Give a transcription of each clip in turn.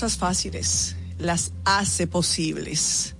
Cosas fáciles, las hace posibles.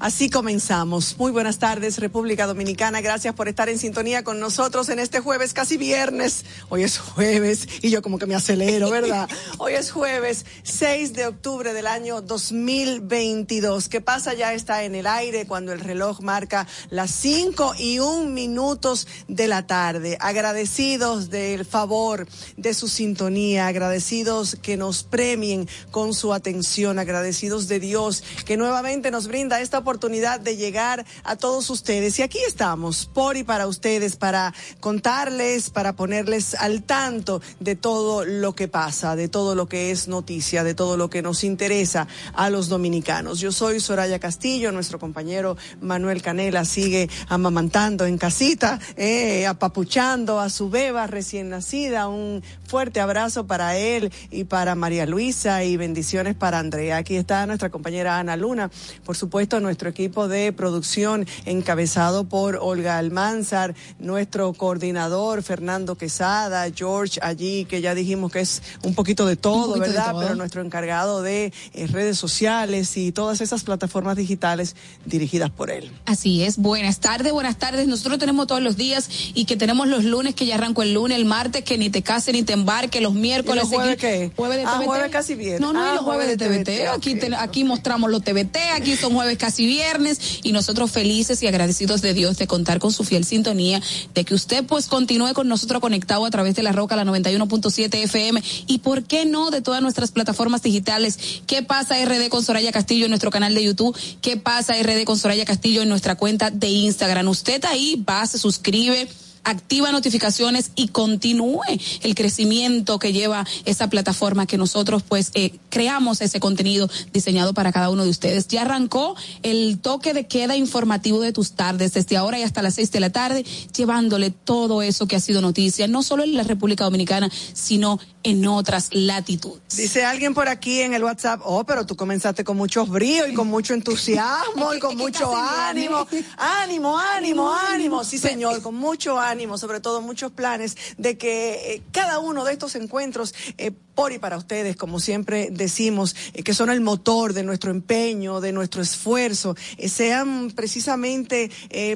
Así comenzamos. Muy buenas tardes, República Dominicana. Gracias por estar en sintonía con nosotros en este jueves, casi viernes. Hoy es jueves y yo como que me acelero, ¿verdad? Hoy es jueves 6 de octubre del año 2022. ¿Qué pasa? Ya está en el aire cuando el reloj marca las 5 y un minutos de la tarde. Agradecidos del favor de su sintonía, agradecidos que nos premien con su atención, agradecidos de Dios que nuevamente nos brinda esta oportunidad de llegar a todos ustedes. Y aquí estamos, por y para ustedes, para contarles, para ponerles al tanto de todo lo que pasa, de todo lo que es noticia, de todo lo que nos interesa a los dominicanos. Yo soy Soraya Castillo, nuestro compañero Manuel Canela sigue amamantando en casita, eh, apapuchando a su beba recién nacida. Un fuerte abrazo para él y para María Luisa y bendiciones para Andrea. Aquí está nuestra compañera Ana Luna, por supuesto, nuestro equipo de producción encabezado por Olga Almanzar, nuestro coordinador Fernando Quesada, George allí, que ya dijimos que es un poquito de todo, ¿verdad? Pero nuestro encargado de eh, redes sociales y todas esas plataformas digitales dirigidas por él. Así es, buenas tardes, buenas tardes. Nosotros tenemos todos los días y que tenemos los lunes que ya arrancó el lunes, el martes que ni te case ni te embarque, los miércoles. ¿Y los jueves qué? Jueves de ah, jueves casi bien. No, no, ah, los jueves, de TVT. Aquí, aquí mostramos los TVT, aquí son jueves casi viernes y nosotros felices y agradecidos de Dios de contar con su fiel sintonía, de que usted pues continúe con nosotros conectado a través de la Roca, la 91.7 FM y por qué no de todas nuestras plataformas digitales. ¿Qué pasa RD con Soraya Castillo en nuestro canal de YouTube? ¿Qué pasa RD con Soraya Castillo en nuestra cuenta de Instagram? Usted ahí va, se suscribe activa notificaciones y continúe el crecimiento que lleva esa plataforma que nosotros pues eh, creamos ese contenido diseñado para cada uno de ustedes. Ya arrancó el toque de queda informativo de tus tardes desde ahora y hasta las seis de la tarde, llevándole todo eso que ha sido noticia, no solo en la República Dominicana, sino en otras latitudes. Dice alguien por aquí en el WhatsApp, oh, pero tú comenzaste con mucho brío y con mucho entusiasmo y con mucho ánimo. Ánimo, ánimo, ánimo. Sí, señor, con mucho ánimo, sobre todo muchos planes de que eh, cada uno de estos encuentros eh, por y para ustedes, como siempre decimos, eh, que son el motor de nuestro empeño, de nuestro esfuerzo, sean precisamente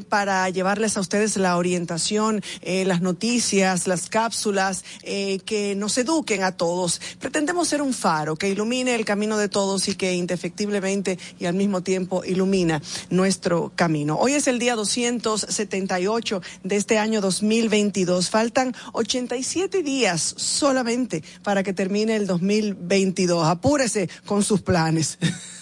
para llevarles a ustedes la orientación, las noticias, las cápsulas, que nos eduquen a todos. Pretendemos ser un faro que ilumine el camino de todos y que indefectiblemente y al mismo tiempo ilumina nuestro camino. Hoy es el día 278 de este año 2022. Faltan 87 días solamente para que termine el 2022. Apúrese con sus planes.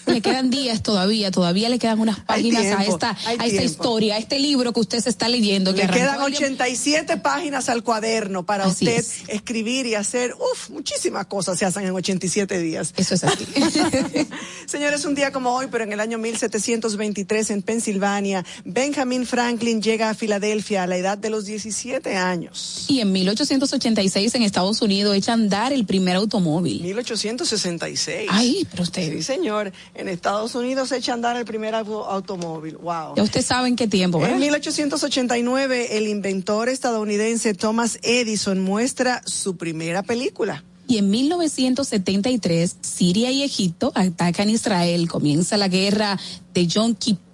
Le quedan días todavía, todavía le quedan unas páginas a esta, a esta historia, a este libro que usted se está leyendo. le quedan 87 páginas al cuaderno para usted escribir y hacer, uff, muchísimas cosas se hacen en 87 días. Eso es así. Señores, un día como hoy, pero en el año 1723 en Pensilvania, Benjamin Franklin llega a Filadelfia a la edad de los 17 años. Y en 1886 en Estados Unidos echa a andar el primer automóvil. 1866. Ay, pero usted. Sí, señor. En Estados Unidos echa a andar el primer automóvil. Wow. Ya usted sabe en qué tiempo, ¿verdad? En 1889, el inventor estadounidense Thomas Edison muestra su primera película. Y en 1973, Siria y Egipto atacan Israel. Comienza la guerra de Yom Kippur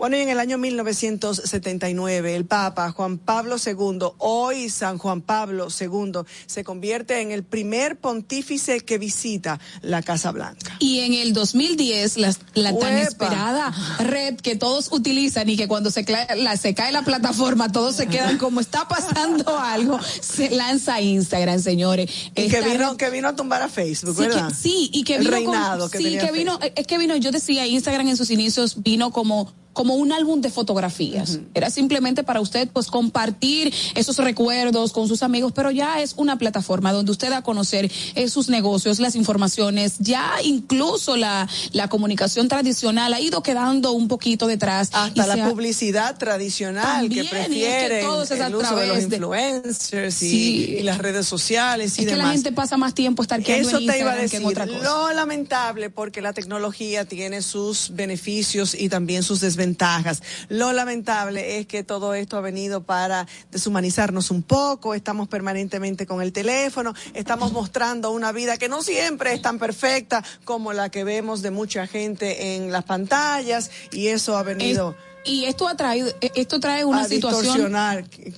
Bueno, y en el año 1979, el Papa Juan Pablo II, hoy San Juan Pablo II, se convierte en el primer pontífice que visita la Casa Blanca. Y en el 2010, la, la tan esperada red que todos utilizan y que cuando se, la, se cae la plataforma, todos se quedan como está pasando algo, se lanza Instagram, señores. Y que vino, que vino a tumbar a Facebook, ¿verdad? sí, y que vino. reinado sí, que vino, es que vino, yo decía, Instagram en sus inicios vino como como un álbum de fotografías. Era simplemente para usted pues compartir esos recuerdos con sus amigos, pero ya es una plataforma donde usted da a conocer eh, sus negocios, las informaciones, ya incluso la, la comunicación tradicional ha ido quedando un poquito detrás. Hasta la publicidad tradicional que prefiere el uso de los influencers y, las redes sociales y es demás. que la gente pasa más tiempo estar Eso en te iba a decir. Lo lamentable porque la tecnología tiene sus beneficios y también sus desventajas ventajas. Lo lamentable es que todo esto ha venido para deshumanizarnos un poco, estamos permanentemente con el teléfono, estamos mostrando una vida que no siempre es tan perfecta como la que vemos de mucha gente en las pantallas. Y eso ha venido... Y esto ha traído, e, esto trae una situación.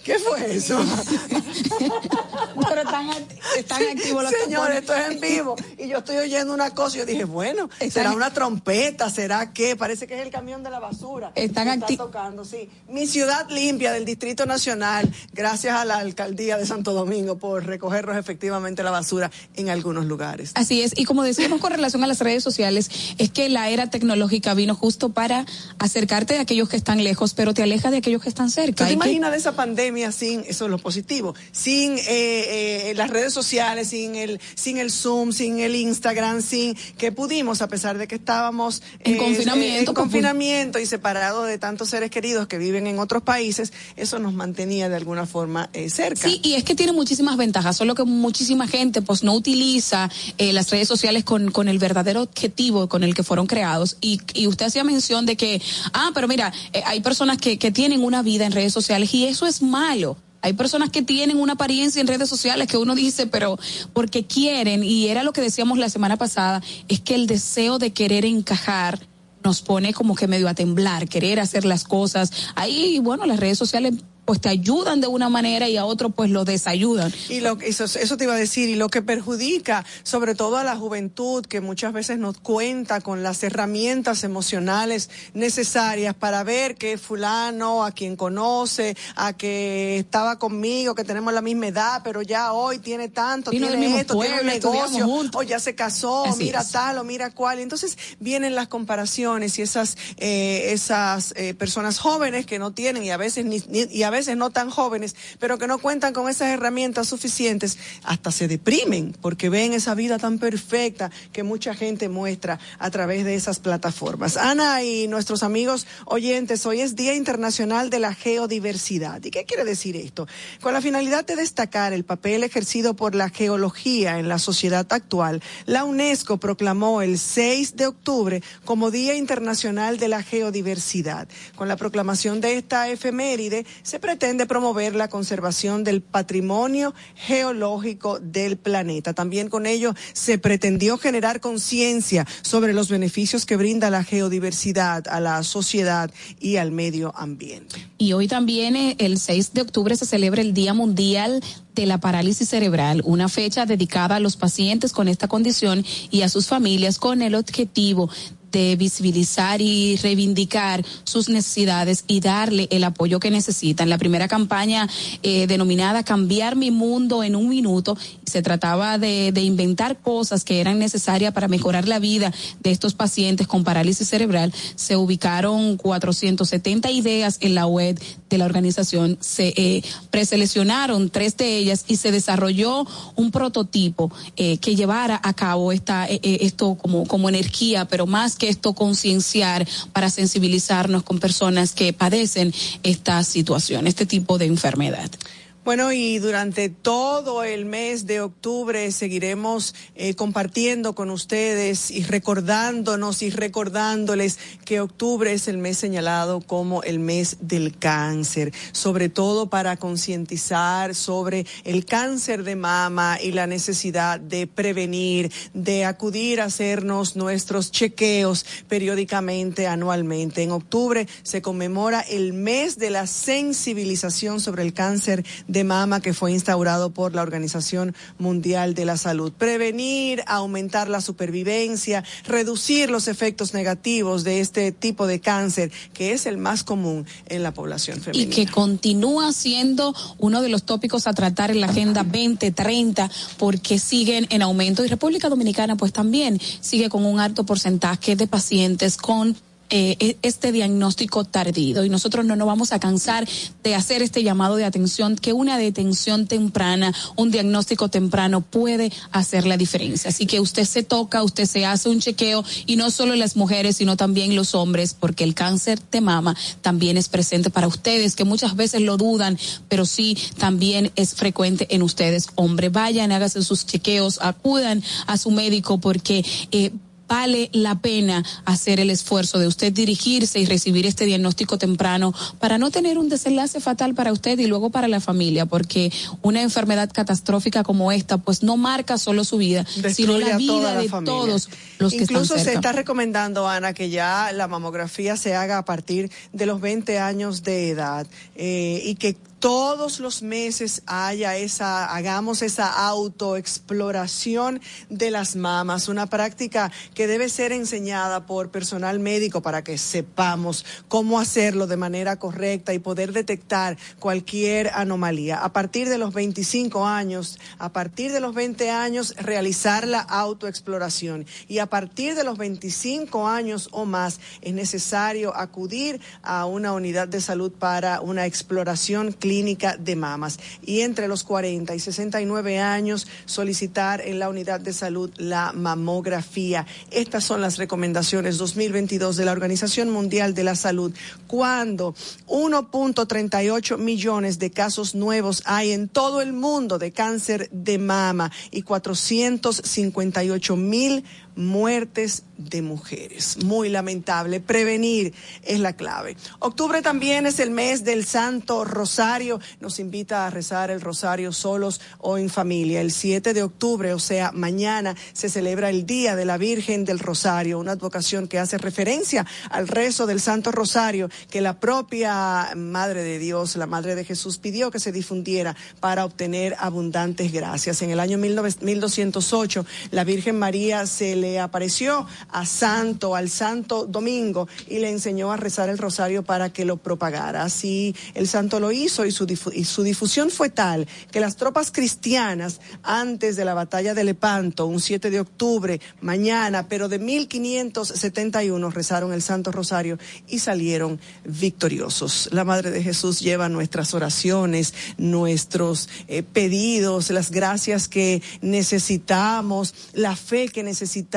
¿Qué fue eso? Pero están, están activos los Señores, esto es en vivo. Y yo estoy oyendo una cosa y yo dije, bueno, será una trompeta, será qué, parece que es el camión de la basura. Están activos. tocando, sí. Mi ciudad limpia del Distrito Nacional, gracias a la alcaldía de Santo Domingo por recogernos efectivamente la basura en algunos lugares. Así es. Y como decíamos con relación a las redes sociales, es que la era tecnológica vino justo para acercarte a aquellos que están lejos, pero te aleja de aquellos que están cerca. ¿Tú te imaginas de esa pandemia sin, eso es lo positivo, sin eh, eh, las redes sociales, sin el, sin el Zoom, sin el Instagram, sin que pudimos, a pesar de que estábamos en confinamiento, en confinamiento y separados de tantos seres queridos que viven en otros países, eso nos mantenía de alguna forma eh, cerca. Sí, y es que tiene muchísimas ventajas, solo que muchísima gente pues no utiliza las redes sociales con, con el verdadero objetivo con el que fueron creados. Y, y usted hacía mención de que, ah, pero mira, eh, hay personas que, que tienen una vida en redes sociales y eso es malo. Hay personas que tienen una apariencia en redes sociales que uno dice, pero porque quieren, y era lo que decíamos la semana pasada, es que el deseo de querer encajar nos pone como que medio a temblar, querer hacer las cosas. Ahí, bueno, las redes sociales pues te ayudan de una manera y a otro pues lo desayudan. Y lo eso, eso te iba a decir, y lo que perjudica sobre todo a la juventud que muchas veces no cuenta con las herramientas emocionales necesarias para ver que fulano, a quien conoce, a que estaba conmigo, que tenemos la misma edad, pero ya hoy tiene tanto, tiene esto, tiene un negocio, o ya se casó, mira tal o mira cual. entonces vienen las comparaciones y esas, eh, esas eh, personas jóvenes que no tienen y a veces ni, ni y a veces no tan jóvenes, pero que no cuentan con esas herramientas suficientes, hasta se deprimen porque ven esa vida tan perfecta que mucha gente muestra a través de esas plataformas. Ana y nuestros amigos oyentes, hoy es Día Internacional de la Geodiversidad. ¿Y qué quiere decir esto? Con la finalidad de destacar el papel ejercido por la geología en la sociedad actual, la UNESCO proclamó el 6 de octubre como Día Internacional de la Geodiversidad. Con la proclamación de esta efeméride, se pretende promover la conservación del patrimonio geológico del planeta. También con ello se pretendió generar conciencia sobre los beneficios que brinda la geodiversidad a la sociedad y al medio ambiente. Y hoy también, eh, el 6 de octubre, se celebra el Día Mundial de la Parálisis Cerebral, una fecha dedicada a los pacientes con esta condición y a sus familias con el objetivo de visibilizar y reivindicar sus necesidades y darle el apoyo que necesitan. La primera campaña eh, denominada Cambiar mi mundo en un minuto se trataba de, de inventar cosas que eran necesarias para mejorar la vida de estos pacientes con parálisis cerebral. Se ubicaron 470 ideas en la web de la organización. Se eh, preseleccionaron tres de ellas y se desarrolló un prototipo eh, que llevara a cabo esta, eh, eh esto como, como energía, pero más que esto concienciar para sensibilizarnos con personas que padecen esta situación, este tipo de enfermedad. Bueno, y durante todo el mes de octubre seguiremos eh, compartiendo con ustedes y recordándonos y recordándoles que octubre es el mes señalado como el mes del cáncer, sobre todo para concientizar sobre el cáncer de mama y la necesidad de prevenir, de acudir a hacernos nuestros chequeos periódicamente, anualmente. En octubre se conmemora el mes de la sensibilización sobre el cáncer de mama que fue instaurado por la Organización Mundial de la Salud. Prevenir, aumentar la supervivencia, reducir los efectos negativos de este tipo de cáncer, que es el más común en la población femenina. Y que continúa siendo uno de los tópicos a tratar en la Agenda 2030, porque siguen en aumento. Y República Dominicana, pues también sigue con un alto porcentaje de pacientes con eh, e, este diagnóstico tardío y nosotros no nos vamos a cansar de hacer este llamado de atención que una detención temprana, un diagnóstico temprano puede hacer la diferencia. Así que usted se toca, usted se hace un chequeo y no solo las mujeres, sino también los hombres, porque el cáncer de mama también es presente para ustedes, que muchas veces lo dudan, pero sí también es frecuente en ustedes, hombre. Vayan, háganse sus chequeos, acudan a su médico porque eh, vale la pena hacer el esfuerzo de usted dirigirse y recibir este diagnóstico temprano para no tener un desenlace fatal para usted y luego para la familia, porque una enfermedad catastrófica como esta, pues no marca solo su vida, sino la vida de todos los que Incluso se está recomendando, Ana, que ya la mamografía se haga a partir de los 20 años de edad eh, y que todos los meses haya esa, hagamos esa autoexploración de las mamas, una práctica que debe ser enseñada por personal médico para que sepamos cómo hacerlo de manera correcta y poder detectar cualquier anomalía. A partir de los 25 años, a partir de los 20 años, realizar la autoexploración y a partir de los 25 años o más es necesario acudir a una unidad de salud para una exploración clínica clínica de mamas y entre los 40 y 69 años solicitar en la unidad de salud la mamografía. Estas son las recomendaciones 2022 de la Organización Mundial de la Salud. Cuando 1.38 millones de casos nuevos hay en todo el mundo de cáncer de mama y 458 mil muertes de mujeres. Muy lamentable. Prevenir es la clave. Octubre también es el mes del Santo Rosario. Nos invita a rezar el Rosario solos o en familia. El 7 de octubre, o sea, mañana, se celebra el Día de la Virgen del Rosario, una advocación que hace referencia al rezo del Santo Rosario que la propia Madre de Dios, la Madre de Jesús, pidió que se difundiera para obtener abundantes gracias. En el año 1208, la Virgen María se le apareció a Santo, al Santo Domingo, y le enseñó a rezar el rosario para que lo propagara. Así el Santo lo hizo y su, difusión fue tal que las tropas cristianas, antes de la batalla de Lepanto, un 7 de octubre, mañana, pero de 1571, rezaron el Santo Rosario y salieron victoriosos. La Madre de Jesús lleva nuestras oraciones, nuestros eh, pedidos, las gracias que necesitamos, la fe que necesitamos,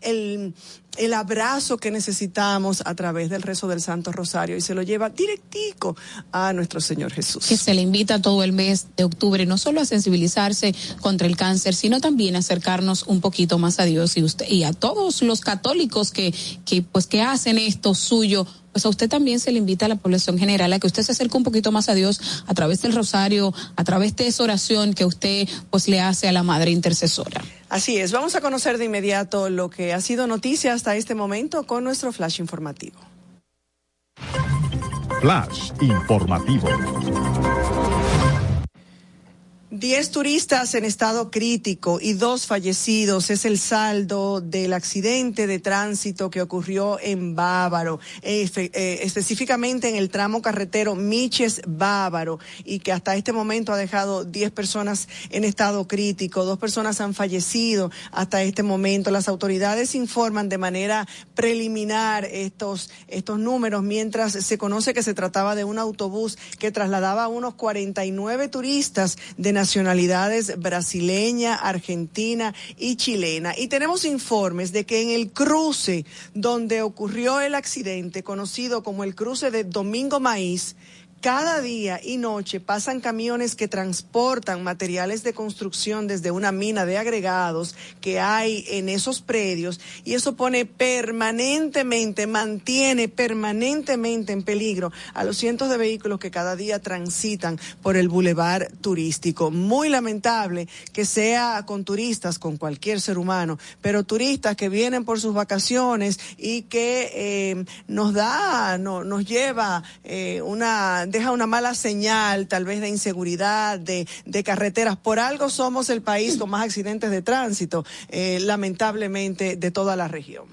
el, el abrazo que necesitamos a través del rezo del Santo Rosario y se lo lleva directico a nuestro Señor Jesús. Que se le invita todo el mes de octubre no solo a sensibilizarse contra el cáncer, sino también a acercarnos un poquito más a Dios y usted y a todos los católicos que que pues que hacen esto suyo pues a usted también se le invita a la población general a que usted se acerque un poquito más a Dios a través del rosario, a través de esa oración que usted pues le hace a la Madre Intercesora. Así es, vamos a conocer de inmediato lo que ha sido noticia hasta este momento con nuestro flash informativo. Flash informativo. Diez turistas en estado crítico y dos fallecidos es el saldo del accidente de tránsito que ocurrió en Bávaro, eh, específicamente en el tramo carretero Miches Bávaro y que hasta este momento ha dejado diez personas en estado crítico, dos personas han fallecido hasta este momento. Las autoridades informan de manera preliminar estos, estos números mientras se conoce que se trataba de un autobús que trasladaba a unos 49 turistas de nacionalidades brasileña, argentina y chilena. Y tenemos informes de que en el cruce donde ocurrió el accidente, conocido como el cruce de Domingo Maíz, cada día y noche pasan camiones que transportan materiales de construcción desde una mina de agregados que hay en esos predios y eso pone permanentemente, mantiene permanentemente en peligro a los cientos de vehículos que cada día transitan por el bulevar turístico. Muy lamentable que sea con turistas, con cualquier ser humano, pero turistas que vienen por sus vacaciones y que eh, nos da, no, nos lleva eh, una deja una mala señal, tal vez de inseguridad, de, de carreteras. Por algo somos el país con más accidentes de tránsito, eh, lamentablemente, de toda la región.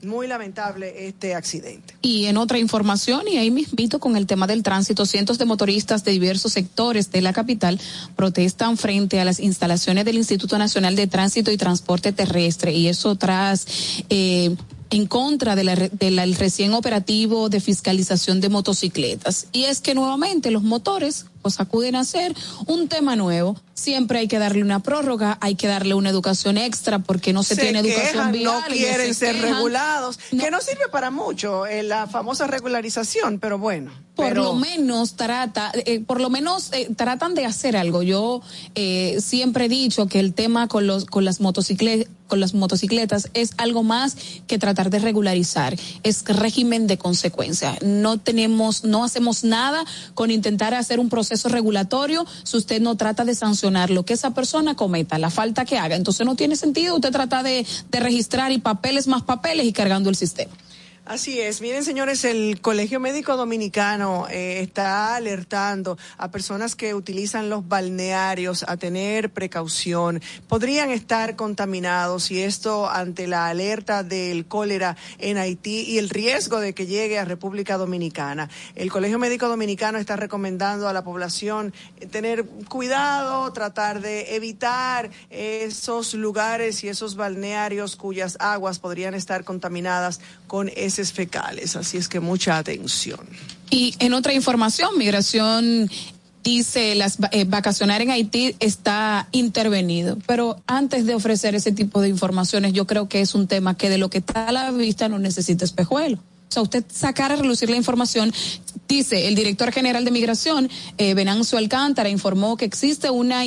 Muy lamentable este accidente. Y en otra información, y ahí me invito con el tema del tránsito, cientos de motoristas de diversos sectores de la capital protestan frente a las instalaciones del Instituto Nacional de Tránsito y Transporte Terrestre. Y eso tras eh, en contra del de recién operativo de fiscalización de motocicletas. Y es que nuevamente los motores pues acuden a hacer un tema nuevo. Siempre hay que darle una prórroga, hay que darle una educación extra porque no se, tiene educación vial. No quieren ser regulados, que no sirve para mucho eh, la famosa regularización, pero bueno. Por lo menos trata, eh, por lo menos eh, tratan de hacer algo. Yo siempre he dicho que el tema con los con las motocicletas con las motocicletas es algo más que tratar de regularizar, es régimen de consecuencia. No tenemos, no hacemos nada con intentar hacer un proceso regulatorio si usted no trata de sancionar lo que esa persona cometa, la falta que haga. Entonces no tiene sentido usted trata de, de registrar y papeles más papeles y cargando el sistema. Así es. Miren, señores, el Colegio Médico Dominicano eh, está alertando a personas que utilizan los balnearios a tener precaución. Podrían estar contaminados y esto ante la alerta del cólera en Haití y el riesgo de que llegue a República Dominicana. El Colegio Médico Dominicano está recomendando a la población tener cuidado, tratar de evitar esos lugares y esos balnearios cuyas aguas podrían estar contaminadas con ese fecales, así es que mucha atención. Y en otra información, migración dice las eh, vacacionar en Haití está intervenido. Pero antes de ofrecer ese tipo de informaciones, yo creo que es un tema que de lo que está a la vista no necesita espejuelo. O sea, usted sacar a relucir la información, dice el director general de migración, eh, Venancio Alcántara, informó que existe una,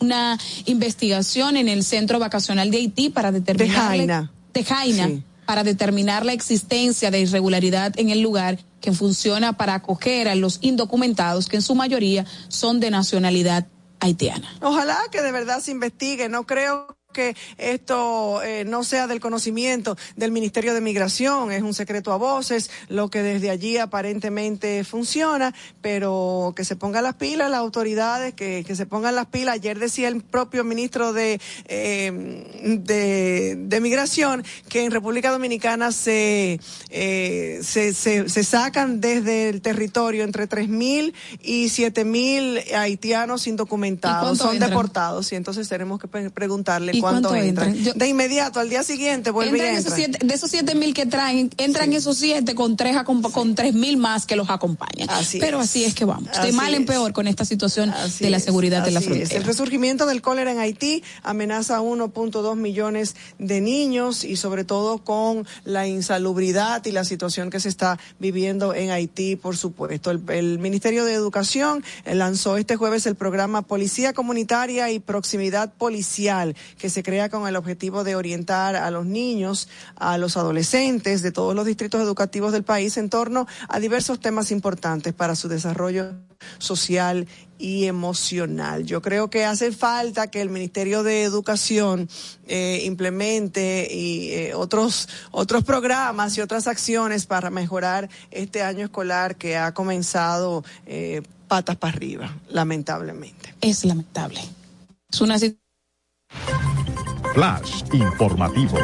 una investigación en el centro vacacional de Haití para determinar. De Jaina. De Jaina para determinar la existencia de irregularidad en el lugar que funciona para acoger a los indocumentados que en su mayoría son de nacionalidad haitiana. Ojalá que de verdad se investigue, no creo que esto eh, no sea del conocimiento del Ministerio de Migración, es un secreto a voces, lo que desde allí aparentemente funciona, pero que se pongan las pilas las autoridades, que, que se pongan las pilas. Ayer decía el propio ministro de, eh, de, de, Migración que en República Dominicana se, eh, se, se, se, sacan desde el territorio entre 3.000 y 7.000 haitianos indocumentados, son deportados, y entonces tenemos que preguntarle cuánto, entran. de inmediato, al día siguiente vuelve y Esos siete, de esos siete mil que traen, entran esos siete con tres, con tres mil más que los acompañan. Pero así es que vamos. De mal en peor con esta situación de la seguridad de la frontera. El resurgimiento del cólera en Haití amenaza a 1.2 millones de niños y sobre todo con la insalubridad y la situación que se está viviendo en Haití, por supuesto. El, el Ministerio de Educación lanzó este jueves el programa Policía Comunitaria y Proximidad Policial, que se crea con el objetivo de orientar a los niños, a los adolescentes de todos los distritos educativos del país en torno a diversos temas importantes para su desarrollo social y emocional. Yo creo que hace falta que el Ministerio de Educación eh, implemente y eh, otros otros programas y otras acciones para mejorar este año escolar que ha comenzado eh, patas para arriba, lamentablemente. Es lamentable. Es una Flash informativo.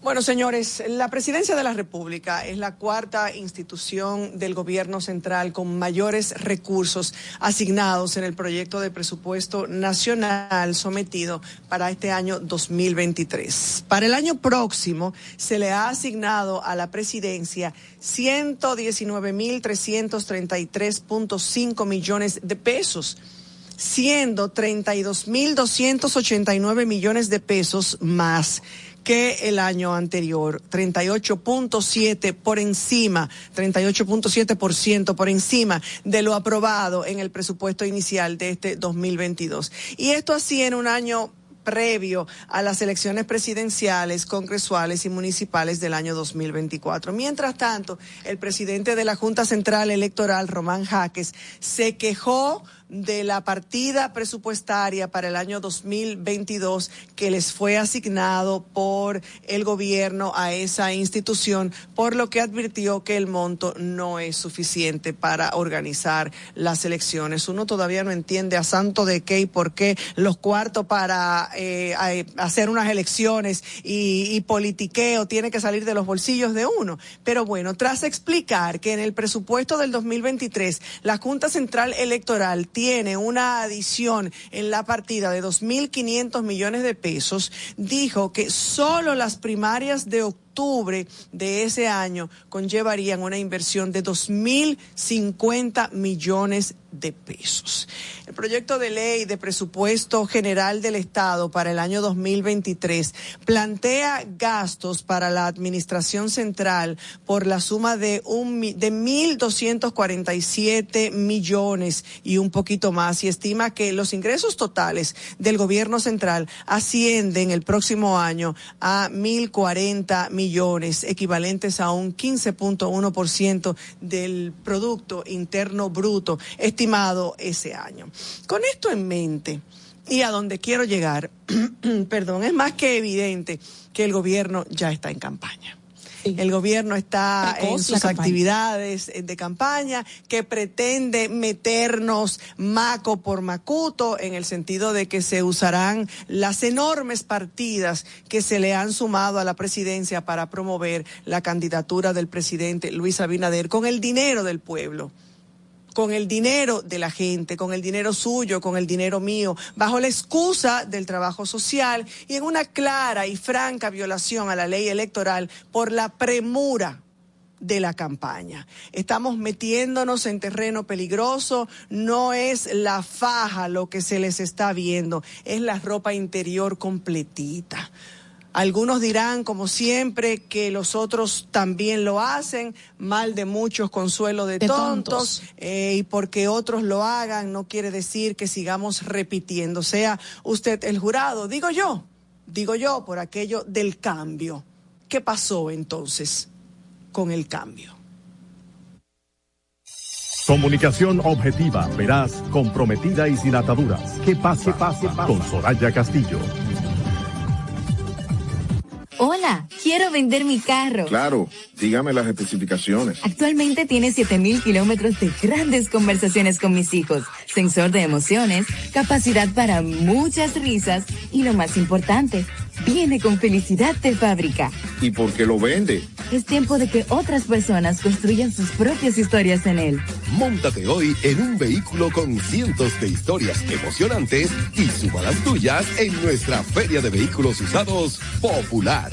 Bueno, señores, la Presidencia de la República es la cuarta institución del gobierno central con mayores recursos asignados en el proyecto de presupuesto nacional sometido para este año 2023. Para el año próximo se le ha asignado a la Presidencia 119.333.5 millones de pesos siendo 32.289 millones de pesos más que el año anterior, 38.7 por encima, 38.7% por encima de lo aprobado en el presupuesto inicial de este 2022. Y esto así en un año previo a las elecciones presidenciales, congresuales y municipales del año 2024. Mientras tanto, el presidente de la Junta Central Electoral, Román Jaques, se quejó de la partida presupuestaria para el año 2022 que les fue asignado por el gobierno a esa institución, por lo que advirtió que el monto no es suficiente para organizar las elecciones. Uno todavía no entiende a santo de qué y por qué los cuartos para eh, hacer unas elecciones y, politiqueo tiene que salir de los bolsillos de uno. Pero bueno, tras explicar que en el presupuesto del 2023 la Junta Central Electoral tiene una adición en la partida de 2.500 millones de pesos, dijo que solo las primarias de octubre de ese año conllevarían una inversión de 2.050 millones de pesos. El proyecto de ley de presupuesto general del Estado para el año 2023 plantea gastos para la administración central por la suma de un de 1.247 millones y un poquito más y estima que los ingresos totales del gobierno central ascienden el próximo año a 1.040 millones, equivalentes a un 15.1% del Producto Interno Bruto estimado ese año. Con esto en mente y a donde quiero llegar, perdón, es más que evidente que el gobierno ya está en campaña. El gobierno está en sus actividades de campaña que pretende meternos maco por macuto en el sentido de que se usarán las enormes partidas que se le han sumado a la presidencia para promover la candidatura del presidente Luis Abinader con el dinero del pueblo con el dinero de la gente, con el dinero suyo, con el dinero mío, bajo la excusa del trabajo social y en una clara y franca violación a la ley electoral por la premura de la campaña. Estamos metiéndonos en terreno peligroso, no es la faja lo que se les está viendo, es la ropa interior completita. Algunos dirán, como siempre, que los otros también lo hacen, mal de muchos, consuelo de, tontos, eh, y porque otros lo hagan no quiere decir que sigamos repitiendo. Sea usted el jurado, digo yo, digo yo, por aquello del cambio. ¿Qué pasó entonces con el cambio? Comunicación objetiva, veraz, comprometida y sin ataduras. ¿Qué pasa? pase, pase. Con Soraya Castillo. Hola, quiero vender mi carro. Claro, dígame las especificaciones. Actualmente tiene 7000 kilómetros de grandes conversaciones con mis hijos, sensor de emociones, capacidad para muchas risas y lo más importante, viene con felicidad de fábrica. ¿Y por qué lo vende? Es tiempo de que otras personas construyan sus propias historias en él. Móntate hoy en un vehículo con cientos de historias emocionantes y suba las tuyas en nuestra Feria de Vehículos Usados Popular.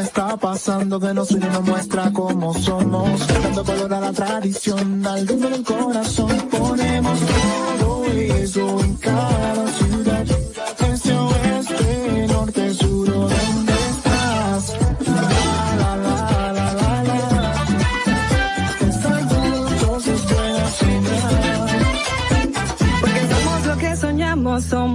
Está pasando que nos une nos muestra cómo somos. Dando color a la tradición, al ritmo del corazón. Ponemos todo eso en cada ciudad.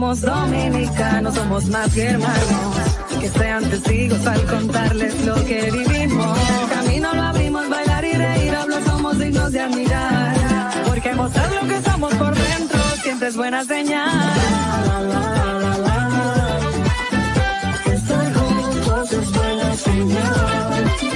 Somos dominicanos, somos más que hermanos. Que sean testigos al contarles lo que vivimos. El camino lo abrimos, bailar y reír, hablo, somos dignos de admirar. Porque mostrar lo que somos por dentro es buena señal. Estar juntos es buena señal.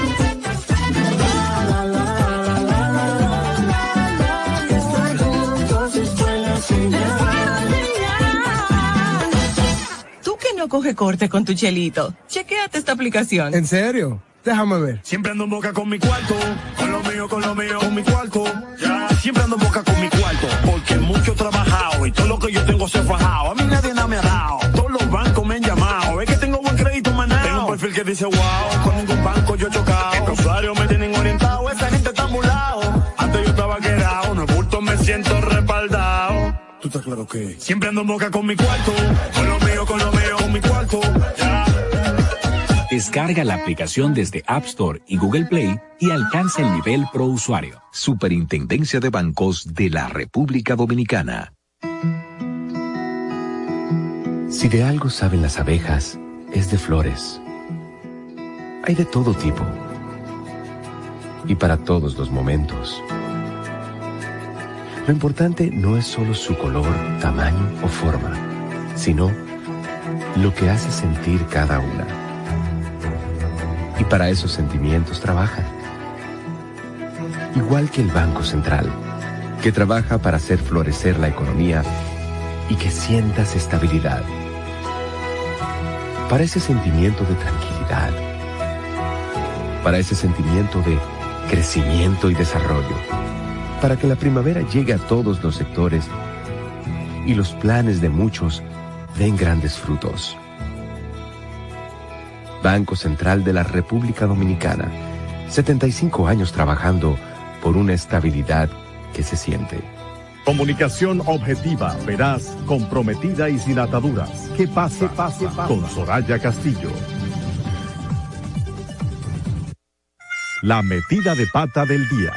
Que corte con tu chelito, chequéate esta aplicación. ¿En serio? Déjame ver. Siempre ando en boca con mi cuarto, con lo mío, con lo mío, con mi cuarto. Ya, siempre ando en boca con mi cuarto, porque mucho he trabajado y todo lo que yo tengo se ha fajado. A mí nadie nada me ha dado, todos los bancos me han llamado. Es que tengo buen crédito manado. Tengo un perfil que dice wow, con ningún banco yo he chocado. Los usuarios me tienen orientado, esa gente está mulado. Antes yo estaba quedado, no es bulto, me siento respaldado. Tú estás claro que siempre ando en boca con mi cuarto, con lo mío, con lo mío, Descarga la aplicación desde App Store y Google Play y alcanza el nivel Pro Usuario. Superintendencia de Bancos de la República Dominicana. Si de algo saben las abejas, es de flores. Hay de todo tipo. Y para todos los momentos. Lo importante no es solo su color, tamaño o forma, sino lo que hace sentir cada una. Y para esos sentimientos trabajan. Igual que el Banco Central, que trabaja para hacer florecer la economía y que sientas estabilidad. Para ese sentimiento de tranquilidad. Para ese sentimiento de crecimiento y desarrollo. Para que la primavera llegue a todos los sectores y los planes de muchos den grandes frutos. Banco Central de la República Dominicana. 75 años trabajando por una estabilidad que se siente. Comunicación objetiva, veraz, comprometida y sin ataduras. ¿Qué pasa? pase, Con Soraya Castillo. La metida de pata del día.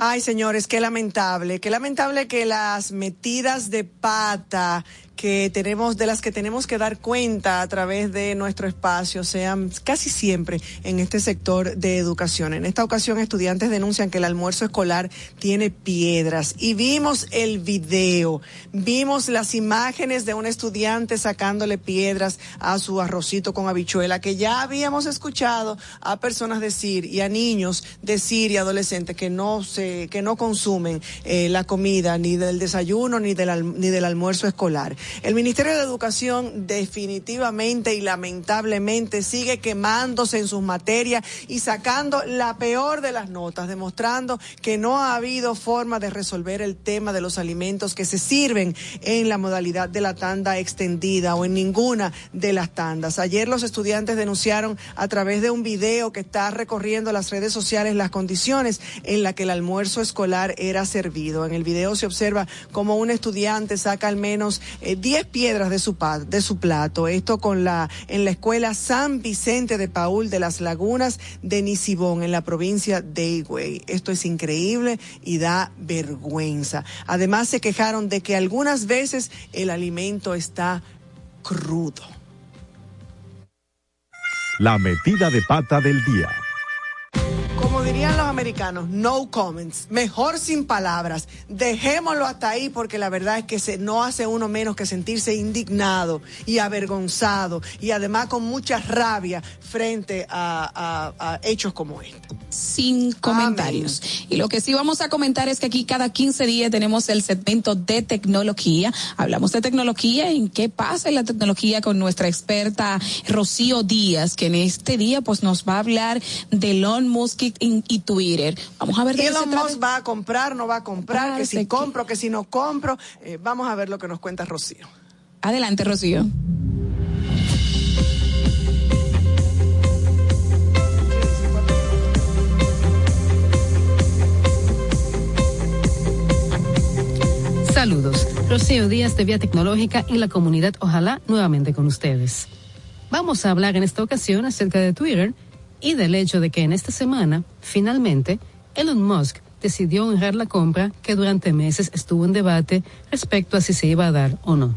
Ay, señores, qué lamentable, qué lamentable que las metidas de pata que tenemos, de las que tenemos que dar cuenta a través de nuestro espacio, sean casi siempre en este sector de educación. En esta ocasión, estudiantes denuncian que el almuerzo escolar tiene piedras y vimos el video, vimos las imágenes de un estudiante sacándole piedras a su arrocito con habichuela, que ya habíamos escuchado a personas decir y a niños decir y adolescentes que no se, que no consumen eh, la comida ni del desayuno ni del, ni del almuerzo escolar. El Ministerio de Educación definitivamente y lamentablemente sigue quemándose en sus materias y sacando la peor de las notas, demostrando que no ha habido forma de resolver el tema de los alimentos que se sirven en la modalidad de la tanda extendida o en ninguna de las tandas. Ayer los estudiantes denunciaron a través de un video que está recorriendo las redes sociales las condiciones en las que el almuerzo escolar era servido. En el video se observa como un estudiante saca al menos eh, 10 piedras de su, plato. Esto con la, en la escuela San Vicente de Paul de las Lagunas de Nisibón, en la provincia de Higüey. Esto es increíble y da vergüenza. Además, se quejaron de que algunas veces el alimento está crudo. La metida de pata del día. Dirían los americanos, no comments, mejor sin palabras. Dejémoslo hasta ahí porque la verdad es que se, no hace uno menos que sentirse indignado y avergonzado y además con mucha rabia frente a, a- a hechos como este. sin comentarios. Y lo que sí vamos a comentar es que aquí cada 15 días tenemos el segmento de tecnología. Hablamos de tecnología, en qué pasa en la tecnología con nuestra experta Rocío Díaz, que en este día pues nos va a hablar de Elon Musk y, y Twitter. Vamos a ver de Elon. Musk va a comprar, no va a comprar, que si que- compro, que si no compro. Eh, vamos a ver lo que nos cuenta Rocío. Adelante, Rocío. Saludos, Rocío Díaz de Vía Tecnológica y la comunidad Ojalá nuevamente con ustedes. Vamos a hablar en esta ocasión acerca de Twitter y del hecho de que en esta semana, finalmente, Elon Musk decidió honrar la compra que durante meses estuvo en debate respecto a si se iba a dar o no.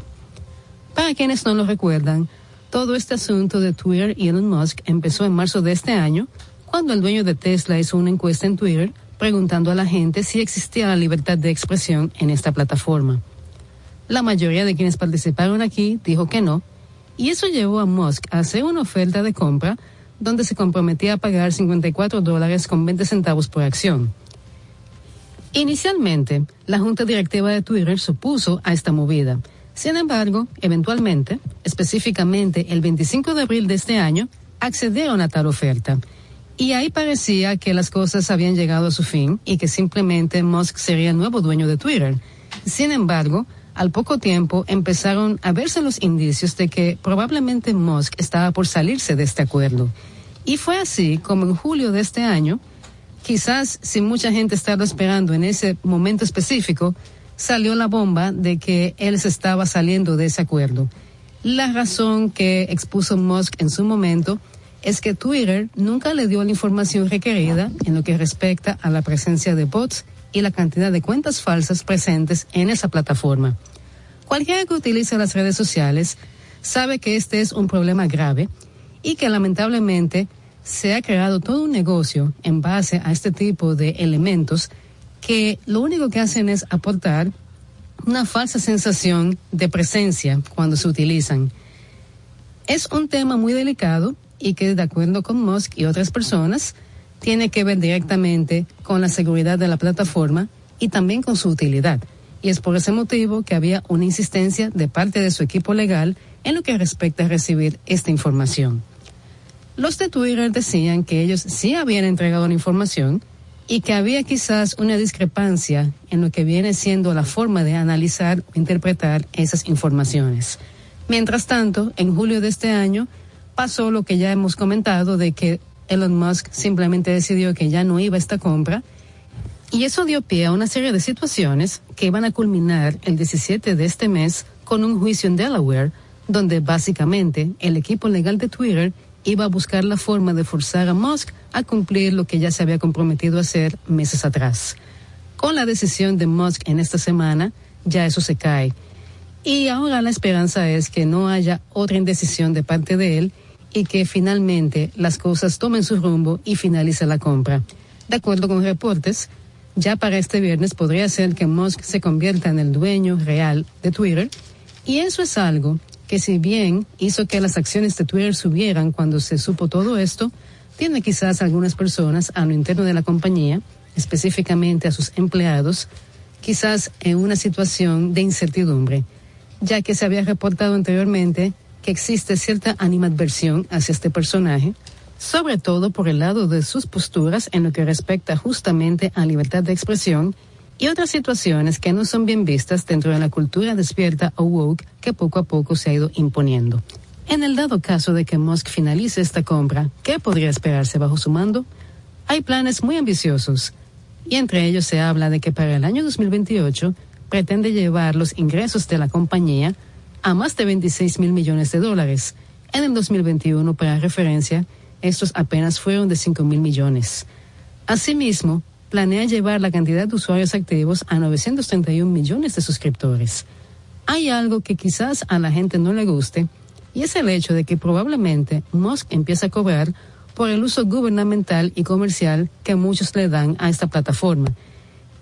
Para quienes no lo recuerdan, todo este asunto de Twitter y Elon Musk empezó en marzo de este año, cuando el dueño de Tesla hizo una encuesta en Twitter preguntando a la gente si existía la libertad de expresión en esta plataforma. La mayoría de quienes participaron aquí dijo que no, y eso llevó a Musk a hacer una oferta de compra donde se comprometía a pagar 54 dólares con 20 centavos por acción. Inicialmente, la junta directiva de Twitter se opuso a esta movida. Sin embargo, eventualmente, específicamente el 25 de abril de este año, accedieron a tal oferta. Y ahí parecía que las cosas habían llegado a su fin y que simplemente Musk sería el nuevo dueño de Twitter. Sin embargo, al poco tiempo empezaron a verse los indicios de que probablemente Musk estaba por salirse de este acuerdo. Y fue así como en julio de este año, quizás sin mucha gente estaba esperando en ese momento específico, salió la bomba de que él se estaba saliendo de ese acuerdo. La razón que expuso Musk en su momento es que Twitter nunca le dio la información requerida en lo que respecta a la presencia de bots y la cantidad de cuentas falsas presentes en esa plataforma. Cualquiera que utilice las redes sociales sabe que este es un problema grave y que lamentablemente se ha creado todo un negocio en base a este tipo de elementos que lo único que hacen es aportar una falsa sensación de presencia cuando se utilizan. Es un tema muy delicado y que, de acuerdo con Musk y otras personas, tiene que ver directamente con la seguridad de la plataforma y también con su utilidad. Y es por ese motivo que había una insistencia de parte de su equipo legal en lo que respecta a recibir esta información. Los de Twitter decían que ellos sí habían entregado la información y que había quizás una discrepancia en lo que viene siendo la forma de analizar o interpretar esas informaciones. Mientras tanto, en julio de este año pasó lo que ya hemos comentado de que Elon Musk simplemente decidió que ya no iba a esta compra y eso dio pie a una serie de situaciones que iban a culminar el 17 de este mes con un juicio en Delaware, donde básicamente el equipo legal de Twitter iba a buscar la forma de forzar a Musk a cumplir lo que ya se había comprometido a hacer meses atrás. Con la decisión de Musk en esta semana, ya eso se cae. Y ahora la esperanza es que no haya otra indecisión de parte de él y que finalmente las cosas tomen su rumbo y finalice la compra. De acuerdo con reportes, ya para este viernes podría ser que Musk se convierta en el dueño real de Twitter y eso es algo que si bien hizo que las acciones de Twitter subieran cuando se supo todo esto, tiene quizás algunas personas a lo interno de la compañía, específicamente a sus empleados, quizás en una situación de incertidumbre, ya que se había reportado anteriormente que existe cierta animadversión hacia este personaje, sobre todo por el lado de sus posturas en lo que respecta justamente a libertad de expresión y otras situaciones que no son bien vistas dentro de la cultura despierta o woke que poco a poco se ha ido imponiendo. En el dado caso de que Musk finalice esta compra, ¿qué podría esperarse bajo su mando? Hay planes muy ambiciosos, y entre ellos se habla de que para el año 2028 pretende llevar los ingresos de la compañía a más de 26 mil millones de dólares. En el 2021, para referencia, estos apenas fueron de 5 mil millones. Asimismo, planea llevar la cantidad de usuarios activos a 931 millones de suscriptores. Hay algo que quizás a la gente no le guste, y es el hecho de que probablemente Musk empiece a cobrar por el uso gubernamental y comercial que muchos le dan a esta plataforma.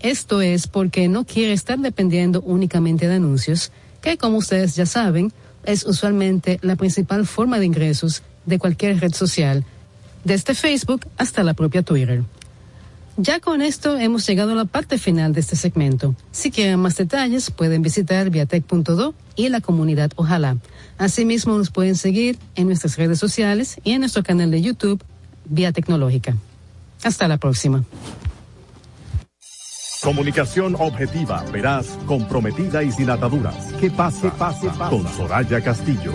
Esto es porque no quiere estar dependiendo únicamente de anuncios, que como ustedes ya saben, es usualmente la principal forma de ingresos de cualquier red social, desde Facebook hasta la propia Twitter. Ya con esto hemos llegado a la parte final de este segmento. Si quieren más detalles, pueden visitar viatech.do y la comunidad Ojalá. Asimismo, nos pueden seguir en nuestras redes sociales y en nuestro canal de YouTube, Vía Tecnológica. Hasta la próxima. Comunicación objetiva, veraz, comprometida y sin ataduras. Que pase, pase, pase. Con Soraya Castillo.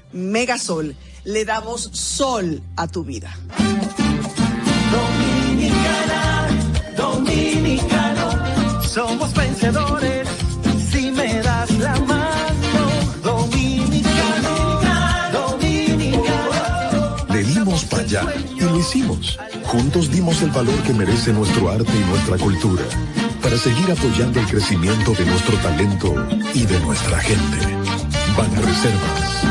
Megasol. Le damos sol a tu vida. Dominicana, dominicano, somos vencedores si me das la mano. Dominicano, dominicano. Le dimos para allá y lo hicimos. Juntos dimos el valor que merece nuestro arte y nuestra cultura para seguir apoyando el crecimiento de nuestro talento y de nuestra gente. Banreservas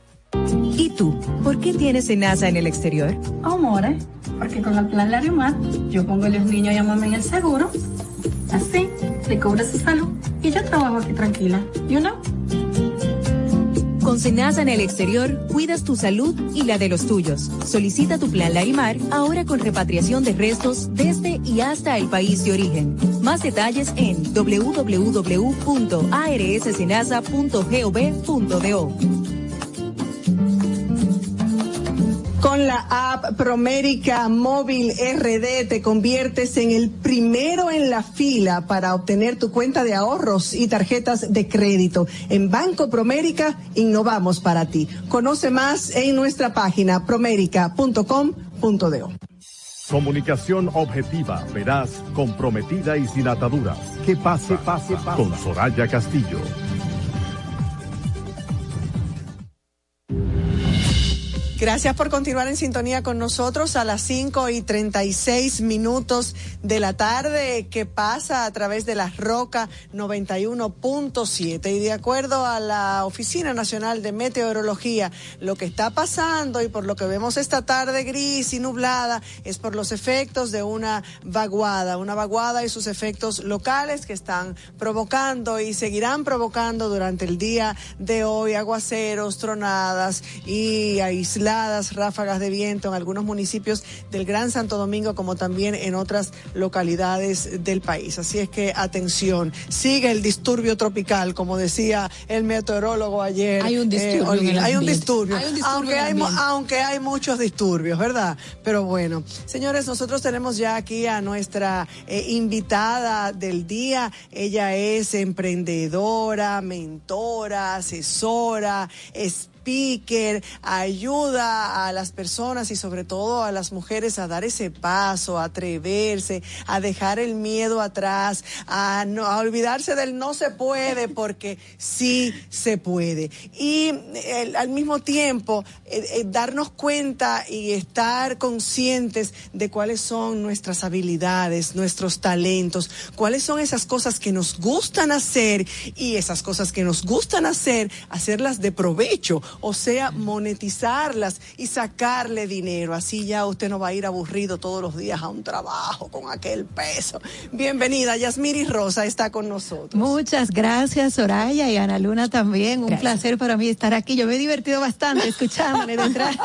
¿Y tú? ¿Por qué tienes NASA en el exterior? Amore, porque con el plan Larimat yo pongo a los niños y a mamá en el seguro. Así, le cobra su salud y yo trabajo aquí tranquila. You know? Con Senasa en el exterior, cuidas tu salud y la de los tuyos. Solicita tu plan Larimar ahora con repatriación de restos desde y hasta el país de origen. Más detalles en www.arssenasa.gov.do. Con la app Promérica Móvil RD te conviertes en el primero en la fila para obtener tu cuenta de ahorros y tarjetas de crédito. En Banco Promérica innovamos para ti. Conoce más en nuestra página promérica.com.do. Comunicación objetiva, veraz, comprometida y sin ataduras. ¿Qué pase, pase, pase. Con Soraya Castillo. Gracias por continuar en sintonía con nosotros a las 5 y 36 minutos de la tarde que pasa a través de la Roca 91.7. Y de acuerdo a la Oficina Nacional de Meteorología, lo que está pasando y por lo que vemos esta tarde gris y nublada es por los efectos de una vaguada, una vaguada y sus efectos locales que están provocando y seguirán provocando durante el día de hoy aguaceros, tronadas y aislados ráfagas de viento en algunos municipios del Gran Santo Domingo como también en otras localidades del país. Así es que atención, sigue el disturbio tropical, como decía el meteorólogo ayer. Hay un disturbio. Eh, hay, un disturbio. aunque, hay, aunque hay muchos disturbios, ¿verdad? Pero bueno, señores, nosotros tenemos ya aquí a nuestra eh, invitada del día. Ella es emprendedora, mentora, asesora, es speaker, ayuda a las personas y sobre todo a las mujeres a dar ese paso, a atreverse, a dejar el miedo atrás, a, no, a olvidarse del no se puede porque sí se puede. Y al mismo tiempo eh, eh, darnos cuenta y estar conscientes de cuáles son nuestras habilidades, nuestros talentos, cuáles son esas cosas que nos gustan hacer y esas cosas que nos gustan hacer, hacerlas de provecho o sea, monetizarlas y sacarle dinero. Así ya usted no va a ir aburrido todos los días a un trabajo con aquel peso. Bienvenida, Yasmiri Rosa está con nosotros. Muchas gracias, Soraya y Ana Luna también. Un placer para mí estar aquí. Yo me he divertido bastante escuchándole detrás,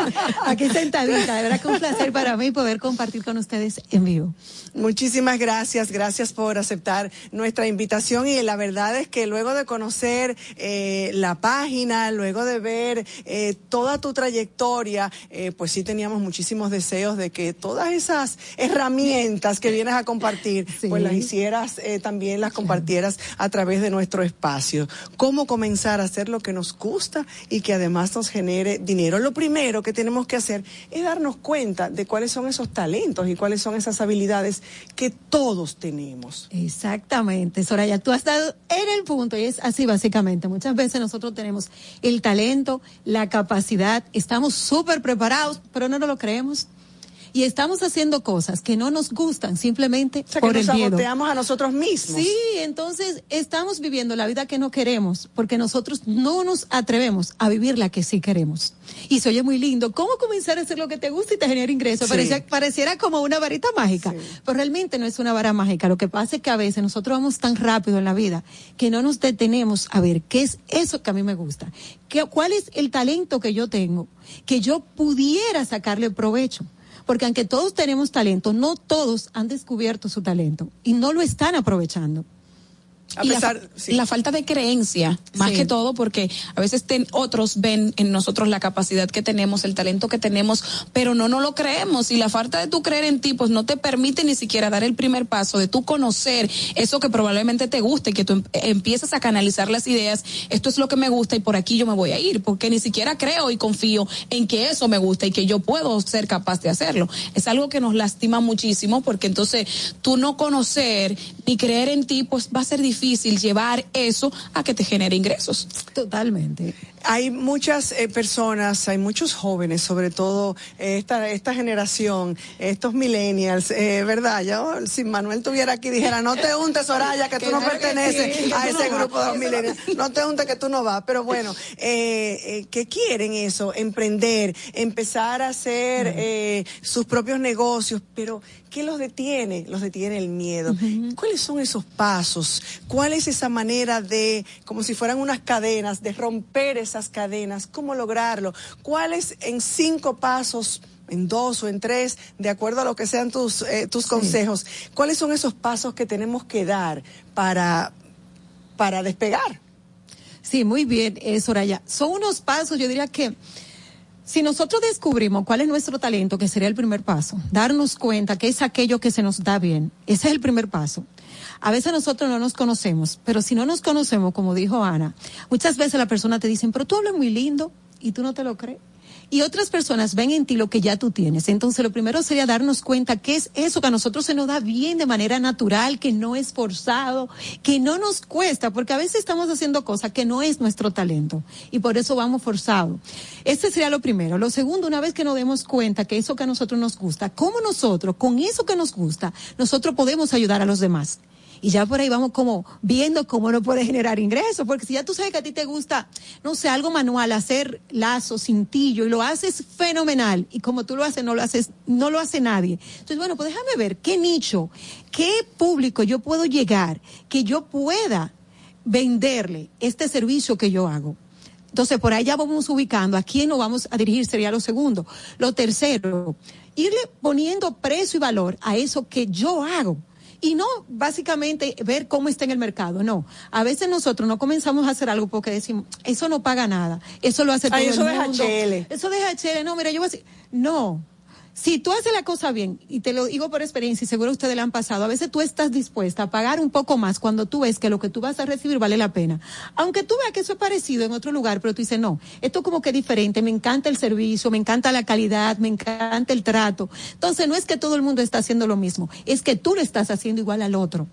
aquí sentadita. De verdad que un placer para mí poder compartir con ustedes en vivo. Muchísimas gracias, gracias por aceptar nuestra invitación y la verdad es que luego de conocer eh, la página, luego de ver eh, toda tu trayectoria, eh, pues sí teníamos muchísimos deseos de que todas esas herramientas que vienes a compartir, pues las hicieras eh, también, las compartieras a través de nuestro espacio. ¿Cómo comenzar a hacer lo que nos gusta y que además nos genere dinero? Lo primero que tenemos que hacer es darnos cuenta de cuáles son esos talentos y cuáles son esas habilidades que todos tenemos. Exactamente, Soraya, tú has dado en el punto y es así básicamente. Muchas veces nosotros tenemos el talento, la capacidad, estamos súper preparados, pero no nos lo creemos y estamos haciendo cosas que no nos gustan simplemente o sea, por que el nos miedo. saboteamos a nosotros mismos. Sí, entonces estamos viviendo la vida que no queremos porque nosotros no nos atrevemos a vivir la que sí queremos. Y se oye muy lindo. ¿Cómo comenzar a hacer lo que te gusta y te genera ingresos? Sí. Pareciera como una varita mágica, pero realmente no es una vara mágica. Lo que pasa es que a veces nosotros vamos tan rápido en la vida que no nos detenemos a ver qué es eso que a mí me gusta, qué, cuál es el talento que yo tengo, que yo pudiera sacarle provecho. Porque aunque todos tenemos talento, no todos han descubierto su talento y no lo están aprovechando. A y pesar, la, sí. la falta de creencia, más Sí. que todo, porque a veces ten- otros ven en nosotros la capacidad que tenemos, el talento que tenemos, pero no nos lo creemos. Y la falta de tu creer en ti, pues no te permite ni siquiera dar el primer paso de tú conocer eso que probablemente te guste, que tú em- empiezas a canalizar las ideas, esto es lo que me gusta y por aquí yo me voy a ir, porque ni siquiera creo y confío en que eso me gusta y que yo puedo ser capaz de hacerlo. Es algo que nos lastima muchísimo porque entonces tú no conocer ni creer en ti, pues va a ser difícil llevar eso a que te genere ingresos. Totalmente. Hay muchas eh, personas, hay muchos jóvenes, sobre todo eh, esta, esta generación, estos millennials, eh, ¿verdad? Yo, si Manuel tuviera aquí, dijera, no te untes, Soraya, que tú no perteneces sí, a ese no grupo de los millennials. No te untes, que tú no vas. Pero bueno, que quieren eso, emprender, empezar a hacer sus propios negocios, pero ¿qué los detiene? Los detiene el miedo. ¿Cuáles son esos pasos? ¿Cuál es esa manera de, como si fueran unas cadenas, de romper esas cadenas? ¿Cómo lograrlo? ¿Cuáles en cinco pasos? en dos o en tres, de acuerdo a lo que sean tus, eh, tus consejos, ¿cuáles son esos pasos que tenemos que dar para, para despegar? Sí, muy bien, eh, Soraya. Son unos pasos, yo diría que si nosotros descubrimos cuál es nuestro talento, que sería el primer paso, darnos cuenta que es aquello que se nos da bien, ese es el primer paso. A veces nosotros no nos conocemos, pero si no nos conocemos, como dijo Ana, muchas veces la persona te dicen, pero tú hablas muy lindo y tú no te lo crees. Y otras personas ven en ti lo que ya tú tienes. Entonces, lo primero sería darnos cuenta que es eso que a nosotros se nos da bien de manera natural, que no es forzado, que no nos cuesta, porque a veces estamos haciendo cosas que no es nuestro talento y por eso vamos forzados. Este sería lo primero. Lo segundo, una vez que nos demos cuenta que eso que a nosotros nos gusta, cómo nosotros, con eso que nos gusta, nosotros podemos ayudar a los demás. Y ya por ahí vamos como viendo cómo no puede generar ingresos, porque si ya tú sabes que a ti te gusta, no sé, algo manual, hacer lazos, cintillo, y lo haces fenomenal, y como tú lo haces, no lo haces, no lo hace nadie. Entonces, bueno, pues déjame ver qué nicho, qué público yo puedo llegar, que yo pueda venderle este servicio que yo hago. Entonces, por ahí ya vamos ubicando a quién nos vamos a dirigir, sería lo segundo. Lo tercero, irle poniendo precio y valor a eso que yo hago. Y no básicamente ver cómo está en el mercado, no. A veces nosotros no comenzamos a hacer algo porque decimos, eso no paga nada, eso lo hace todo Ay, eso el mundo. HL. Eso deja HL, no, mira, yo voy a decir, no. Si tú haces la cosa bien, y te lo digo por experiencia, y seguro ustedes le han pasado, a veces tú estás dispuesta a pagar un poco más cuando tú ves que lo que tú vas a recibir vale la pena. Aunque tú veas que eso es parecido en otro lugar, pero tú dices, no, esto como que es diferente, me encanta el servicio, me encanta la calidad, me encanta el trato. Entonces no es que todo el mundo está haciendo lo mismo, es que tú lo estás haciendo igual al otro.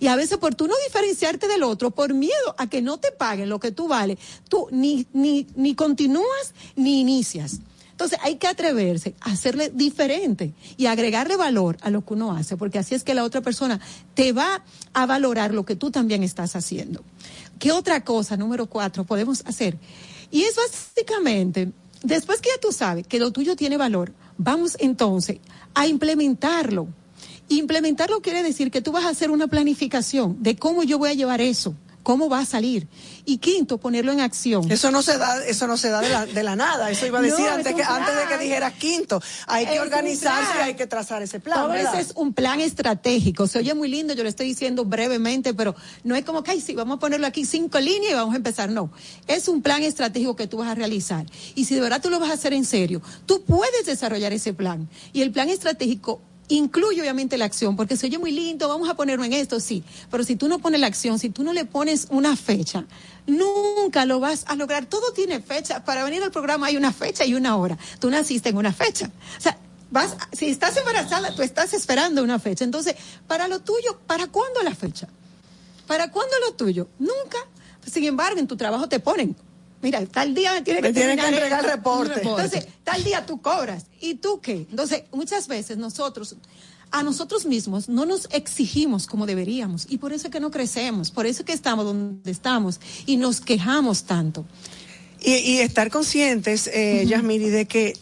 Y a veces por tú no diferenciarte del otro, por miedo a que no te paguen lo que tú vales, tú ni, ni, ni continúas ni inicias. Entonces hay que atreverse a hacerle diferente y agregarle valor a lo que uno hace, porque así es que la otra persona te va a valorar lo que tú también estás haciendo. ¿Qué otra cosa, número cuatro, podemos hacer? Y es básicamente, después que ya tú sabes que lo tuyo tiene valor, vamos entonces a implementarlo. Implementarlo quiere decir que tú vas a hacer una planificación de cómo yo voy a llevar eso, cómo va a salir. Y quinto, ponerlo en acción. Eso no se da, eso no se da de la, de la nada. Eso iba a decir No, antes, que, antes de que dijeras quinto. Hay que Es organizarse y hay que trazar ese plan. Todo ¿verdad? eso es un plan estratégico. Se oye muy lindo, yo lo estoy diciendo brevemente, pero no es como que, ay, sí, vamos a ponerlo aquí cinco líneas y vamos a empezar. No. Es un plan estratégico que tú vas a realizar. Y si de verdad tú lo vas a hacer en serio, tú puedes desarrollar ese plan. Y el plan estratégico incluye obviamente la acción, porque se oye muy lindo, vamos a ponerlo en esto, sí. Pero si tú no pones la acción, si tú no le pones una fecha, nunca lo vas a lograr. Todo tiene fecha. Para venir al programa hay una fecha y una hora. Tú naciste en una fecha. O sea, vas, si estás embarazada, tú estás esperando una fecha. Entonces, para lo tuyo, ¿para cuándo la fecha? ¿Para cuándo lo tuyo? Nunca. Sin embargo, en tu trabajo te ponen. Mira, tal día me tiene que que entregar reporte. Entonces, tal día tú cobras. ¿Y tú qué? Entonces, muchas veces nosotros, a nosotros mismos, no nos exigimos como deberíamos. Y por eso es que no crecemos. Por eso es que estamos donde estamos. Y nos quejamos tanto. Y, y estar conscientes, eh, Yasmiri, de que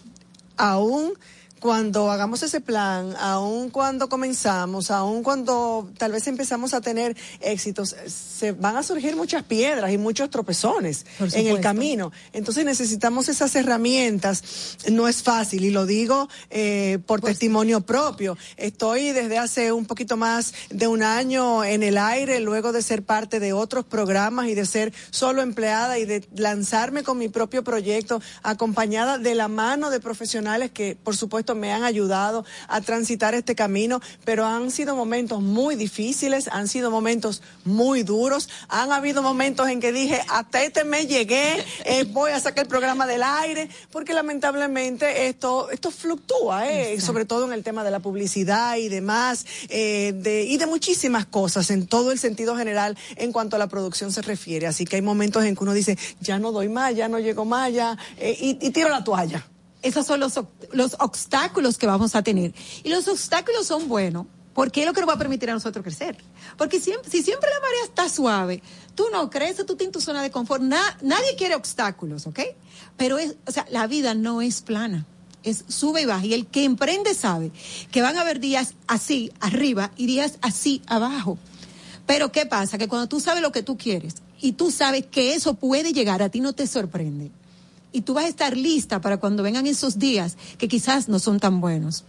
aún cuando hagamos ese plan, aun cuando comenzamos, aun cuando tal vez empezamos a tener éxitos, se van a surgir muchas piedras y muchos tropezones en el camino. Entonces necesitamos esas herramientas. No es fácil y lo digo eh, por Pues testimonio propio. Estoy desde hace un poquito más de un año en el aire, luego de ser parte de otros programas y de ser solo empleada y de lanzarme con mi propio proyecto, acompañada de la mano de profesionales que, por supuesto, me han ayudado a transitar este camino, pero han sido momentos muy difíciles, han sido momentos muy duros, han habido momentos en que dije, hasta este mes llegué, eh, voy a sacar el programa del aire, porque lamentablemente esto, esto fluctúa, eh, sobre todo en el tema de la publicidad y demás, eh, de, y de muchísimas cosas en todo el sentido general en cuanto a la producción se refiere. Así que hay momentos en que uno dice, ya no doy más, ya no llego más, ya, eh, y, y tiro la toalla. Esos son los, los obstáculos que vamos a tener. Y los obstáculos son buenos, porque es lo que nos va a permitir a nosotros crecer. Porque si siempre la marea está suave, tú no creces, tú tienes tu zona de confort. Na- nadie quiere obstáculos, ¿ok? Pero es, o sea, la vida no es plana. Es sube y baja. Y el que emprende sabe que van a haber días así arriba y días así abajo. Pero ¿qué pasa? Que cuando tú sabes lo que tú quieres y tú sabes que eso puede llegar, a ti no te sorprende. Y tú vas a estar lista para cuando vengan esos días que quizás no son tan buenos.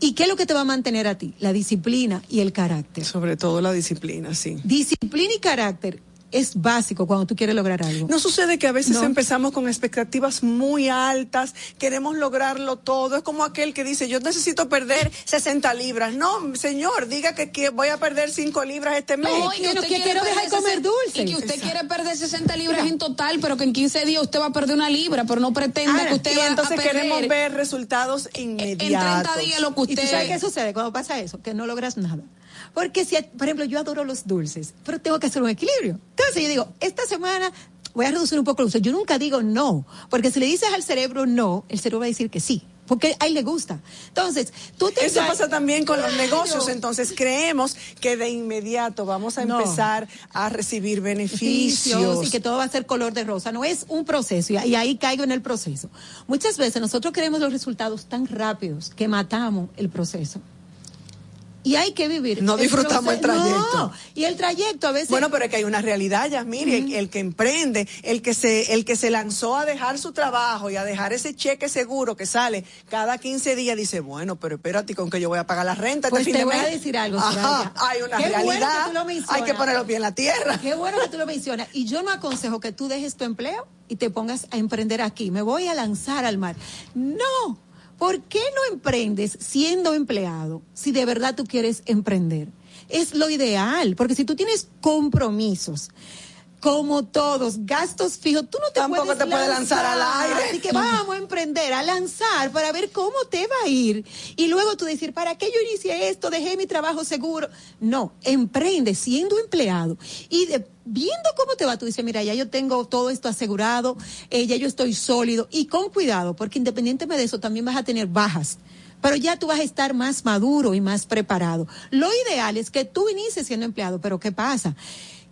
¿Y qué es lo que te va a mantener a ti? La disciplina y el carácter. Sobre todo la disciplina, sí. Disciplina y carácter es básico cuando tú quieres lograr algo. No sucede que a veces No. empezamos con expectativas muy altas, queremos lograrlo todo. Es como aquel que dice, yo necesito perder 60 libras. No, señor, diga que, que voy a perder 5 libras este mes. No, y que usted quiere perder 60 Y que usted quiere perder 60 libras en total, pero que en 15 días usted va a perder una libra, pero no pretenda Ahora, que usted y va entonces a perder. queremos ver resultados inmediatos. En 30 días lo que ¿Y tú usted- sabes qué sucede cuando pasa eso? Que no logras nada. Porque si, por ejemplo, yo adoro los dulces, pero tengo que hacer un equilibrio. Entonces yo digo, esta semana voy a reducir un poco los dulces. Yo nunca digo no, porque si le dices al cerebro no, el cerebro va a decir que sí, porque a él le gusta. Entonces, tú te Eso pasa también con los negocios, entonces creemos que de inmediato vamos a No. empezar a recibir beneficios. y que todo va a ser color de rosa. No es un proceso y, y ahí caigo en el proceso. Muchas veces nosotros queremos los resultados tan rápidos que matamos el proceso. Y hay que vivir. No disfrutamos el proceso. trayecto. No, y el trayecto a veces. Bueno, pero es que hay una realidad, Yasmiri, el, el que emprende, el que se el que se lanzó a dejar su trabajo y a dejar ese cheque seguro que sale cada 15 días dice, bueno, pero espérate, con que yo voy a pagar la renta Pues este te fin de voy a mes?" decir algo, Ajá, hay una Qué bueno que realidad. tú lo hay mencionas. que poner los pies en la tierra. Qué bueno que tú lo mencionas. Y yo no aconsejo que tú dejes tu empleo y te pongas a emprender aquí. Me voy a lanzar al mar. No. ¿Por qué no emprendes siendo empleado si de verdad tú quieres emprender? Es lo ideal, porque si tú tienes compromisos, como todos, gastos fijos, tú no te Tampoco puedes te puedes lanzar al aire. Así que vamos a emprender, a lanzar para ver cómo te va a ir. Y luego tú decir, ¿para qué yo inicié esto? Dejé mi trabajo seguro. No, emprende siendo empleado. Y de- viendo cómo te va, tú dices, mira, ya yo tengo todo esto asegurado, eh, ya yo estoy sólido. Y con cuidado, porque independientemente de eso, también vas a tener bajas. Pero ya tú vas a estar más maduro y más preparado. Lo ideal es que tú inicies siendo empleado, pero ¿qué pasa?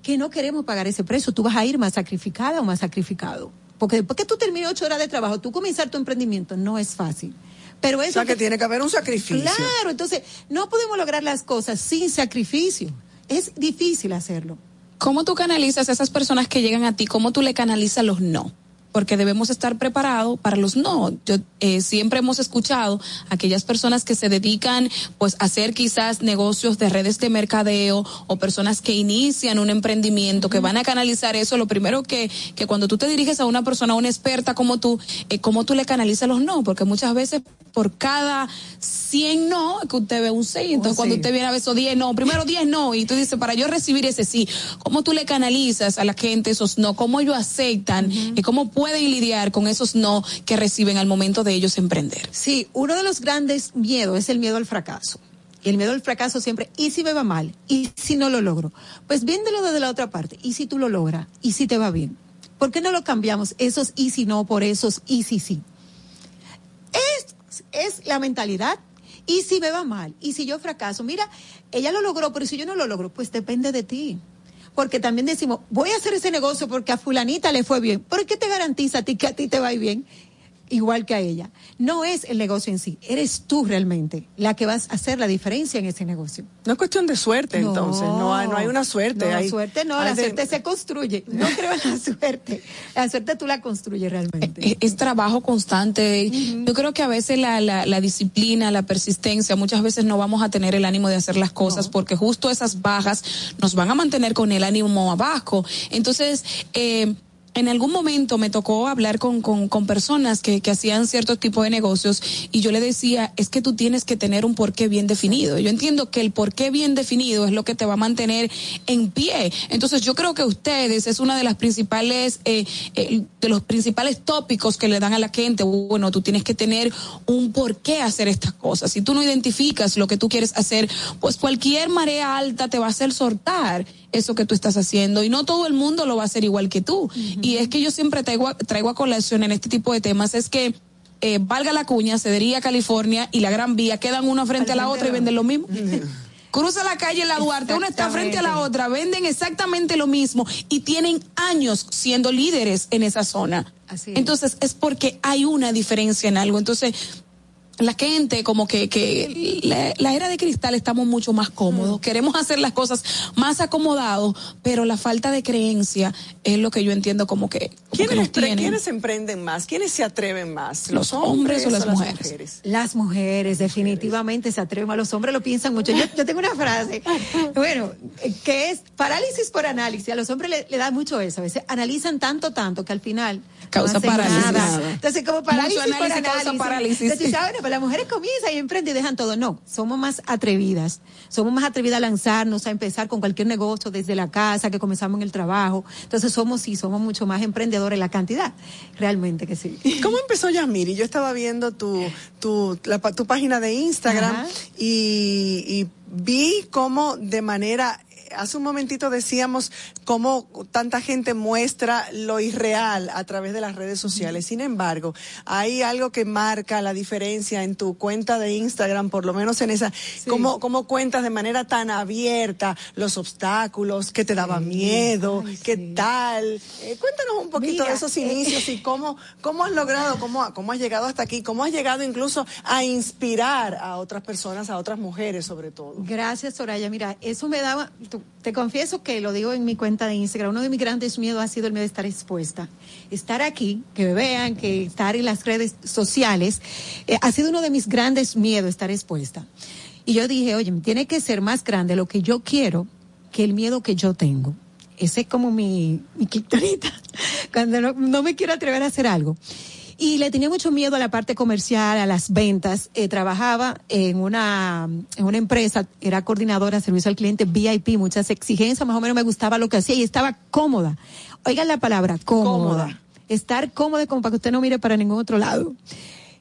Que no queremos pagar ese precio. Tú vas a ir más sacrificada o más sacrificado. Porque después que tú termines ocho horas de trabajo, tú comenzar tu emprendimiento no es fácil. Pero eso O sea, que tiene que haber un sacrificio. Claro, entonces no podemos lograr las cosas sin sacrificio. Es difícil hacerlo. ¿Cómo tú canalizas a esas personas que llegan a ti? ¿Cómo tú le canalizas los no? Porque debemos estar preparados para los no. Yo eh, siempre hemos escuchado a aquellas personas que se dedican, pues, a hacer quizás negocios de redes de mercadeo o personas que inician un emprendimiento, que van a canalizar eso. Lo primero que que cuando tú te diriges a una persona, a una experta como tú, eh, cómo tú le canalizas los no, porque muchas veces por cada 100 no, que usted ve un 6, entonces cuando sí. usted viene a ver esos 10 no, primero 10 no, y tú dices, para yo recibir ese sí, ¿cómo tú le canalizas a la gente esos no? ¿Cómo ellos aceptan? y ¿Cómo pueden lidiar con esos no que reciben al momento de ellos emprender? Sí, uno de los grandes miedos es el miedo al fracaso. Y el miedo al fracaso siempre, ¿y si me va mal? ¿Y si no lo logro? Pues viéndolo desde la otra parte, ¿y si tú lo logras? ¿Y si te va bien? ¿Por qué no lo cambiamos esos y si no por esos y si sí? Es, es la mentalidad. ¿Y si me va mal? ¿Y si yo fracaso? Mira, ella lo logró, pero si yo no lo logro, pues depende de ti. Porque también decimos, voy a hacer ese negocio porque a fulanita le fue bien. ¿Por qué te garantiza a ti que a ti te va a ir bien? Igual que a ella. No es el negocio en sí, eres tú realmente la que vas a hacer la diferencia en ese negocio. No es cuestión de suerte, No. entonces. No hay, no hay una suerte. No, hay- suerte no, hay la de- suerte se construye. No creo en la suerte. La suerte tú la construyes realmente. es, es trabajo constante. Yo creo que a veces la, la, la disciplina, la persistencia, muchas veces no vamos a tener el ánimo de hacer las cosas porque justo esas bajas nos van a mantener con el ánimo abajo. Entonces, eh, en algún momento me tocó hablar con, con, con personas que, que hacían cierto tipo de negocios y yo le decía, es que tú tienes que tener un porqué bien definido. Yo entiendo que el porqué bien definido es lo que te va a mantener en pie. Entonces yo creo que ustedes es una de las principales, eh, eh, de los principales tópicos que le dan a la gente. Bueno, tú tienes que tener un porqué hacer estas cosas. Si tú no identificas lo que tú quieres hacer, pues cualquier marea alta te va a hacer soltar eso que tú estás haciendo y no todo el mundo lo va a hacer igual que tú. Y es que yo siempre traigo, a- traigo a colación en este tipo de temas es que eh, valga la cuña, Cedería, California y la Gran Vía quedan una frente a la otra y venden lo mismo. Cruza la calle La Duarte, una está frente a la otra, venden exactamente lo mismo y tienen años siendo líderes en esa zona. Así es. Entonces es porque hay una diferencia en algo. Entonces la gente como que, que la, la era de cristal estamos mucho más cómodos, queremos hacer las cosas más acomodados, pero la falta de creencia es lo que yo entiendo como que, como que ¿Quiénes, nos empre- tienen. ¿Quiénes emprenden más? ¿Quiénes se atreven más? ¿Los hombres o las mujeres? Las mujeres definitivamente se atreven a los hombres, lo piensan mucho. Yo, yo tengo una frase, bueno, que es parálisis por análisis. A los hombres le, le da mucho eso. A veces analizan tanto, tanto que al final Causa no parálisis. nada. Entonces, como parálisis Mucho por análisis causa parálisis. Entonces, ¿sabes? Pero las mujeres comienzan y emprenden y dejan todo. No, somos más atrevidas. Somos más atrevidas a lanzarnos, a empezar con cualquier negocio desde la casa, que comenzamos en el trabajo. Entonces, somos sí, somos mucho más emprendedores en la cantidad. Realmente que sí. ¿Cómo empezó Yamiri? Yo estaba viendo tu, tu, la tu página de Instagram Ajá. y, y vi cómo de manera, hace un momentito decíamos cómo tanta gente muestra lo irreal a través de las redes sociales. Sin embargo, hay algo que marca la diferencia en tu cuenta de Instagram, por lo menos en esa, cómo, cómo cuentas de manera tan abierta los obstáculos, qué te daba miedo, qué tal. Eh, cuéntanos un poquito Mira, de esos eh, inicios y cómo, cómo has logrado, cómo, cómo has llegado hasta aquí, cómo has llegado incluso a inspirar a otras personas, a otras mujeres sobre todo. Gracias, Soraya. Mira, eso me daba, tú- te confieso que lo digo en mi cuenta de Instagram, uno de mis grandes miedos ha sido el miedo de estar expuesta. Estar aquí, que me vean, que estar en las redes sociales, eh, ha sido uno de mis grandes miedos estar expuesta. Y yo dije, oye, tiene que ser más grande lo que yo quiero que el miedo que yo tengo. Ese es como mi, mi cuando no me quiero atrever a hacer algo. Y le tenía mucho miedo a la parte comercial, a las ventas. Eh, trabajaba en una, en una empresa, era coordinadora de servicio al cliente VIP, muchas exigencias, más o menos me gustaba lo que hacía y estaba cómoda. Oigan la palabra, cómoda. Cómoda. Estar cómoda como para que usted no mire para ningún otro lado.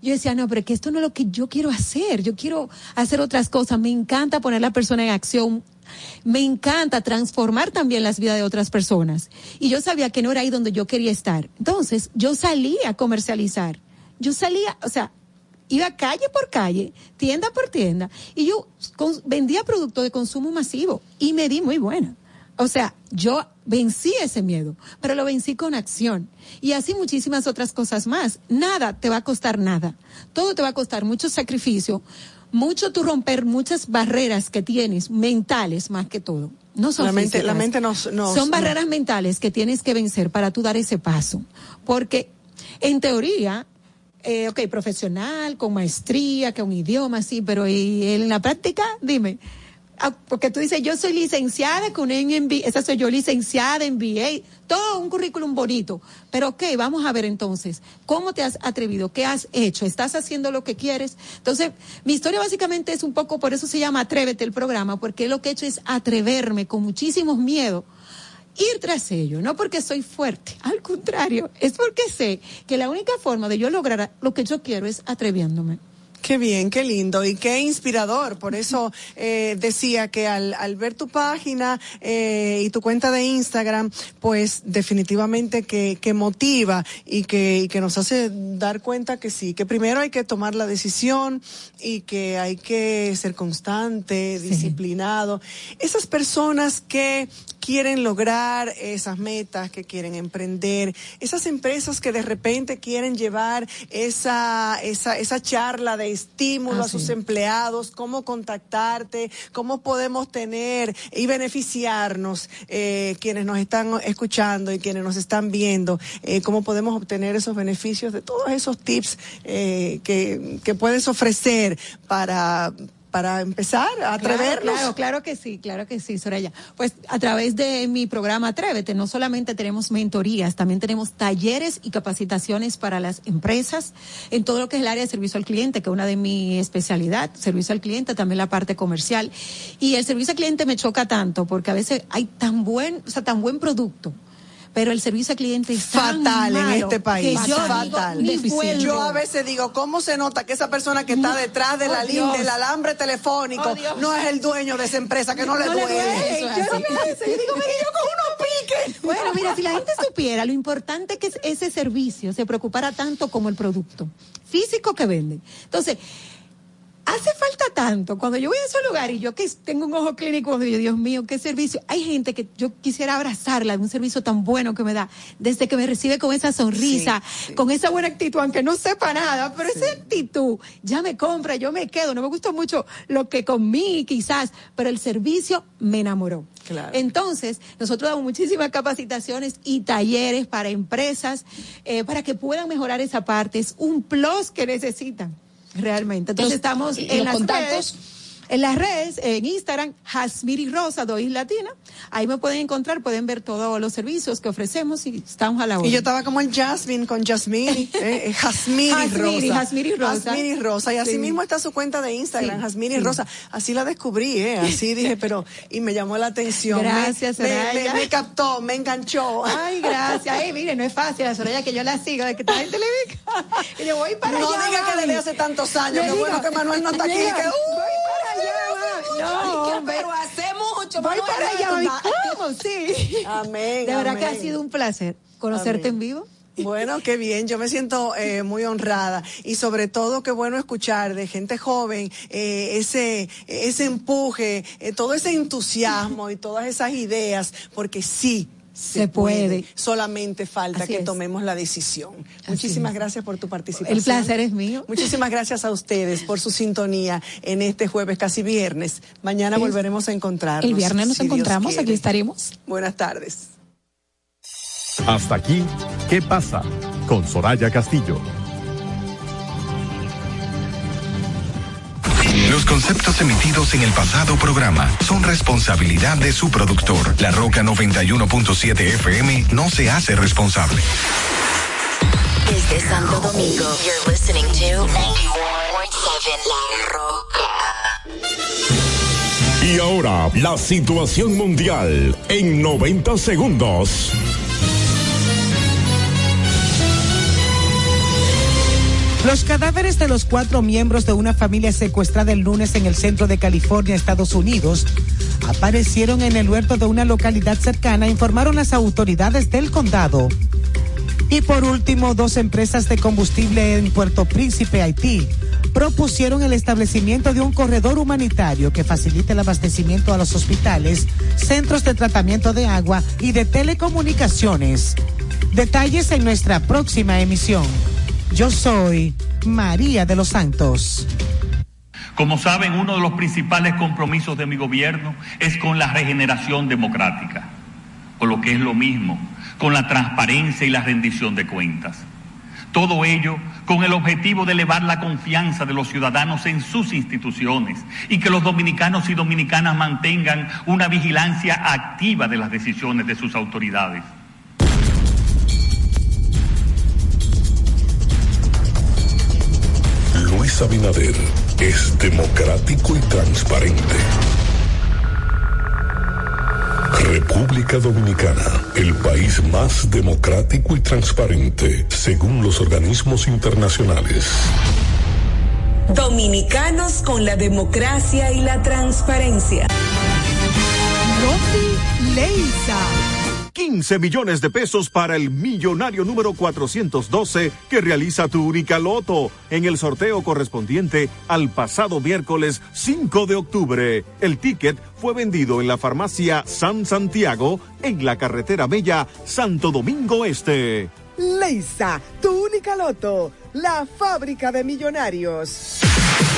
Yo decía, no, pero que esto no es lo que yo quiero hacer. Yo quiero hacer otras cosas. Me encanta poner la persona en acción. Me encanta transformar también las vidas de otras personas. Y yo sabía que no era ahí donde yo quería estar. Entonces, yo salía a comercializar. Yo salía, o sea, iba calle por calle, tienda por tienda, y yo vendía productos de consumo masivo y me di muy buena. O sea, yo vencí ese miedo, pero lo vencí con acción. Y así muchísimas otras cosas más. Nada te va a costar nada. Todo te va a costar mucho sacrificio, mucho tu romper muchas barreras que tienes, mentales más que todo. No son La mente- físicas. la mente nos- nos- Son barreras mentales que tienes que vencer para tú dar ese paso. Porque en teoría, eh, ok, profesional, con maestría, que un idioma, sí, pero ¿y en la práctica? Dime. Ah, porque tú dices, yo soy licenciada con un MBA, esa soy yo, licenciada en MBA, todo un currículum bonito. Pero ok, vamos a ver entonces, ¿cómo te has atrevido? ¿Qué has hecho? ¿Estás haciendo lo que quieres? Entonces, mi historia básicamente es un poco, por eso se llama Atrévete el programa, porque lo que he hecho es atreverme con muchísimos miedos ir tras ello, no porque soy fuerte, al contrario, es porque sé que la única forma de yo lograr lo que yo quiero es atreviéndome. Qué bien, qué lindo y qué inspirador. Por eso eh, decía que al, al, ver tu página eh, y tu cuenta de Instagram, pues definitivamente que, que motiva y que, y que nos hace dar cuenta que sí, que primero hay que tomar la decisión y que hay que ser constante, disciplinado. Esas personas que quieren lograr esas metas, que quieren emprender, esas empresas que de repente quieren llevar esa, esa, esa charla de estímulo Ah, a sus sí. empleados, cómo contactarte, cómo podemos tener y beneficiarnos eh, quienes nos están escuchando y quienes nos están viendo, eh, cómo podemos obtener esos beneficios de todos esos tips eh, que, que puedes ofrecer para para empezar a atrevernos. Claro, claro, claro que sí, claro que sí, Soraya. Pues a través de mi programa Atrévete, no solamente tenemos mentorías, también tenemos talleres y capacitaciones para las empresas en todo lo que es el área de servicio al cliente, que es una de mi especialidad, servicio al cliente, también la parte comercial. Y el servicio al cliente me choca tanto porque a veces hay tan buen, o sea, tan buen producto. Pero el servicio al cliente es tan fatal en este país. Que yo fatal. digo. Yo a veces digo, ¿cómo se nota que esa persona que está detrás de la Oh, línea Dios. del alambre telefónico Oh, no es el dueño de esa empresa, que no, le No le duele? Yo no me hace. Yo digo, mire, yo con unos piques. Bueno, mira, si la gente supiera lo importante que es ese servicio, se preocupara tanto como el producto físico que venden. Entonces, hace falta tanto. Cuando yo voy a ese lugar y yo que tengo un ojo clínico, cuando yo, Dios mío, qué servicio. Hay gente que yo quisiera abrazarla de un servicio tan bueno que me da, desde que me recibe con esa sonrisa, con esa buena actitud, aunque no sepa nada, pero esa actitud ya me compra, yo me quedo. No me gustó mucho lo que comí, quizás, pero el servicio me enamoró. Claro. Entonces, nosotros damos muchísimas capacitaciones y talleres para empresas eh, para que puedan mejorar esa parte. Es un plus que necesitan realmente. Entonces, Los- estamos los en las contactos. redes. En las redes, en Instagram, Jasmiri Rosa, Dois Latina. Ahí me pueden encontrar, pueden ver todos los servicios que ofrecemos y estamos a la hora. Y yo estaba como en Jasmine con Jasmine, eh, eh, Jasmine Jasmiri, Rosa. Jasmiri Rosa. Jasmiri Rosa. Y así Sí. mismo está su cuenta de Instagram, Sí, Jasmini sí. Rosa. Así la descubrí, ¿eh? Así dije, pero, y me llamó la atención. Me- Gracias, me, Soraya. me, me captó, me enganchó. Ay, gracias. Ay, mire, no es fácil, la Soraya que yo la sigo, de que esta gente le ve. Y yo voy para No allá. diga que desde hace tantos años, qué bueno que Manuel no está aquí, que, uh, voy para allá, mami. No, pero hace mucho. Voy para allá, vas- ¿Cómo? Sí. Amén. De verdad que ha sido un placer conocerte Amén. en vivo. Bueno, qué bien, yo me siento eh, muy honrada y sobre todo qué bueno escuchar de gente joven eh, ese, ese empuje, eh, todo ese entusiasmo y todas esas ideas, porque sí. Se, Se puede. solamente falta Así que es. tomemos la decisión. Muchísimas gracias por tu participación. El placer es mío. Muchísimas gracias a ustedes por su sintonía en este jueves, casi viernes. Mañana Es- volveremos a encontrarnos. El viernes nos si encontramos, aquí estaremos. Buenas tardes. Hasta aquí, ¿qué pasa? Con Soraya Castillo. Los conceptos emitidos en el pasado programa son responsabilidad de su productor. La Roca 91.7 FM no se hace responsable. Desde Santo Domingo, you're listening to 91.7 La Roca. Y ahora, la situación mundial en 90 segundos. Los cadáveres de los cuatro miembros de una familia secuestrada el lunes en el centro de California, Estados Unidos, aparecieron en el huerto de una localidad cercana, informaron las autoridades del condado. Y por último, dos empresas de combustible en Puerto Príncipe, Haití, propusieron el establecimiento de un corredor humanitario que facilite el abastecimiento a los hospitales, centros de tratamiento de agua y de telecomunicaciones. Detalles en nuestra próxima emisión. Yo soy María de los Santos. Como saben, uno de los principales compromisos de mi gobierno es con la regeneración democrática, o lo que es lo mismo, con la transparencia y la rendición de cuentas. Todo ello con el objetivo de elevar la confianza de los ciudadanos en sus instituciones y que los dominicanos y dominicanas mantengan una vigilancia activa de las decisiones de sus autoridades. Luis Abinader es democrático y transparente. República Dominicana, el país más democrático y transparente, según los organismos internacionales. Dominicanos con la democracia y la transparencia. Rosy Leisa. 15 millones de pesos para el millonario número 412 que realiza tu única loto en el sorteo correspondiente al pasado miércoles 5 de octubre. El ticket fue vendido en la farmacia San Santiago en la carretera Bella Santo Domingo Este. Leisa, tu única loto, la fábrica de millonarios.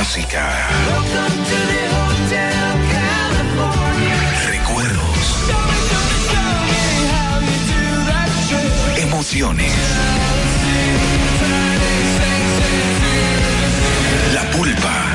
música. Recuerdos. Emociones. La pulpa,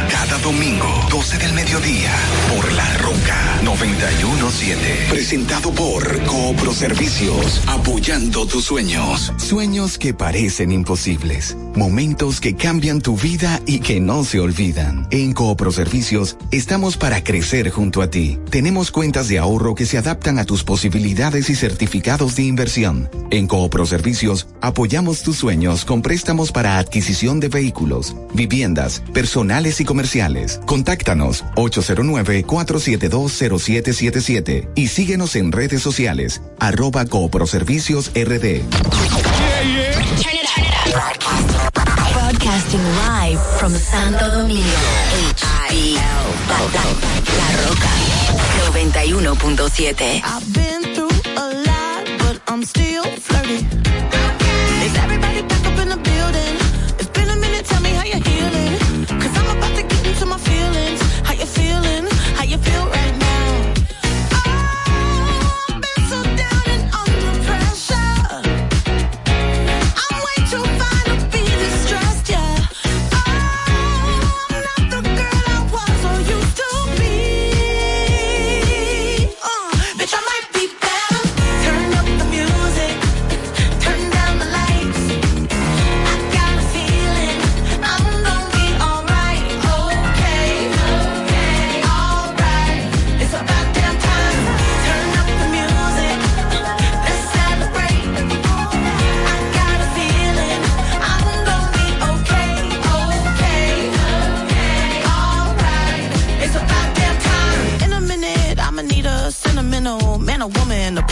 domingo, 12 del mediodía, por La Roca 917. Presentado por Coopro Servicios, apoyando tus sueños. Sueños que parecen imposibles. Momentos que cambian tu vida y que no se olvidan. En Coopro Servicios estamos para crecer junto a ti. Tenemos cuentas de ahorro que se adaptan a tus posibilidades y certificados de inversión. En Coopro Servicios apoyamos tus sueños con préstamos para adquisición de vehículos, viviendas, personales y comerciales. Contáctanos 809-4720777 y síguenos en redes sociales arroba Cooproservicios RD. Broadcasting live from Santo Domingo. HIL. La, la, la Roca 91.7. I've been through a lot, but I'm still flirty. Is everybody back up in the building?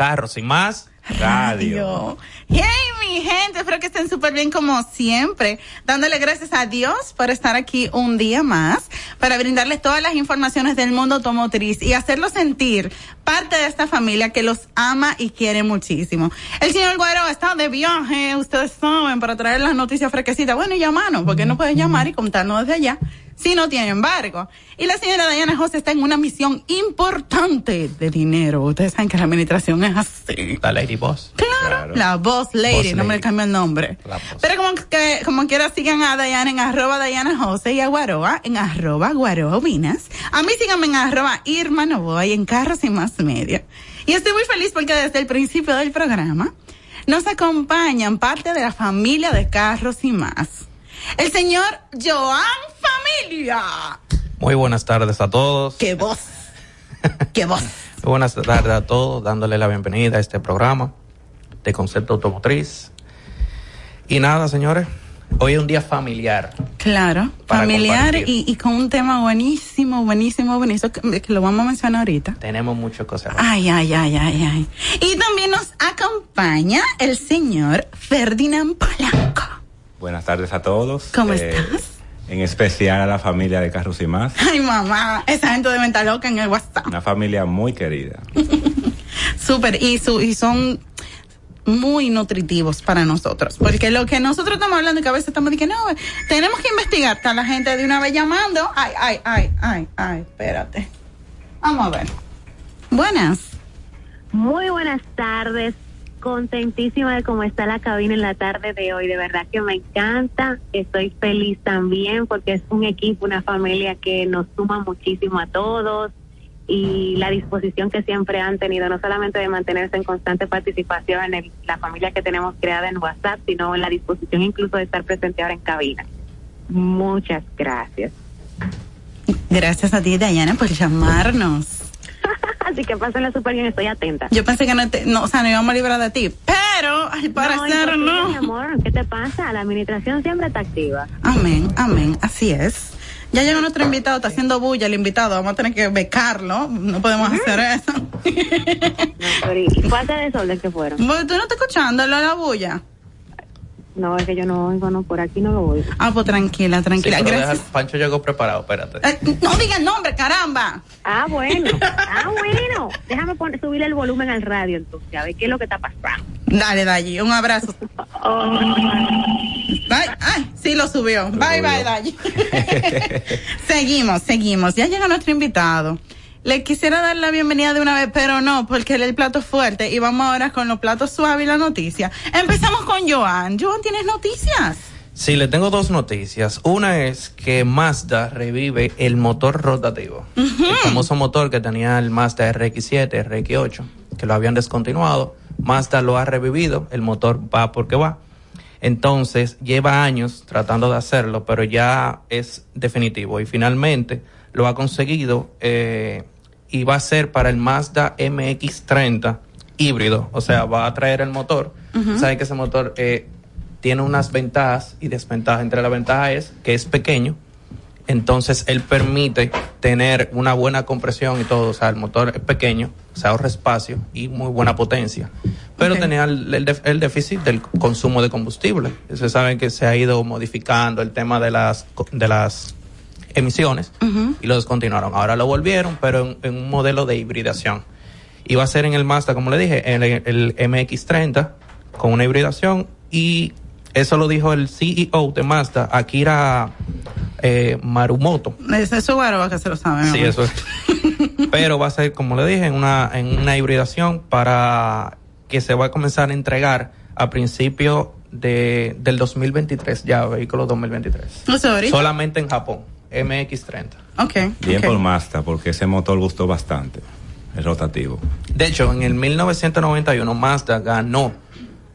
Carros y Más Radio. Jamie, mi gente, espero que estén súper bien como siempre, dándole gracias a Dios por estar aquí un día más, para brindarles todas las informaciones del mundo automotriz y hacerlos sentir parte de esta familia que los ama y quiere muchísimo. El señor Guaro está de viaje, ustedes saben, para traer las noticias fresquecitas. Bueno, y llamarnos, porque no pueden llamar y contarnos desde allá si no tiene embargo. Y la señora Diana José está en una misión importante de dinero. Ustedes saben que la administración es así. La Lady Boss. Claro. La Boss Lady, Boss no me le cambio el nombre. Pero como que, como quiera sigan a Diana en arroba Diana José y a Guaroa en arroba Guaroa Vinas. A mí síganme en arroba Irma Novoa y en Carros y Más Media. Y estoy muy feliz porque desde el principio del programa nos acompañan parte de la familia de Carros y Más. El señor Joan Familia. Muy buenas tardes a todos. ¡Qué voz! ¡Qué voz! Muy buenas tardes a todos, dándole la bienvenida a este programa de concepto automotriz. Y nada, señores, hoy es un día familiar. Claro, familiar y, y con un tema buenísimo, buenísimo, buenísimo, que, que lo vamos a mencionar ahorita. Tenemos muchas cosas. Ay, ay, ay, ay, ay. Y también nos acompaña el señor Ferdinand Polanco. Buenas tardes a todos. ¿Cómo Eh, estás? En especial a la familia de Carros y Más, Ay, mamá, esa gente debe estar loca en el WhatsApp. una familia muy querida. Súper, y, su, y son muy nutritivos para nosotros. Porque lo que nosotros estamos hablando y que a veces estamos diciendo, no, tenemos que investigar. Está la gente de una vez llamando. Ay, ay, ay, ay, ay, espérate. Vamos a ver. Buenas. Muy buenas tardes. Contentísima de cómo está la cabina en la tarde de hoy. De verdad que me encanta. Estoy feliz también porque es un equipo, una familia que nos suma muchísimo a todos y la disposición que siempre han tenido, no solamente de mantenerse en constante participación en el- la familia que tenemos creada en WhatsApp, sino en la disposición incluso de estar presente ahora en cabina. Muchas gracias. Gracias a ti, Dayana, por llamarnos. Así que pásenla súper bien, estoy atenta. Yo pensé que no, te- no, o sea, no íbamos a librar de ti, pero al parecer no. mi amor, ¿qué te pasa? La administración siempre está activa. Amén, amén, así es. Ya llegó nuestro invitado, está haciendo bulla el invitado, vamos a tener que becarlo, no podemos hacer eso. ¿Y cuántas desorden que fueron? Bueno, ¿Tú no estás escuchando de la bulla? No, es que yo no oigo, no, por aquí no lo oigo. Ah, pues tranquila, tranquila. Gracias. deja- Pancho llegó preparado, espérate. Eh, no diga el nombre, caramba. Ah, bueno. Ah, bueno. Déjame poner, subir el volumen al radio entonces, a ver qué es lo que está pasando. Dale, Dayi, un abrazo. Bye. Ay, sí lo subió. Bye, bye, Dayi. seguimos, seguimos. Ya llega nuestro invitado. Le quisiera dar la bienvenida de una vez, pero no, porque el plato fuerte. Y vamos ahora con los platos suaves y la noticia. Empezamos con Joan. Joan, ¿tienes noticias? Sí, le tengo dos noticias. Una es que Mazda revive el motor rotativo. El famoso motor que tenía el Mazda RX7, RX8, que lo habían descontinuado. Mazda lo ha revivido, el motor va porque va. Entonces, lleva años tratando de hacerlo, pero ya es definitivo. Y finalmente lo ha conseguido eh, y va a ser para el Mazda MX30 híbrido. O sea, va a traer el motor. Ujú. Sabe que ese motor eh, tiene unas ventajas y desventajas. Entre las ventajas es que es pequeño, entonces él permite tener una buena compresión y todo. O sea, el motor es pequeño, se ahorra espacio y muy buena potencia. Pero tenía el, el déficit del consumo de combustible. Se sabe que se ha ido modificando el tema de las, de las emisiones y lo descontinuaron. Ahora lo volvieron, pero en, en un modelo de hibridación. Y va a ser en el Mazda, como le dije, en el, el MX30 con una hibridación y eso lo dijo el CEO de Mazda, Akira eh, Marumoto. Ese es su guaroba que se lo sabe. Sí, eso es. Pero va a ser, como le dije, en una, en una hibridación para que se va a comenzar a entregar a principio de, del 2023, ya, vehículo 2023. O sea, ahorita. Solamente en Japón, MX30. Ok. Bien por Mazda, porque ese motor gustó bastante, el rotativo. De hecho, en el 1991 Mazda ganó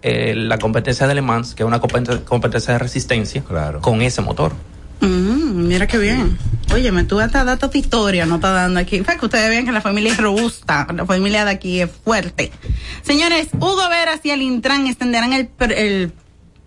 eh, la competencia de Le Mans, que es una competen- competencia de resistencia, con ese motor. Mm, mira qué bien. Oye, me tuve hasta datos de historia, no está dando aquí. Para que ustedes vean que la familia es robusta, la familia de aquí es fuerte. Señores, Hugo Veras y el Intran extenderán el, per- el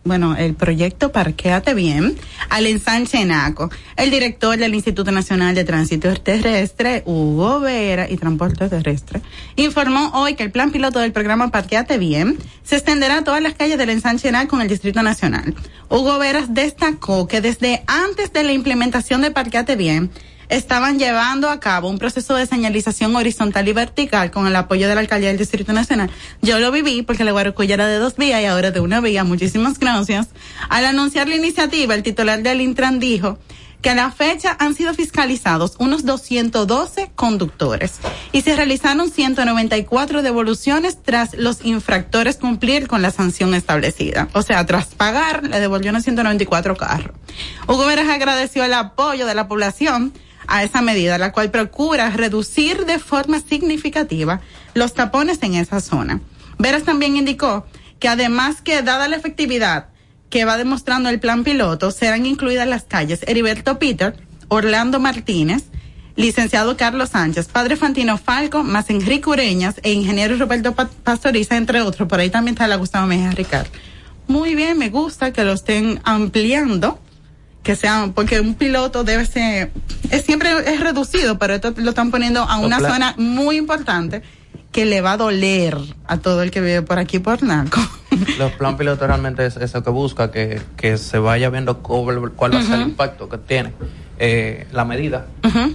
bueno, el proyecto Parquéate Bien al ensanche Naco. El director del Instituto Nacional de Tránsito Terrestre, Hugo Vera y Transporte Terrestre, informó hoy que el plan piloto del programa Parquéate Bien se extenderá a todas las calles del ensanche Naco en el Distrito Nacional. Hugo Veras destacó que desde antes de la implementación de Parquéate Bien, estaban llevando a cabo un proceso de señalización horizontal y vertical con el apoyo de la alcaldía del Distrito Nacional. Yo lo viví porque la Guarocuya era de dos vías y ahora de una vía. Muchísimas gracias. Al anunciar la iniciativa, el titular del Intran dijo que a la fecha han sido fiscalizados unos 212 conductores y se realizaron 194 devoluciones tras los infractores cumplir con la sanción establecida. O sea, tras pagar, le devolvieron 194 carros. Hugo Veras agradeció el apoyo de la población a esa medida, la cual procura reducir de forma significativa los tapones en esa zona. Veras también indicó que además que dada la efectividad que va demostrando el plan piloto, serán incluidas las calles Heriberto Peter, Orlando Martínez, licenciado Carlos Sánchez, Padre Fantino Falco, más Enrique Ureñas e ingeniero Roberto Pa- Pastoriza, entre otros. Por ahí también está la Gustavo Mejía Ricard. Muy bien, me gusta que lo estén ampliando, que sean, porque un piloto debe ser, es siempre es reducido, pero esto lo están poniendo a una zona muy importante que le va a doler a todo el que vive por aquí por Naco. Los plan piloto realmente es eso que busca, que, que se vaya viendo cuál, cuál va a ser el impacto que tiene eh, la medida.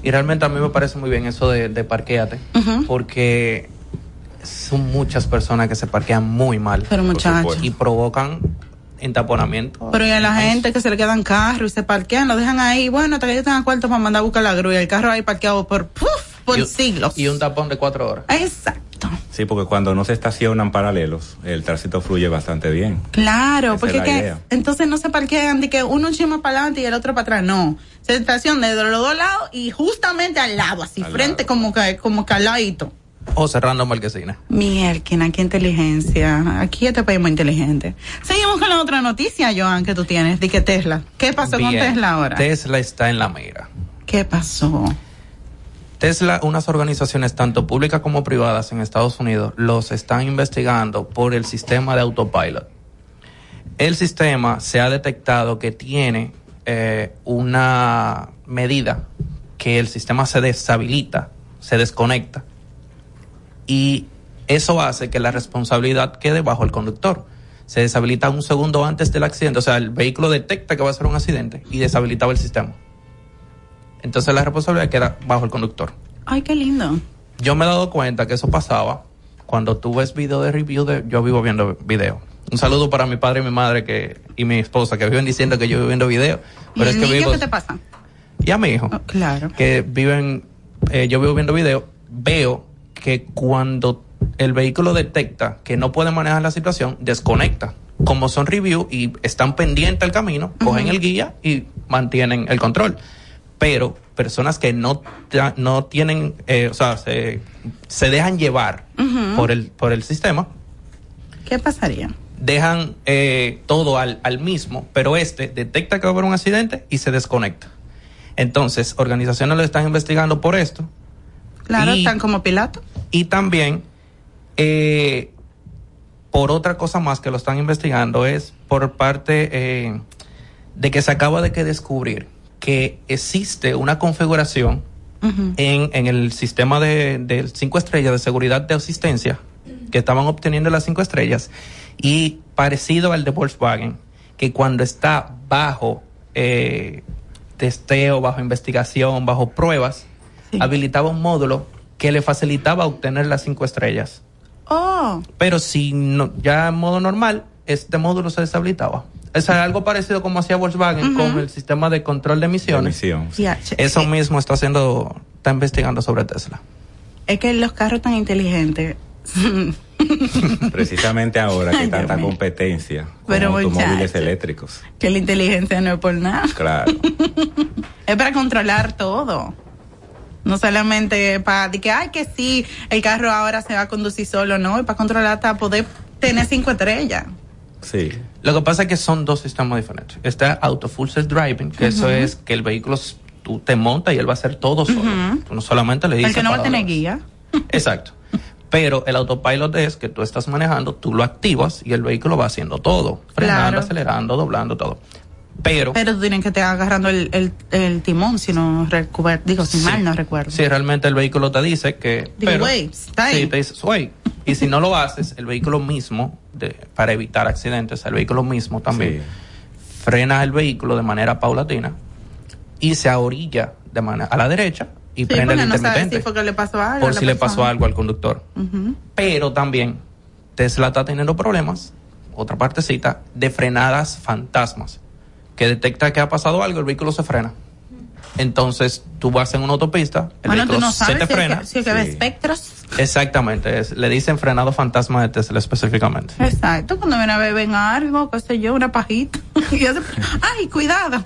Y realmente a mí me parece muy bien eso de, de parquéate, Ujú. porque son muchas personas que se parquean muy mal. Pero, por muchacho. supuesto, Y provocan entaponamiento. Pero y a la gente que se le quedan carros y se parquean, lo dejan ahí, bueno, hasta que yo tenga cuarto para mandar a buscar la grúa y el carro ahí parqueado por, ¡puf! por Y un- siglos. Y un tapón de cuatro horas. Exacto. Sí, porque cuando no se estacionan paralelos, el tránsito fluye bastante bien. Claro, Esa porque es que, entonces no se parquean de que uno chima para adelante y el otro para atrás, no. Se estaciona de los dos lados y justamente al lado, así, Al frente como que, como caladito. O cerrando marquesina. Mierda, qué inteligencia. Aquí este país muy inteligente. Seguimos con la otra noticia, Joan, que tú tienes, de que Tesla. ¿Qué pasó con. Tesla ahora? Tesla está en la mira. ¿Qué pasó? Tesla, unas organizaciones tanto públicas como privadas en Estados Unidos los están investigando por el sistema de autopilot. El sistema se ha detectado que tiene eh, una medida que el sistema se deshabilita, se desconecta y eso hace que la responsabilidad quede bajo el conductor. Se deshabilita un segundo antes del accidente, o sea, el vehículo detecta que va a ser un accidente y deshabilitaba el sistema. Entonces la responsabilidad queda bajo el conductor. Ay, qué lindo. Yo me he dado cuenta que eso pasaba cuando tú ves video de review de yo vivo viendo video. Un saludo para mi padre y mi madre que y mi esposa que viven diciendo que yo vivo viendo video, ¿Y pero es que niño vivo qué te pasa? y a mi hijo Claro. que viven eh, yo vivo viendo video, veo que cuando el vehículo detecta que no puede manejar la situación, desconecta. Como son review y están pendientes al camino, cogen el guía y mantienen el control. Pero personas que no, no tienen, eh, o sea, se, se dejan llevar por, el, por el sistema, ¿Qué pasaría? dejan eh, todo al, al mismo, pero este detecta que va a haber un accidente y se desconecta. Entonces, organizaciones lo están investigando por esto. Claro, están como Pilato. Y también, eh, por otra cosa más que lo están investigando, es por parte eh, de que se acaba de que descubrir que existe una configuración en, en el sistema de, de cinco estrellas de seguridad de asistencia que estaban obteniendo las cinco estrellas y parecido al de Volkswagen, que cuando está bajo eh, testeo, bajo investigación, bajo pruebas, habilitaba un módulo que le facilitaba obtener las cinco estrellas. Oh, Pero si no, ya en modo normal, este módulo se deshabilitaba. Es algo parecido como hacía Volkswagen con el sistema de control de emisiones. che- Eso mismo está haciendo, está investigando sobre Tesla. es que los carros tan inteligentes. Precisamente ahora que Ay, hay tanta competencia con Pero, automóviles muchacho. eléctricos. que la inteligencia no es por nada. Claro. Es para controlar todo. No solamente para de que, ay, que sí, el carro ahora se va a conducir solo, no, es para controlar hasta poder tener cinco estrellas. Sí. Lo que pasa es que son dos sistemas diferentes. Está Auto Full Self Driving, que eso es que el vehículo tú te montas y él va a hacer todo solo. Ujú. Tú no solamente le dices. El que no va a tener guía. Exacto. Pero el autopilot es que tú estás manejando, tú lo activas y el vehículo va haciendo todo, frenando, Claro. acelerando, doblando todo. Pero Pero tú tienes que estar agarrando el, el, el timón, si no recuerdo, digo, si mal no recuerdo. si realmente el vehículo te dice que... Digo, pero, "Wey, está ahí". Sí, te dice, "Wey". Y si no lo haces, el vehículo mismo, de, para evitar accidentes, el vehículo mismo también frena el vehículo de manera paulatina y se orilla de manera a la derecha y Sí, prende el no sabes intermitente si fue que le pasó algo. a por si le pasó algo al conductor. Pero también Tesla está teniendo problemas, otra partecita, de frenadas fantasmas, que detecta que ha pasado algo, el vehículo se frena. Entonces tú vas en una autopista, el Bueno, tú vehículo se te si es frena. que, si es que ve espectros. Exactamente, es- le dicen frenado fantasma de Tesla específicamente. Exacto, cuando viene a ven algo, qué sé yo, una pajita. y hace, ay, cuidado.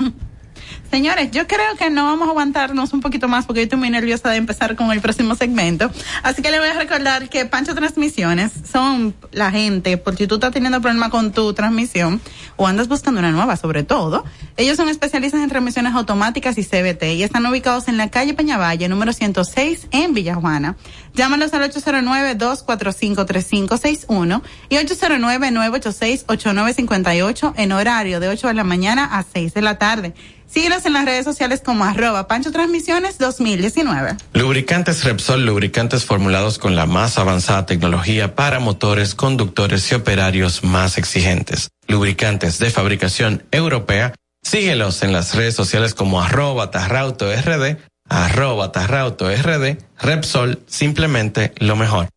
Señores, yo creo que no vamos a aguantarnos un poquito más porque yo estoy muy nerviosa de empezar con el próximo segmento. Así que le voy a recordar que Pancho Transmisiones son la gente, por si tú estás teniendo problema con tu transmisión o andas buscando una nueva sobre todo, ellos son especialistas en transmisiones automáticas y CBT y están ubicados en la calle Peñavalle, número 106 en Villajuana. Llámalos al 809-245-3561 y 809-986-8958 en horario de 8 de la mañana a 6 de la tarde. Síguenos en las redes sociales como arroba Pancho Transmisiones 2019. Lubricantes Repsol, lubricantes formulados con la más avanzada tecnología para motores, conductores y operarios más exigentes. Lubricantes de fabricación europea. Síguelos en las redes sociales como arroba Tarrauto RD, arroba Tarrauto RD, Repsol, simplemente lo mejor.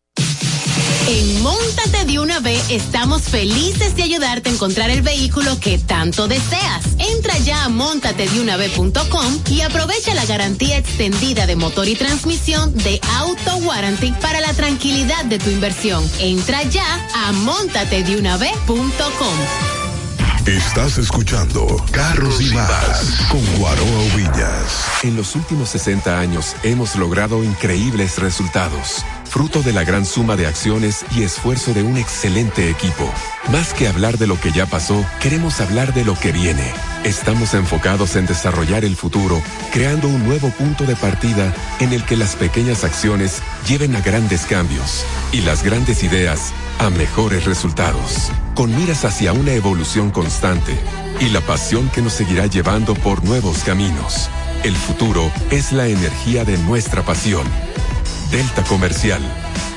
En Móntate de una vez estamos felices de ayudarte a encontrar el vehículo que tanto deseas. Entra ya a montatedeunavez.com y aprovecha la garantía extendida de motor y transmisión de Auto Warranty para la tranquilidad de tu inversión. Entra ya a montatedeunavez.com. Estás escuchando Carros y Más con Guaroa Villas. En los últimos 60 años hemos logrado increíbles resultados, fruto de la gran suma de acciones y esfuerzo de un excelente equipo. Más que hablar de lo que ya pasó, queremos hablar de lo que viene. Estamos enfocados en desarrollar el futuro, creando un nuevo punto de partida en el que las pequeñas acciones lleven a grandes cambios y las grandes ideas a mejores resultados, con miras hacia una evolución constante y la pasión que nos seguirá llevando por nuevos caminos. El futuro es la energía de nuestra pasión. Delta Comercial,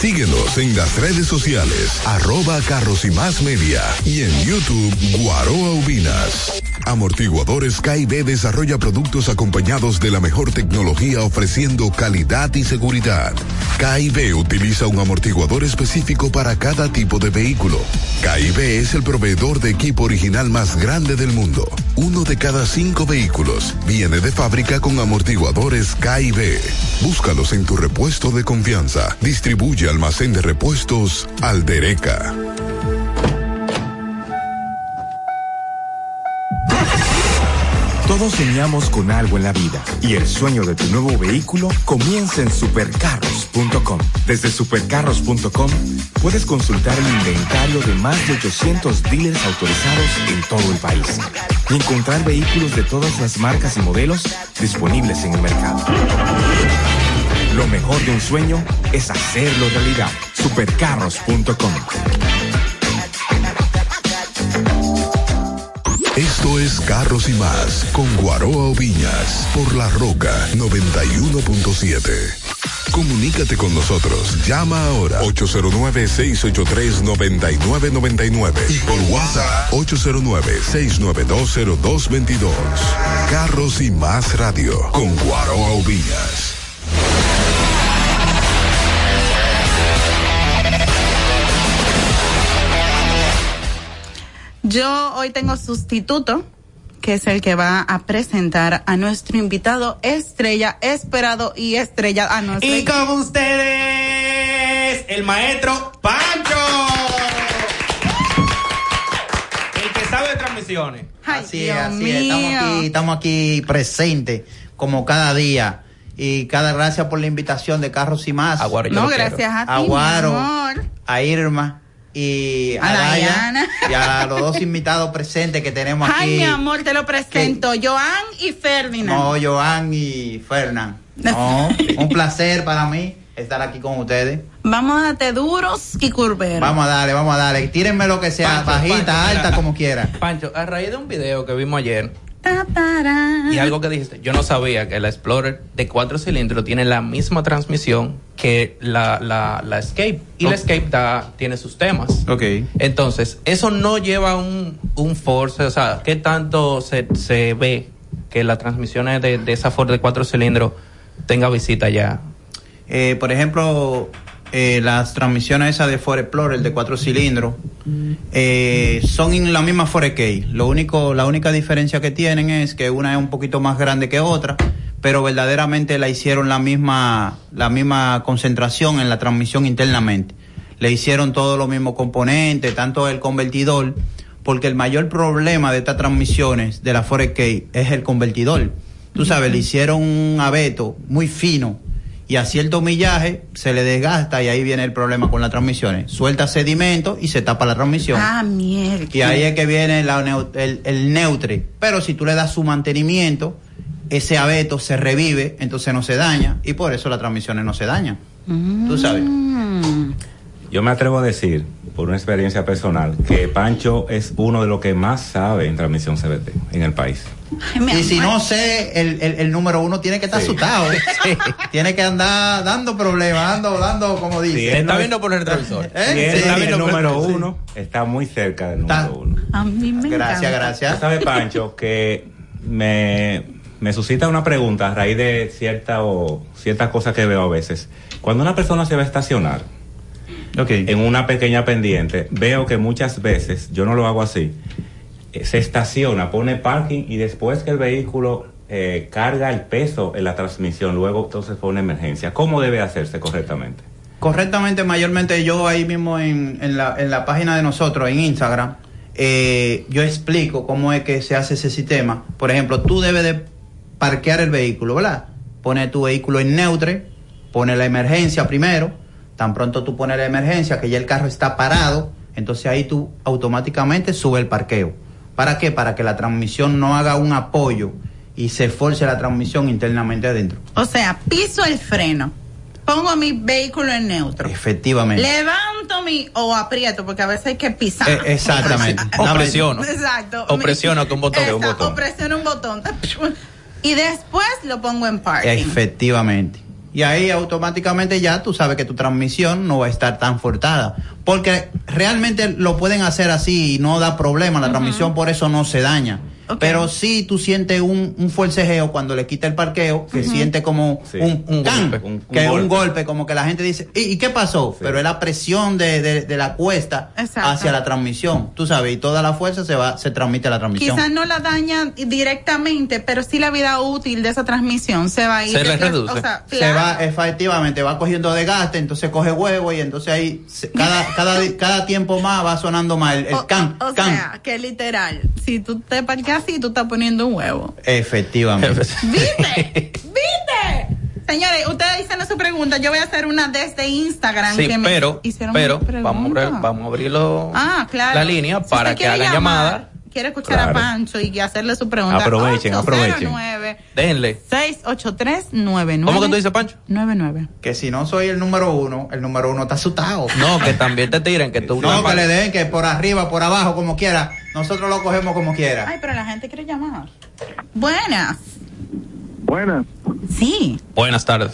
Síguenos en las redes sociales, arroba Carros y Más Media y en YouTube Guaroa Ubinas. Amortiguadores KIB desarrolla productos acompañados de la mejor tecnología ofreciendo calidad y seguridad. KIB utiliza un amortiguador específico para cada tipo de vehículo. KIB es el proveedor de equipo original más grande del mundo. Uno de cada cinco vehículos viene de fábrica con amortiguadores KIB. Búscalos en tu repuesto de confianza. Distribuye almacén de repuestos Aldereca. Todos soñamos con algo en la vida y el sueño de tu nuevo vehículo comienza en supercarros.com. Desde supercarros.com puedes consultar el inventario de más de 800 dealers autorizados en todo el país y encontrar vehículos de todas las marcas y modelos disponibles en el mercado. Lo mejor de un sueño es hacerlo realidad. Supercarros.com. Esto es Carros y Más con Guaroa Oviñas por La Roca 91.7. Comunícate con nosotros. Llama ahora 809-683-9999 y por WhatsApp 809-6920222. Carros y Más Radio con Guaroa Oviñas. Yo hoy tengo sustituto, que es el que va a presentar a nuestro invitado estrella, esperado y estrella. Ah, no, Y con ustedes, el maestro Pancho. El que sabe de transmisiones. Así es, así es. Estamos aquí, estamos aquí presentes como cada día. Y cada gracias por la invitación de Carros y Más. No, gracias a ti, A mi amor. a Irma y a, Dayana. y a los dos invitados presentes que tenemos aquí. Ay, mi amor, te lo presento. Joan y Ferdinand. No, Joan y Fernán. No, un placer para mí estar aquí con ustedes. Vamos a darte duros y curveros. Vamos a darle, vamos a darle. Tírenme lo que sea, Pancho, bajita, Pancho, alta, mira. como quiera. Pancho, a raíz de un video que vimos ayer. Y algo que dijiste, yo no sabía que la Explorer de cuatro cilindros tiene la misma transmisión que la, la, la Escape. Y la Escape da, tiene sus temas. Ok. Entonces, eso no lleva un, un force, o sea, ¿qué tanto se, se ve que las transmisiones de, de esa Ford de cuatro cilindros tenga visita ya? Eh, por ejemplo, eh, las transmisiones esas de Ford Explorer de cuatro cilindros eh, son en la misma Ford K. Lo único, la única diferencia que tienen es que una es un poquito más grande que otra, pero verdaderamente la hicieron la misma, la misma concentración en la transmisión internamente. Le hicieron todos los mismos componentes, tanto el convertidor, porque el mayor problema de estas transmisiones de la Ford K es el convertidor. Tú sabes, le hicieron un abeto muy fino y a cierto millaje se le desgasta y ahí viene el problema con las transmisiones. Suelta sedimento y se tapa la transmisión. Ah, mierda. Y ahí es que viene la el, el neutre. Pero si tú le das su mantenimiento, ese abeto se revive, entonces no se daña y por eso las transmisiones no se dañan. Tú sabes. Yo me atrevo a decir, por una experiencia personal, que Pancho es uno de los que más sabe en transmisión CBT en el país. Y si no sé, el, el- el número uno tiene que estar asustado. Tiene que andar dando problemas, dando, dando, como dice. Si él no es- por el retrovisor. ¿Eh? Sí. el número Sí. uno, está muy cerca del número uno. A mí me Gracias, encanta. gracias. Tú sabes, Pancho, que me, me suscita una pregunta a raíz de cierta o ciertas cosas que veo a veces. Cuando una persona se va a estacionar en una pequeña pendiente, veo que muchas veces, yo no lo hago así, eh, se estaciona, pone parking y después que el vehículo eh, carga el peso en la transmisión, luego entonces pone emergencia. ¿Cómo debe hacerse correctamente? Correctamente, mayormente yo ahí mismo en, en la, en la página de nosotros, en Instagram, eh, yo explico cómo es que se hace ese sistema. Por ejemplo, tú debes de parquear el vehículo, ¿verdad? Pone tu vehículo en neutre, pone la emergencia primero, tan pronto tú pones la emergencia, que ya el carro está parado, entonces ahí tú automáticamente sube el parqueo. ¿Para qué? Para que la transmisión no haga un apoyo y se force la transmisión internamente adentro. O sea, piso el freno. Pongo mi vehículo en neutro. Efectivamente. Levanto mi o aprieto porque a veces hay que pisar. Eh, exactamente. O presiono. Exacto. O presiono con un botón. Un botón. O presiono un botón. Y después lo pongo en parking. Efectivamente. Y ahí automáticamente ya tú sabes que tu transmisión no va a estar tan forzada. Porque realmente lo pueden hacer así y no da problema. La transmisión por eso no se daña. Pero sí tú sientes un, un forcejeo cuando le quita el parqueo, que siente como Sí. un, Un can, golpe, un- un que es un golpe. golpe, como que la gente dice, ¿y, y qué pasó? Pero es la presión de, de- de la cuesta Exacto. hacia la transmisión, tú sabes, y toda la fuerza se va, se transmite a la transmisión. Quizás no la daña directamente, pero sí la vida útil de esa transmisión se va a ir. Se le reduce. O sea, se claro. va efectivamente va cogiendo desgaste entonces coge huevo y entonces ahí se- cada cada cada tiempo más va sonando más el, el can O can sea, que literal, si tú te parqueas así, tú estás poniendo un huevo. efectivamente ¿Viste? Señores, ustedes hicieron su pregunta. Yo voy a hacer una desde Instagram. Sí, que me pero, hicieron pero una pregunta. vamos a, abrir, vamos a abrirlo Ah, claro. la línea Si para que hagan llamar, llamada. Quiere escuchar a. Pancho y hacerle su pregunta. Aprovechen, aprovechen. 809 Denle. 683-99. ¿Cómo que tú dices, Pancho? 99. que si no soy el número uno el número uno está asustado No, que también te tiren, que tú no que le den que por arriba por abajo como quiera nosotros lo cogemos como quiera Ay, pero la gente quiere llamar. Buenas. Buenas. Sí. Buenas tardes.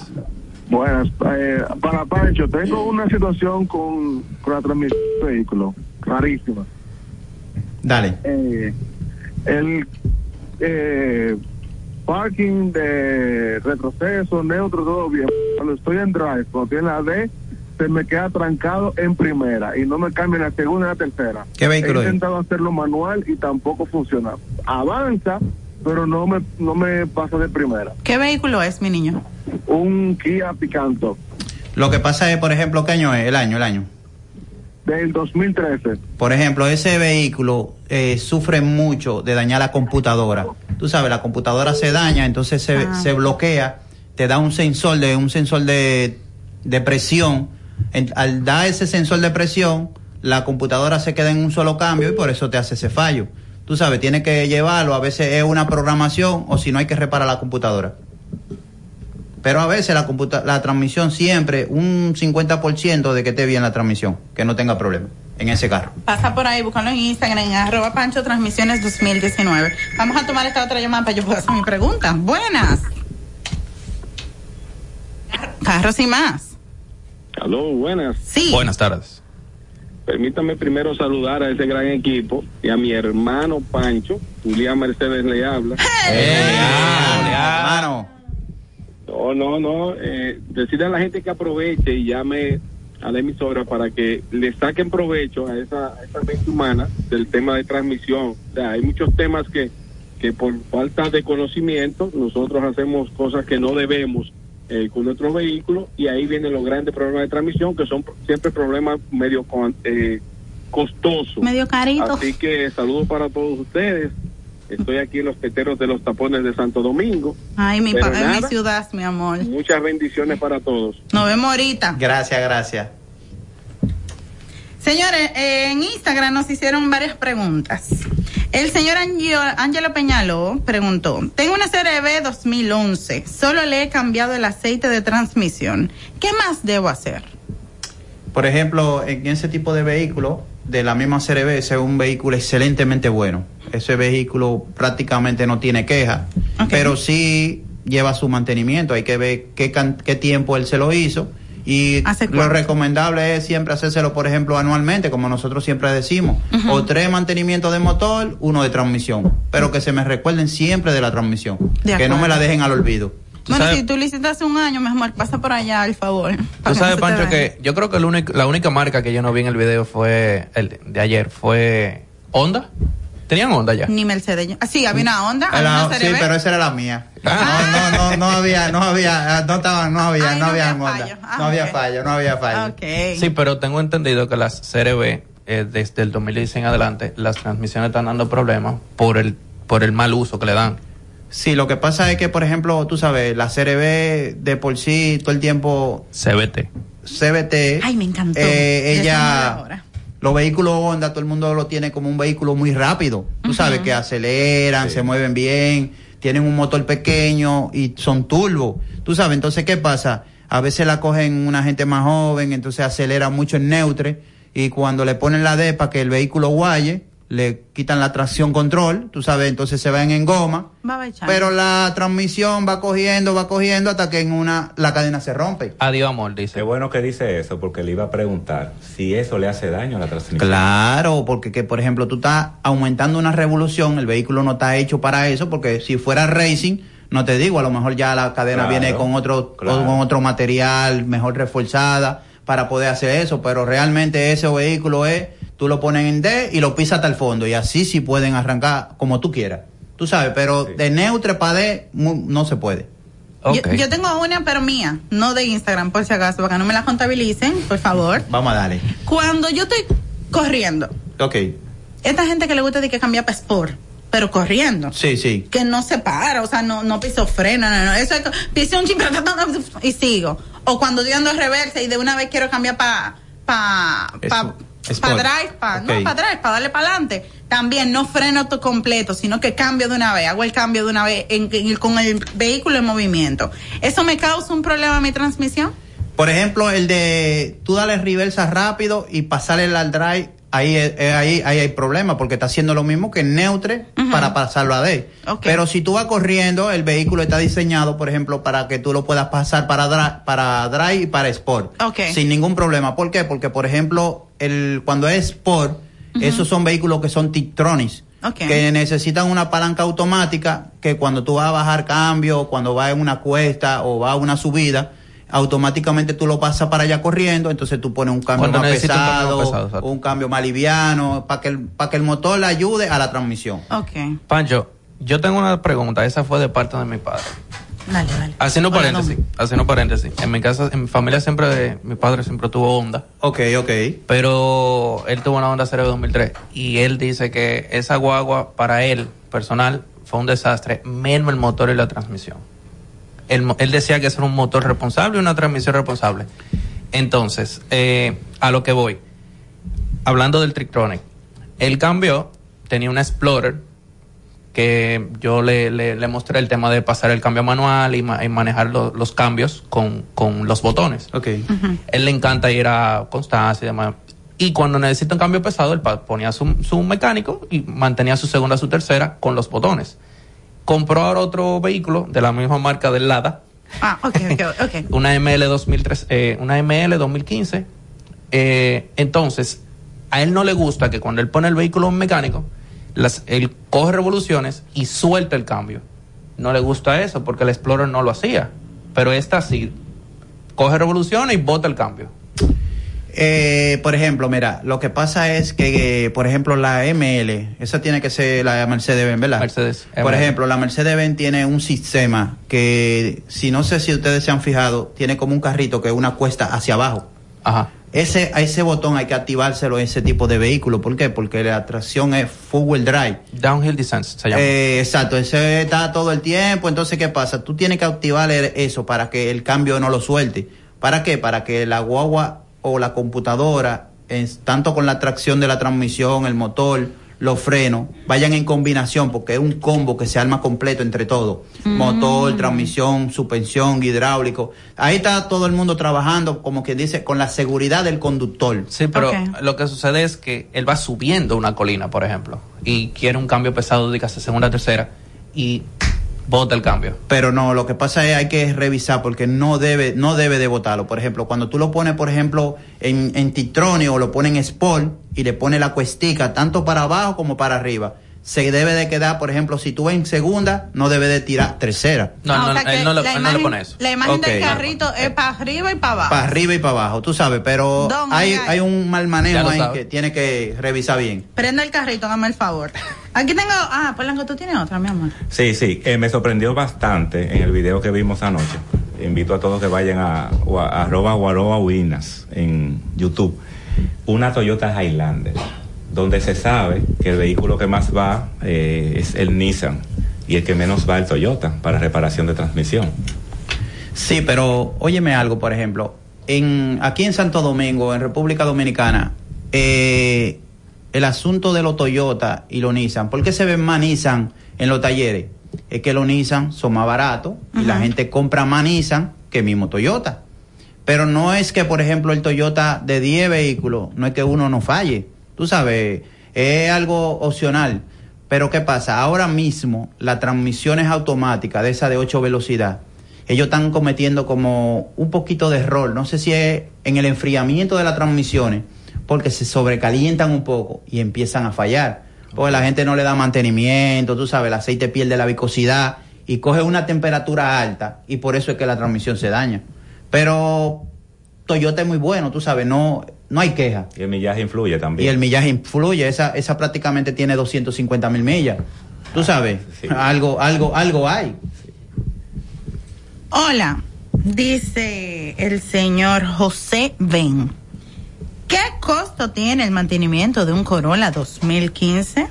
Buenas. Eh, para Pancho, tengo una situación con, con la transmisión del vehículo. Rarísima. dale Eh, el eh, parking de retroceso, neutro, todo bien. Cuando estoy en drive, cuando tiene la D, se me queda trancado en primera y no me cambia en la segunda y la tercera. ¿Qué vehículo He es? intentado hacerlo manual y tampoco funciona. Avanza, pero no me, no me pasa de primera. ¿Qué vehículo es, mi niño? Un Kia Picanto. Lo que pasa es, por ejemplo, ¿qué año es? El año, el año. Del 2013. Por ejemplo, ese vehículo eh, sufre mucho de dañar la computadora. Tú sabes, la computadora se daña, entonces se, Ah. se bloquea, te da un sensor de un sensor de, de presión. Al dar ese sensor de presión, la computadora se queda en un solo cambio y por eso te hace ese fallo. Tú sabes, tienes que llevarlo, a veces es una programación o si no hay que reparar la computadora. Pero a veces la, computa- la transmisión siempre, un 50% de que esté bien la transmisión, que no tenga problema en ese carro. Pasa por ahí, búscalo en Instagram, en arroba Pancho Transmisiones 2019. Vamos a tomar esta otra llamada para yo poder hacer mi pregunta. Buenas. Carros y más. Aló, buenas. Sí. Buenas tardes. Permítame primero saludar a ese gran equipo y a mi hermano Pancho. Julián Mercedes le habla. hermano. No, no, no. Eh, decirle a la gente que aproveche y llame a la emisora para que le saquen provecho a esa, a esa mente humana del tema de transmisión. O sea, hay muchos temas que, que por falta de conocimiento nosotros hacemos cosas que no debemos eh, con nuestro vehículo y ahí vienen los grandes problemas de transmisión que son siempre problemas medio con- eh, costosos. Medio carito. Así que saludos para todos ustedes. Estoy aquí en los teteros de los tapones de Santo Domingo. Ay, mi, pa- mi ciudad, mi amor. Muchas bendiciones para todos. Nos vemos ahorita. Gracias, gracias. Señores, eh, en Instagram nos hicieron varias preguntas. El señor Ángelo Peñaló preguntó, tengo una CRB 2011, solo le he cambiado el aceite de transmisión. ¿Qué más debo hacer? Por ejemplo, en ese tipo de vehículo, de la misma CRB, ese es un vehículo excelentemente bueno. Ese vehículo prácticamente no tiene queja, pero sí lleva su mantenimiento. Hay que ver qué, qué tiempo él se lo hizo. Y lo recomendable es siempre hacérselo, por ejemplo, anualmente, como nosotros siempre decimos. O tres mantenimientos de motor, uno de transmisión. Pero que se me recuerden siempre de la transmisión. De que no me la dejen al olvido. Bueno, si tú lo hiciste hace un año, mi amor, pasa por allá, al favor. Tú sabes, Pancho, que yo creo que el único- la única marca que yo no vi en el video fue el de ayer, fue Honda. ¿Tenían Honda ya? Ni Mercedes. Ah, sí, había una onda, había La- una sí, pero esa era la mía. No, no, no, no había, no había, no estaba, no había, no había Honda. No había fallo, no había fallo. Sí, pero tengo entendido que las CRB, eh, desde el 2016 en adelante, las transmisiones están dando problemas por el, por el mal uso que le dan. Sí, lo que pasa es que, por ejemplo, tú sabes, la CRB de por sí todo el tiempo CBT. CBT. Ay, me encantó. eh, ella. Los vehículos Honda, todo el mundo lo tiene como un vehículo muy rápido. Tú sabes que aceleran, se mueven bien, tienen un motor pequeño y son turbo. Tú sabes, entonces, ¿qué pasa? A veces la cogen una gente más joven, entonces acelera mucho en neutre y cuando le ponen la D para que el vehículo guaye, le quitan la tracción control, tú sabes, entonces se van en goma. Va a echar. Pero la transmisión va cogiendo, va cogiendo hasta que en una la cadena se rompe. Adiós, amor, dice. Qué bueno que dice eso, porque le iba a preguntar si eso le hace daño a la transmisión. Claro, porque que por ejemplo tú estás aumentando una revolución, el vehículo no está hecho para eso, porque si fuera racing, no te digo, a lo mejor ya la cadena Claro, viene con otro claro. con otro material mejor reforzada para poder hacer eso, pero realmente ese vehículo es tú lo pones en D y lo pisas hasta el fondo y así sí pueden arrancar como tú quieras. Tú sabes, pero de neutre para D no se puede. Yo, yo tengo una, pero mía, no de Instagram, por si acaso, para que no me la contabilicen, por favor. Vamos a darle. Cuando yo estoy corriendo, Ok. esta gente que le gusta de que cambia para Sport, pero corriendo. Sí, sí. que no se para, o sea, no, no piso freno, no, no, eso es, piso un chip y sigo. O cuando estoy dando reversa y de una vez quiero cambiar para pa, pa, Sport. pa drive, pa, no, para drive, para darle para adelante. También no freno to- completo, sino que cambio de una vez, hago el cambio de una vez en- en- con el vehículo en movimiento. ¿Eso me causa un problema en mi transmisión? Por ejemplo, el de tú darle reversa rápido y pasarle al drive, ahí, ahí, ahí hay problema porque está haciendo lo mismo que neutre para pasarlo a D. Pero si tú vas corriendo, el vehículo está diseñado, por ejemplo, para que tú lo puedas pasar para, para drive y para sport. Sin ningún problema. ¿Por qué? Porque, por ejemplo, el, cuando es sport, esos son vehículos que son Tictronics. Que necesitan una palanca automática que cuando tú vas a bajar cambio, cuando vas en una cuesta o vas a una subida, automáticamente tú lo pasas para allá corriendo, entonces tú pones un cambio Cuando más necesita un cambio pesado, más pesado, exacto. un cambio más liviano, para que, el, para que el motor le ayude a la transmisión. Ok. Pancho, yo tengo una pregunta, esa fue de parte de mi padre. Dale, dale. Haciendo Hola, paréntesis, haciendo paréntesis. En mi casa, en mi familia siempre, mi padre siempre tuvo Honda. Ok, ok. Pero él tuvo una Honda CRV 2003 y él dice que esa guagua para él, personal, fue un desastre, menos el motor y la transmisión. Él, decía que ese era un motor responsable y una transmisión responsable. Entonces, eh, a lo que voy, hablando del Trictronic, él cambió, tenía una Explorer que yo le, le- le mostré el tema de pasar el cambio manual y, ma- y manejar lo- los cambios con, con los botones. Ok. Él le encanta ir a Constancia y demás. Y cuando necesita un cambio pesado, él ponía su, su mecánico y mantenía su segunda, su tercera con los botones. Compró ahora otro vehículo de la misma marca del Lada, Ah, ok, ok, ok. una ML 2003, eh, una ML 2015. Eh, entonces, a él no le gusta que cuando él pone el vehículo en mecánico, las, él coge revoluciones y suelta el cambio. No le gusta eso porque el Explorer no lo hacía. Pero esta sí, coge revoluciones y bota el cambio. Eh, por ejemplo, mira, lo que pasa es que, eh, por ejemplo, la ML, esa tiene que ser la Mercedes-Benz, ¿verdad? Mercedes. Por ML. ejemplo, la Mercedes-Benz tiene un sistema que, si no sé si ustedes se han fijado, tiene como un carrito que es una cuesta hacia abajo. Ajá. Ese, a ese botón hay que activárselo en ese tipo de vehículo. ¿Por qué? Porque la tracción es full wheel drive. Downhill Descent se llama. Eh, exacto, ese está todo el tiempo. Entonces, ¿qué pasa? Tú tienes que activar eso para que el cambio no lo suelte. ¿Para qué? Para que la guagua o la computadora, es- tanto con la tracción de la transmisión, el motor, los frenos, vayan en combinación, porque es un combo que se arma completo entre todo. Motor, transmisión, suspensión, hidráulico. Ahí está todo el mundo trabajando, como quien dice, con la seguridad del conductor. Sí, pero lo que sucede es que él va subiendo una colina, por ejemplo, y quiere un cambio pesado, dígase segunda, tercera, y bota el cambio. Pero no, lo que pasa es hay que revisar porque no debe, no debe de botarlo. Por ejemplo, cuando tú lo pones, por ejemplo, en, en Titronic o lo pones en Sport y le pones la cuestica tanto para abajo como para arriba, se debe de quedar, por ejemplo, si tú vas en segunda, no debe de tirar tercera. No, Ah, o sea que la imagen, eso. La imagen del carrito es para arriba y para abajo. Para arriba y para abajo, tú sabes, pero Don, hay, oiga. hay un mal manejo lo ahí que tiene que revisar bien. Prenda el carrito, hágame el favor. Aquí tengo. Ah, Polanco, tú tienes otra, mi amor. Sí, sí, eh, me sorprendió bastante en el video que vimos anoche. Invito a todos que vayan a, a, arroba guaroa Winas en YouTube. Una Toyota Highlander, donde se sabe que el vehículo que más va eh, es el Nissan y el que menos va el Toyota para reparación de transmisión. Sí, pero óyeme algo, por ejemplo, en aquí en Santo Domingo, en República Dominicana, eh, el asunto de los Toyota y los Nissan, ¿por qué se ven más Nissan en los talleres? Es que los Nissan son más baratos y la gente compra más Nissan que mismo Toyota. Pero no es que, por ejemplo, el Toyota de 10 vehículos, no es que uno no falle. Tú sabes, es algo opcional. Pero ¿qué pasa? Ahora mismo la transmisión es automática, de esa de 8 velocidad. Ellos están cometiendo como un poquito de error. No sé si es en el enfriamiento de las transmisiones, porque se sobrecalientan un poco y empiezan a fallar. Porque la gente no le da mantenimiento, tú sabes, el aceite pierde la viscosidad y coge una temperatura alta y por eso es que la transmisión se daña. Pero Toyota es muy bueno, tú sabes, no, no hay queja. Y el millaje influye también. Y el millaje influye, esa, esa prácticamente tiene 250 mil millas. Tú sabes, algo, algo, algo hay. Hola, dice el señor José Ben. ¿Qué costo tiene el mantenimiento de un Corolla 2015?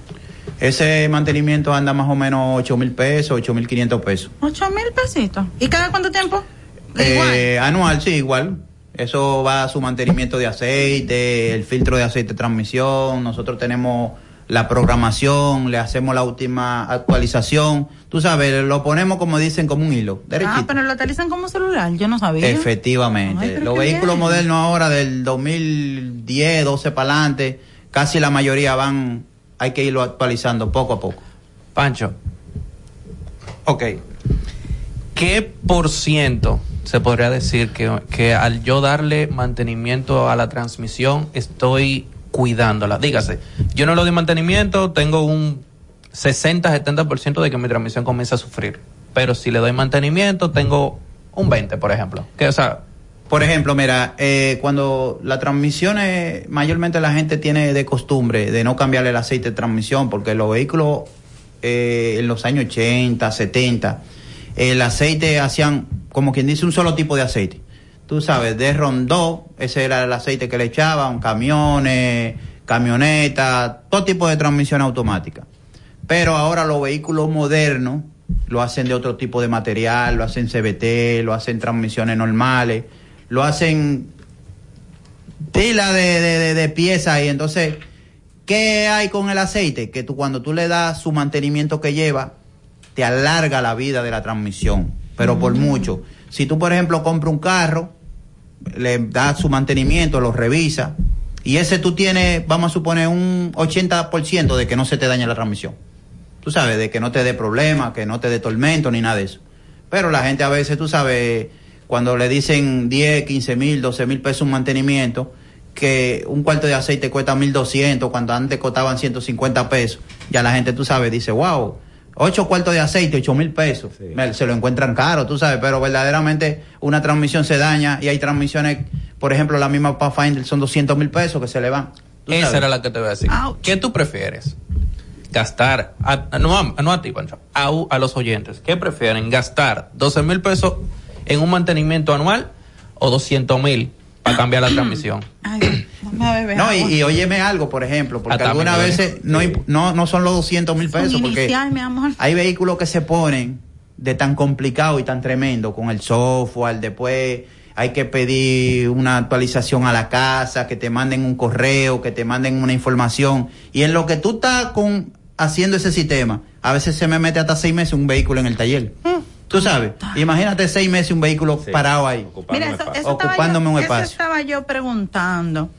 Ese mantenimiento anda más o menos 8 mil pesos, 8 mil 500 pesos. Ocho mil pesitos. ¿Y cada cuánto tiempo? Eh, anual, sí, igual. Eso va a su mantenimiento de aceite, el filtro de aceite de transmisión. Nosotros tenemos la programación, le hacemos la última actualización. Tú sabes, lo ponemos como dicen, como un hilo. derechito. Ah, pero lo utilizan como celular, yo no sabía. Efectivamente. Ay, Los vehículos bien. modernos ahora del 2010, 12 para adelante, casi la mayoría van, hay que irlo actualizando poco a poco. Pancho. Ok. ¿Qué por ciento se podría decir que, que al yo darle mantenimiento a la transmisión estoy cuidándola? Dígase, yo no le doy mantenimiento, tengo un 60-70% de que mi transmisión comienza a sufrir. Pero si le doy mantenimiento, tengo un 20, por ejemplo. Que, o sea, Por ejemplo, mira, eh, cuando la transmisión, es- mayormente la gente tiene de costumbre de no cambiarle el aceite de transmisión, porque los vehículos eh, en los años 80, 70, el aceite hacían, como quien dice, un solo tipo de aceite. Tú sabes, de Rondó, ese era el aceite que le echaban, camiones, camionetas, todo tipo de transmisión automática. Pero ahora los vehículos modernos lo hacen de otro tipo de material, lo hacen CBT, lo hacen transmisiones normales, lo hacen pila de, de, de- piezas y entonces, ¿qué hay con el aceite? Que tú cuando tú le das su mantenimiento que lleva, te alarga la vida de la transmisión, pero por mucho. Si tú, por ejemplo, compras un carro, le das su mantenimiento, lo revisas, y ese tú tienes, vamos a suponer, un 80% de que no se te dañe la transmisión. Tú sabes, de que no te dé problema, que no te dé tormento, ni nada de eso. Pero la gente a veces, tú sabes, cuando le dicen 10, 15 mil, 12 mil pesos un mantenimiento, que un cuarto de aceite cuesta 1200, cuando antes costaban 150 pesos, ya la gente, tú sabes, dice, wow, ocho cuartos de aceite, 8 mil pesos. Se lo encuentran caro, tú sabes, pero verdaderamente una transmisión se daña y hay transmisiones, por ejemplo, la misma Pathfinder son 200 mil pesos que se le van. Esa sabes. era la que te voy a decir. ¿Qué tú prefieres? Gastar, a- no, a, no a ti, Pancho, a los oyentes. ¿Qué prefieren? ¿Gastar 12 mil pesos en un mantenimiento anual o 200 mil para cambiar la transmisión? Dame a beber No, y, y óyeme algo, por ejemplo, porque Hasta algunas veces no, no, no son los 200 mil pesos, porque inicial, mi amor. hay vehículos que se ponen de tan complicado y tan tremendo con el software, después hay que pedir una actualización a la casa, que te manden un correo, que te manden una información, y en lo que tú estás con, haciendo ese sistema, a veces se me mete hasta seis meses un vehículo en el taller. Tú sabes, imagínate seis meses un vehículo parado ahí, Mira, eso, eso ocupándome yo, un eso espacio. estaba yo preguntando.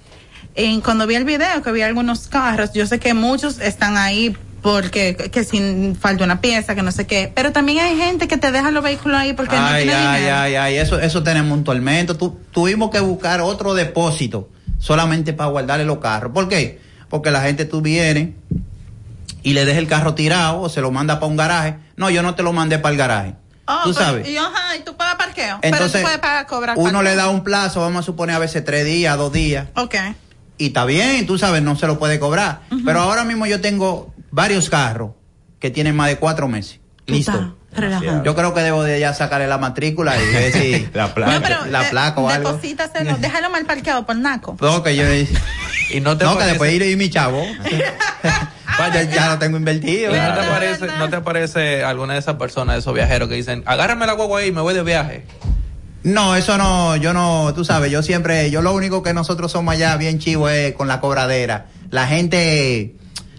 En, cuando vi el video, que vi algunos carros, yo sé que muchos están ahí porque que sin falta una pieza, que no sé qué, pero también hay gente que te deja los vehículos ahí porque no ay, tiene ay, dinero. ay, ay, eso, eso tenemos un tormento. Tu- tuvimos que buscar otro depósito solamente para guardarle los carros. ¿Por qué? Porque la gente tú viene y le deja el carro tirado o se lo manda para un garaje. No, yo no te lo mandé para el garaje. Oh, tú pero- sabes. Y, ajá, y tú pagas parqueo. Entonces, pero tú puedes pagar, cobrar Uno parqueo. le da un plazo, vamos a suponer a veces tres días, dos días. Ok. Y está bien, tú sabes, no se lo puede cobrar. Pero ahora mismo yo tengo varios carros que tienen más de cuatro meses. Listo. Yo creo que debo de ya sacarle la matrícula y ver si la No, pero la de- placa o algo. deposítaselo, déjalo mal parqueado por naco. No, que yo y no te no, que después ir y mi chavo. ya, ya lo tengo invertido. ¿Y no te, parece, ¿No te parece alguna de esas personas, de esos viajeros que dicen, agárrame la guagua ahí, me voy de viaje? No, eso no, yo no, tú sabes, yo siempre, yo lo único que nosotros somos allá bien chivo es con la cobradera. La gente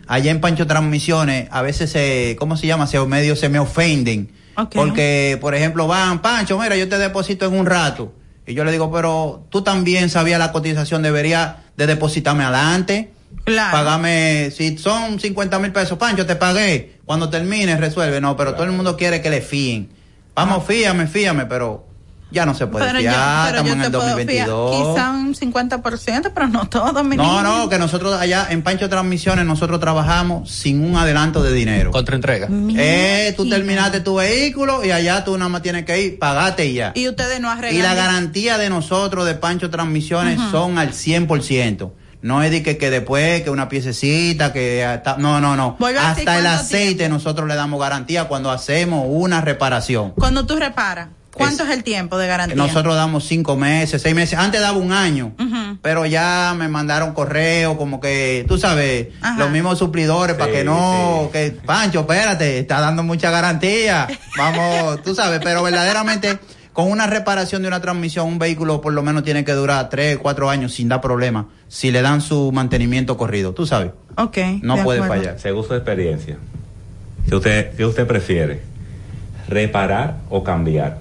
allá en Pancho Transmisiones, a veces se, ¿cómo se llama? Se medio se me ofenden. Porque, por ejemplo, van, Pancho, mira, yo te deposito en un rato. Y yo le digo, pero tú también sabías la cotización, debería de depositarme adelante. Págame, si son 50 mil pesos, Pancho, te pagué. Cuando termine, resuelve. No, pero todo el mundo quiere que le fíen. Vamos, fíame, fíame, pero ya no se puede Pero yo, Estamos en el puedo fiar, 2022. quizá un 50%, pero no todo, mi No, niño. no, que nosotros allá en Pancho Transmisiones nosotros trabajamos sin un adelanto de dinero. Contra entrega. Eh, tú terminaste tu vehículo y allá tú nada más tienes que ir, pagate y ya. Y ustedes no arreglan. Y la garantía de nosotros de Pancho Transmisiones son al 100%. No es de que, que después, que una piececita, que hasta, no, no, no. Hasta el aceite nosotros le damos garantía cuando hacemos una reparación. Cuando tú reparas, ¿cuánto es, el tiempo de garantía? Nosotros damos cinco meses, seis meses. Antes daba un año, pero ya me mandaron correo como que, tú sabes, Ajá. los mismos suplidores para que no, que Pancho, espérate, está dando mucha garantía. Vamos, tú sabes, pero verdaderamente con una reparación de una transmisión, un vehículo por lo menos tiene que durar tres, cuatro años sin dar problema, si le dan su mantenimiento corrido, tú sabes. Ok. No de puede acuerdo. fallar. Según su experiencia, ¿qué usted, qué usted prefiere? ¿Reparar o cambiar?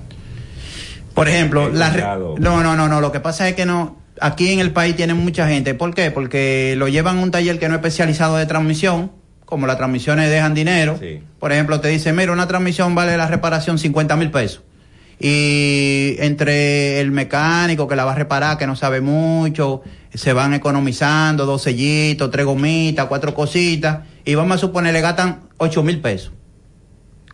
Por ejemplo, la re- no, no, no, no, lo que pasa es que no, aquí en el país tienen mucha gente. ¿Por qué? Porque lo llevan a un taller que no es especializado de transmisión, como las transmisiones dejan dinero. Por ejemplo, te dice, mira, una transmisión vale la reparación 50 mil pesos. Y entre el mecánico que la va a reparar, que no sabe mucho, se van economizando dos sellitos, tres gomitas, cuatro cositas, y vamos a suponer le gastan 8 mil pesos.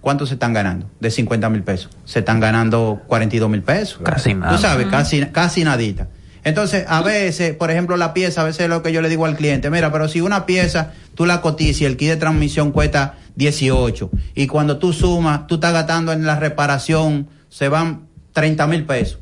¿Cuánto se están ganando? De 50 mil pesos. Se están ganando 42 mil pesos. Casi nada. Tú sabes, casi, casi nadita. Entonces, a veces, por ejemplo, la pieza, a veces es lo que yo le digo al cliente, mira, pero si una pieza tú la cotizas y el kit de transmisión cuesta 18. Y cuando tú sumas, tú estás gastando en la reparación, se van 30 mil pesos.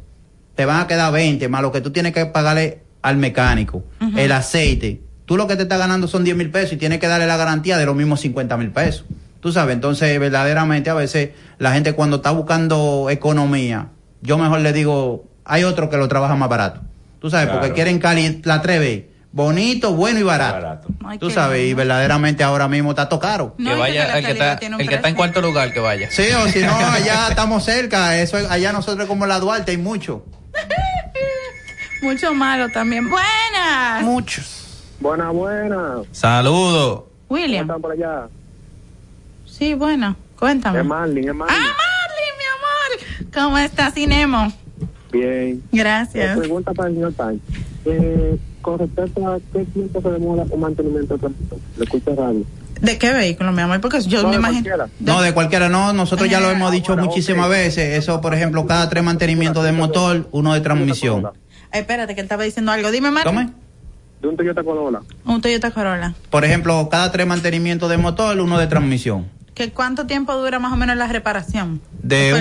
Te van a quedar 20, más lo que tú tienes que pagarle al mecánico, el aceite. Tú lo que te estás ganando son 10 mil pesos y tienes que darle la garantía de los mismos 50 mil pesos. Tú sabes, entonces verdaderamente a veces la gente cuando está buscando economía, yo mejor le digo, hay otro que lo trabaja más barato. Tú sabes, porque quieren Cali, la Treve, bonito, bueno y barato. Tú sabes, y verdaderamente ahora mismo está todo caro. que vaya el que está, el que está en cuarto lugar, que vaya. Sí, o si no, allá estamos cerca, eso es- allá nosotros como la Duarte hay mucho. Mucho malo también. Buenas. Muchos. Buena, buena. Saludos. William. ¿Cómo están por allá? Sí, bueno, cuéntame. Es Marlin, es Marlin. Ah, Marlin, mi amor. ¿Cómo estás, Cinemo? Bien. Gracias. Pregunta para el señor Sánchez. Eh, con respecto a qué tiempo se demora un mantenimiento de. Le escucho radio. ¿De qué vehículo, mi amor? Porque yo No, me imagino. No, de cualquiera no, nosotros ya lo hemos dicho bueno, muchísimas veces. Eso, por ejemplo, cada tres mantenimientos de motor, uno de transmisión. Ay, espérate, que él estaba diciendo algo. Dime, Marlin. ¿Cómo De un Toyota Corolla. Un Toyota Corolla. Por ejemplo, cada tres mantenimientos de motor, uno de transmisión. ¿Que ¿Cuánto tiempo dura más o menos la reparación? De,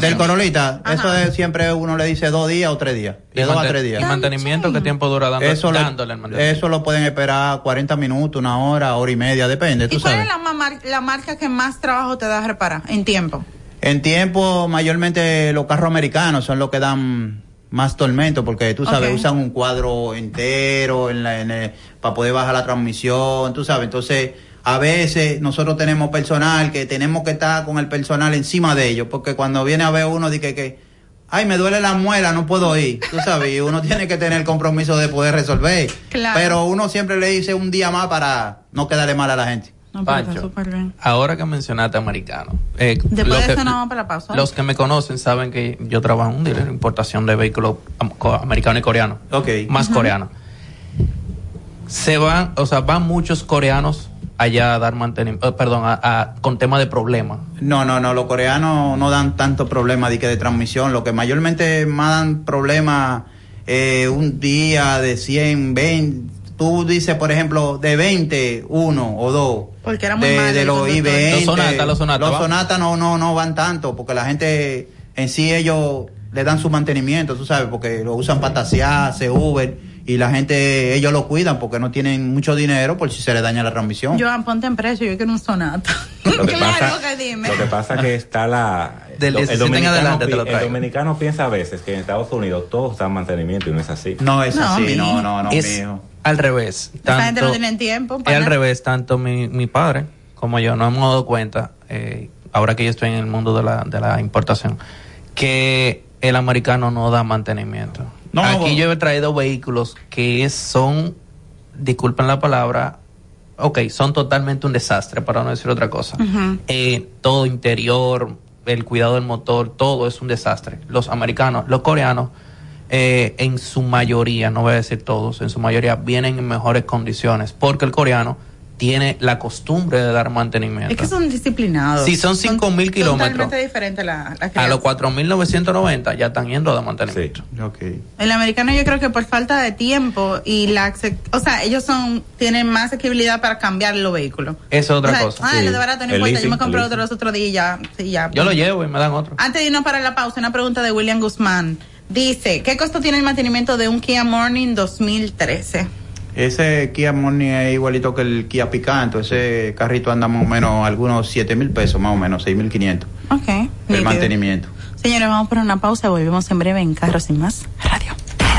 del Corolita, Ajá. eso es siempre uno le dice dos días o tres días. De ¿Y dos a tres días. ¿Y mantenimiento qué tiempo dura dando, Eso lo, dándole el mantenimiento? eso lo pueden esperar 40 minutos, una hora, hora y media, depende, tú ¿Y cuál sabes. es la, la marca que más trabajo te da reparar en tiempo? En tiempo, mayormente los carros americanos son los que dan más tormento, porque tú sabes, usan un cuadro entero en la, en el- para poder bajar la transmisión, tú sabes. Entonces, a veces nosotros tenemos personal que tenemos que estar con el personal encima de ellos, porque cuando viene a ver uno, dice que, ay, me duele la muela, no puedo ir, tú sabes, uno tiene que tener el compromiso de poder resolver. Claro. Pero uno siempre le dice un día más para no quedarle mal a la gente. No, pero está Pancho. súper bien. Ahora que mencionaste americano, eh, Después lo de que- eso nos vamos para la pausa. los que me conocen saben que yo trabajo en un dealer de importación de vehículos am- co- americano y coreano. Más Ujú. coreano. Se van, o sea, van muchos coreanos allá a dar mantenimiento, perdón, a, a- con tema de problemas. No, no, no, los coreanos no dan tanto problema de que de transmisión, lo que mayormente más dan problema eh, un día de 100, 20, tú dices, por ejemplo, de 20, uno o dos. Porque era muy de, de los conductor. I-20. Los Sonata, los Sonata, Los ¿va? Sonata no, no, no van tanto, porque la gente en sí ellos le dan su mantenimiento, tú sabes, porque lo usan para tasear, se Uber, y la gente, ellos lo cuidan porque no tienen mucho dinero por si se le daña la transmisión. Joan, ponte en precio, yo quiero un sonata. Lo que claro pasa- que dime. Lo que pasa que está la... Del lo- 17 en adelante te lo pi- el dominicano piensa a veces que en Estados Unidos todo está en mantenimiento y no es así. No es No, así, no, no, no, es al revés. Esa gente no Tanto- tiene tiempo. Es al revés, tanto mi, mi padre como yo nos hemos dado cuenta, eh, ahora que yo estoy en el mundo de la, de la importación, que el americano no da mantenimiento. No, Aquí yo he traído vehículos que son, disculpen la palabra, ok, son totalmente un desastre, para no decir otra cosa. Eh, todo interior, el cuidado del motor, todo es un desastre. Los americanos, los coreanos, eh, en su mayoría, no voy a decir todos, en su mayoría vienen en mejores condiciones, porque el coreano tiene la costumbre de dar mantenimiento. Es que son disciplinados. Si son 5.000 kilómetros, Totalmente diferente la, la a los 4.990 ya están yendo de mantenimiento. El americano yo creo que por falta de tiempo y la o sea, ellos son tienen más accesibilidad para cambiar los vehículos. Esa es otra O sea, cosa. Ah, lo de barato no El importa, yo me compré otro los otros días y ya, sí, ya. Yo lo llevo y me dan otro. Antes de irnos para la pausa, una pregunta de William Guzmán. Dice, ¿qué costo tiene el mantenimiento de un Kia Morning 2013? Ese Kia Morning es igualito que el Kia Picanto. Ese carrito anda más o menos algunos 7 mil pesos, más o menos, 6 mil 500. Ok. El mantenimiento. Señores, vamos por una pausa, volvemos en breve en Carros Sin Más.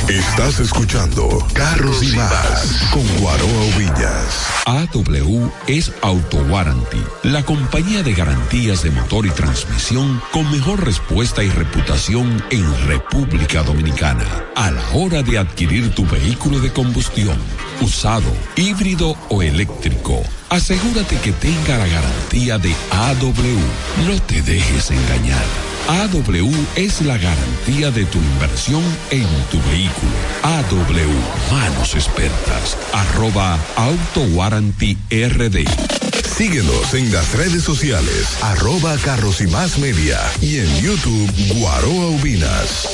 Estás escuchando Carros y Más con Guaroa Villas. AW es Auto Warranty, la compañía de garantías de motor y transmisión con mejor respuesta y reputación en República Dominicana. A la hora de adquirir tu vehículo de combustión, usado, híbrido o eléctrico, asegúrate que tenga la garantía de AW. No te dejes engañar. AW es la garantía de tu inversión en tu vehículo. AW, manos expertas, arroba Auto Warranty RD. Síguenos en las redes sociales, arroba carros y más media y en YouTube Guaroa Ubinas.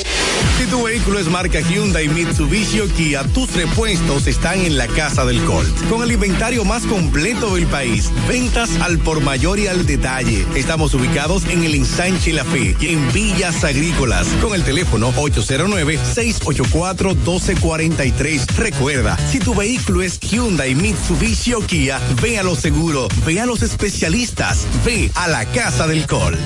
Si tu vehículo es marca Hyundai, Mitsubishi o Kia, tus repuestos están en la Casa del Colt. Con el inventario más completo del país, ventas al por mayor y al detalle. Estamos ubicados en el Ensanche La Fe, en Villas Agrícolas, con el teléfono 809-684-1243. Recuerda, si tu vehículo es Hyundai, Mitsubishi o Kia, ve a lo seguro, ve a los especialistas, ve a la Casa del Colt.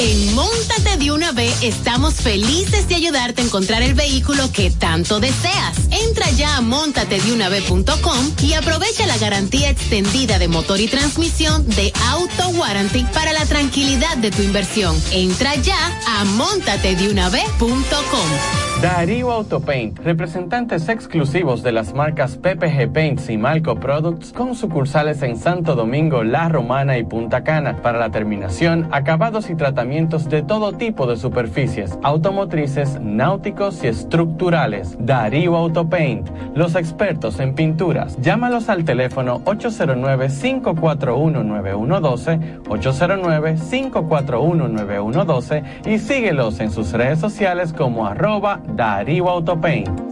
En Móntate de una vez estamos felices de ayudarte a encontrar el vehículo que tanto deseas. Entra ya a montatedunave.com y aprovecha la garantía extendida de motor y transmisión de Auto Warranty para la tranquilidad de tu inversión. Entra ya a montatedunave.com. Darío Autopaint, representantes exclusivos de las marcas PPG Paints y Malco Products con sucursales en Santo Domingo, La Romana y Punta Cana para la terminación, acabados y tratamientos de todo tipo de superficies, automotrices, náuticos y estructurales. Darío Autopaint, los expertos en pinturas. Llámalos al teléfono 809-541-9112, 809-541-9112 y síguelos en sus redes sociales como arroba Darío Autopaint.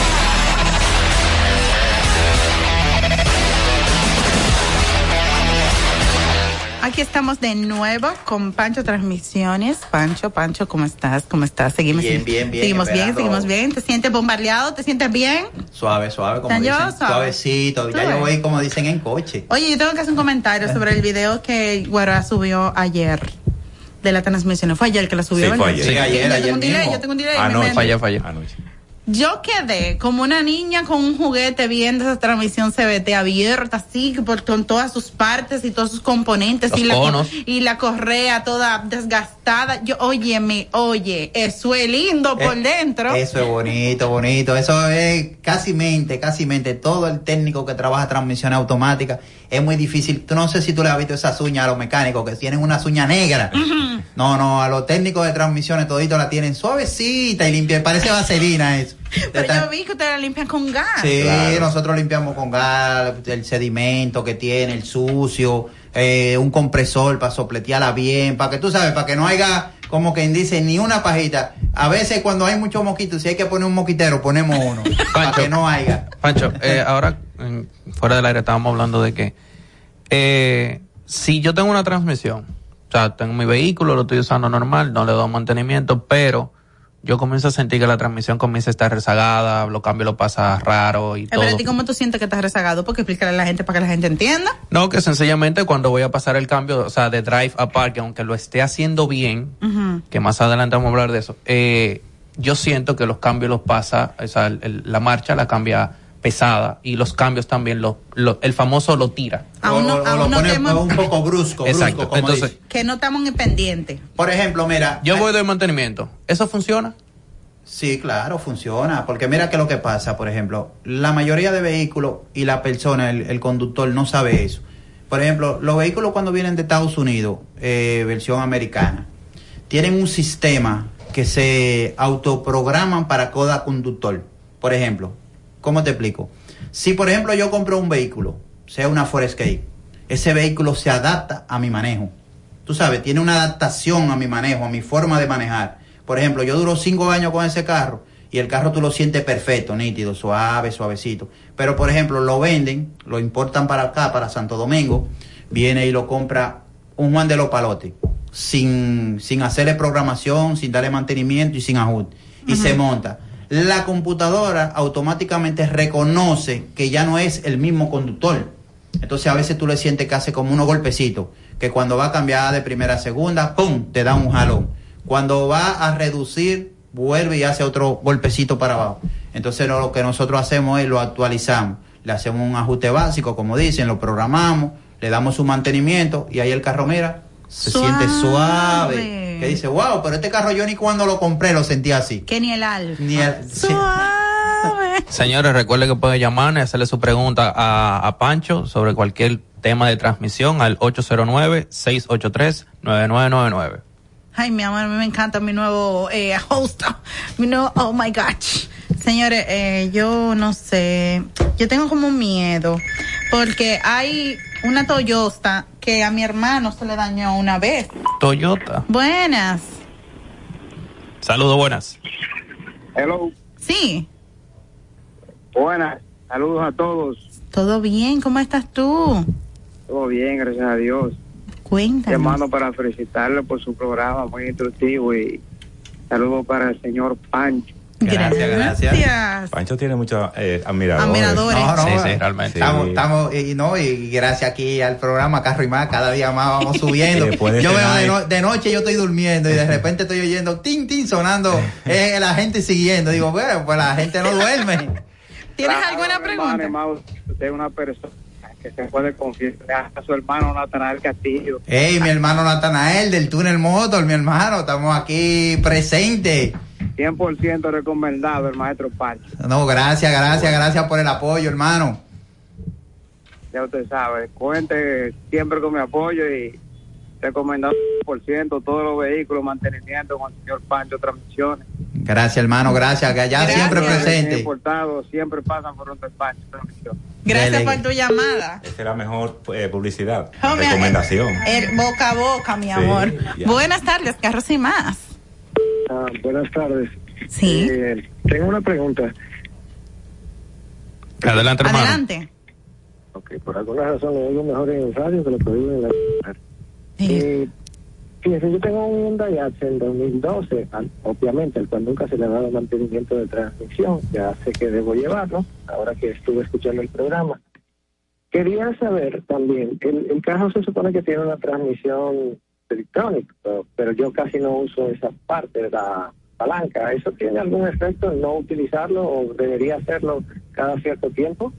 Aquí estamos de nuevo con Pancho Transmisiones. Pancho, Pancho, ¿cómo estás? ¿Cómo estás? Seguimos Bien, bien, bien, Seguimos bien, seguimos bien. ¿Te sientes bombardeado? ¿Te sientes bien? Suave, suave, como ¿Tan yo dicen. suave? Suavecito. Ya yo voy, como dicen, en coche. Oye, yo tengo que hacer un comentario sobre el video que Guará subió ayer de la transmisión. Fue ayer que la subió. Sí, fue ayer. Sí, ayer, Yo tengo ayer un delay, mismo. yo tengo un delay. Ah, me- falla, falla. Yo quedé como una niña con un juguete viendo esa transmisión CBT abierta, así, por, con todas sus partes y todos sus componentes Los y la, y la correa toda desgastada. Yo, óyeme, oye, eso es lindo por Eh, dentro. Eso es bonito, bonito. Eso es casi mente, casi mente. Todo el técnico que trabaja transmisión automática es muy difícil. Tú no sé si tú le has visto esas uñas a los mecánicos que tienen unas uñas negras. No, no, a los técnicos de transmisiones todito la tienen suavecita y limpia. Parece vaselina eso. Pero yo vi que ustedes la limpian con gas. Sí, nosotros limpiamos con gas, el sedimento que tiene, el sucio, eh, un compresor para sopletearla bien, para que tú sabes, para que no haya, como quien dice, ni una pajita. A veces cuando hay muchos mosquitos, si hay que poner un mosquitero, ponemos uno, para que no haya. Pancho, eh, ahora en- fuera del aire estábamos hablando de que eh, si yo tengo una transmisión, o sea, tengo mi vehículo, lo estoy usando normal, no le doy mantenimiento, pero yo comienzo a sentir que la transmisión comienza a estar rezagada, los cambios lo pasa raro y todo. Pero ¿a ti cómo tú sientes que estás rezagado? Porque explícale a la gente para que la gente entienda. No, que sencillamente cuando voy a pasar el cambio, o sea, de drive a park, aunque lo esté haciendo bien, Ujú. que más adelante vamos a hablar de eso, eh, yo siento que los cambios los pasa, o sea, el- el- la marcha la cambia pesada y los cambios también, lo, lo- el famoso lo tira. Aún no, o, o lo pone tenemos- un poco brusco, Exacto, brusco, como entonces- dice. que no estamos en pendiente. Por ejemplo, mira. Yo voy de mantenimiento. ¿Eso funciona? Sí, claro, funciona. Porque mira que lo que pasa, por ejemplo, la mayoría de vehículos y la persona, el, el conductor, no sabe eso. Por ejemplo, los vehículos cuando vienen de Estados Unidos, eh, versión americana, tienen un sistema que se autoprograman para cada conductor. Por ejemplo, ¿cómo te explico? Si, por ejemplo, yo compro un vehículo, sea una Forescape, ese vehículo se adapta a mi manejo. Tú sabes, tiene una adaptación a mi manejo, a mi forma de manejar. Por ejemplo, yo duro cinco años con ese carro y el carro tú lo sientes perfecto, nítido, suave, suavecito. Pero, por ejemplo, lo venden, lo importan para acá, para Santo Domingo, viene y lo compra un Juan de los Palotes, sin, sin hacerle programación, sin darle mantenimiento y sin ajuste. Y se monta. La computadora automáticamente reconoce que ya no es el mismo conductor. Entonces a veces tú le sientes que hace como unos golpecitos. que cuando va a cambiar de primera a segunda, ¡pum!, te da un jalón. Cuando va a reducir, vuelve y hace otro golpecito para abajo. Entonces lo que nosotros hacemos es lo actualizamos. Le hacemos un ajuste básico, como dicen, lo programamos, le damos su mantenimiento y ahí el carro, mira, se siente suave. Que dice, wow, pero este carro yo ni cuando lo compré lo sentí así. Que ni el al. Ni el, sí. Señores, recuerde que puede llamar y hacerle su pregunta a, a Pancho sobre cualquier tema de transmisión al 809-683-9999. Ay, mi amor, a mí me encanta mi nuevo eh, host. Mi nuevo, oh my gosh. Señores, eh, yo no sé. Yo tengo como miedo. Porque hay una Toyota que a mi hermano se le dañó una vez. Toyota. Buenas. Saludos, buenas. Hello. Sí. Buenas. Saludos a todos. ¿Todo bien? ¿Cómo estás tú? Todo bien, gracias a Dios. Cuéntanos. Llamando para felicitarle por su programa, muy instructivo y saludos para el señor Pancho. Gracias, gracias. Pancho tiene muchos eh, admiradores. No, no, Sí, sí, realmente. Estamos, estamos, y no, y gracias aquí al programa Carro y más, cada día más vamos subiendo. Yo veo de, no- de noche yo estoy durmiendo y de repente estoy oyendo tin tin sonando, eh, la gente siguiendo. Digo, bueno, pues la gente no duerme. ¿Tienes Claro, alguna pregunta? hermano, usted es una persona que se puede confiar a su hermano Natanael Castillo. Hey, mi hermano Natanael del Túnel Motor, mi hermano, estamos aquí presentes. 100% recomendado el maestro Pancho. No, gracias, gracias, gracias por el apoyo, hermano. Ya usted sabe, cuente siempre con mi apoyo y recomendado 100% todos los vehículos, mantenimiento con el señor Pancho Transmisiones. Gracias, hermano, gracias, que allá siempre presente. Siempre pasan por donde el Pancho Transmisiones. Gracias Dele. por tu llamada. Esa es la mejor eh, publicidad. Recomendación. El boca a boca, mi Sí, amor. ya. Buenas tardes, carros y más. Ah, buenas tardes. Sí. Eh, tengo una pregunta. Adelante, hermano. Adelante. Ok, por alguna razón lo oigo mejor en el radio que lo que oigo en la... Eh, fíjense, yo tengo un Hyundai Accent 2012, al- obviamente, al cual nunca se le ha dado mantenimiento de transmisión, ya sé que debo llevarlo, ahora que estuve escuchando el programa. Quería saber también, el, el carro se supone que tiene una transmisión electrónica, pero, yo casi no uso esa parte de la palanca. ¿Eso tiene algún efecto en no utilizarlo o debería hacerlo cada cierto tiempo?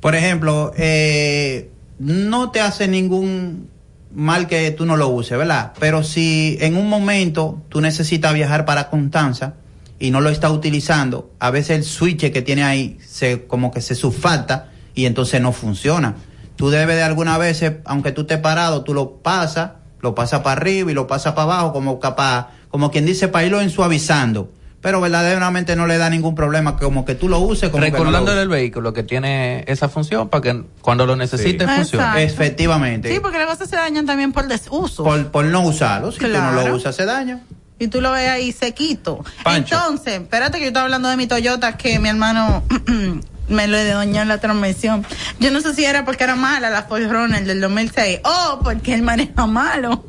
Por ejemplo, eh, no te hace ningún mal que tú no lo uses, ¿verdad? Pero si en un momento tú necesitas viajar para Constanza y no lo estás utilizando, a veces el switch que tiene ahí se como que se sulfata y entonces no funciona. Tú debes de alguna veces, aunque tú estés parado, tú lo pasas, lo pasas para arriba y lo pasas para abajo, como capaz, como quien dice, para irlo ensuavizando. Pero verdaderamente no le da ningún problema, como que tú lo uses como que no lo Recordándole el vehículo que tiene esa función para que cuando lo necesite Sí. funcione. Exacto. Efectivamente. Sí, porque las cosas se dañan también por desuso. por, por no usarlo. Si tú no Claro. lo usas, se daña. Y tú lo ves ahí sequito. Pancho. Entonces, espérate que yo estaba hablando de mi Toyota que mi hermano me lo dañó en la transmisión. Yo no sé si era porque era mala la Forerunner del 2006 o porque él maneja malo.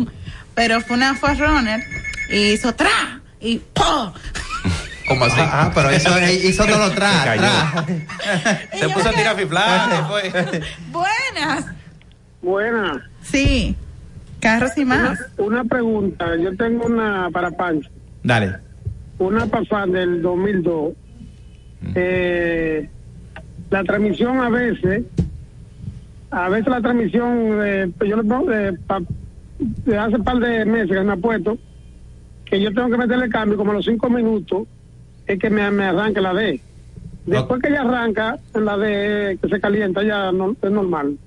Pero fue una Forerunner y hizo tra y ¡po! ¿Cómo así? Ah, pero eso hizo todo lo tra. Se puso a tirar fiflar, fue. Buenas. Buenas. Sí. Carros y más. Una, una pregunta, yo tengo una para Pancho. Dale. Una pasada del 2002. Eh, la transmisión a veces, a veces la transmisión, eh, yo le pongo de, pa- de hace par de meses que me ha puesto, que yo tengo que meterle cambio como a los cinco minutos, es que me, me arranque la D. Después que ella arranca, la D que se calienta, ya no, es normal.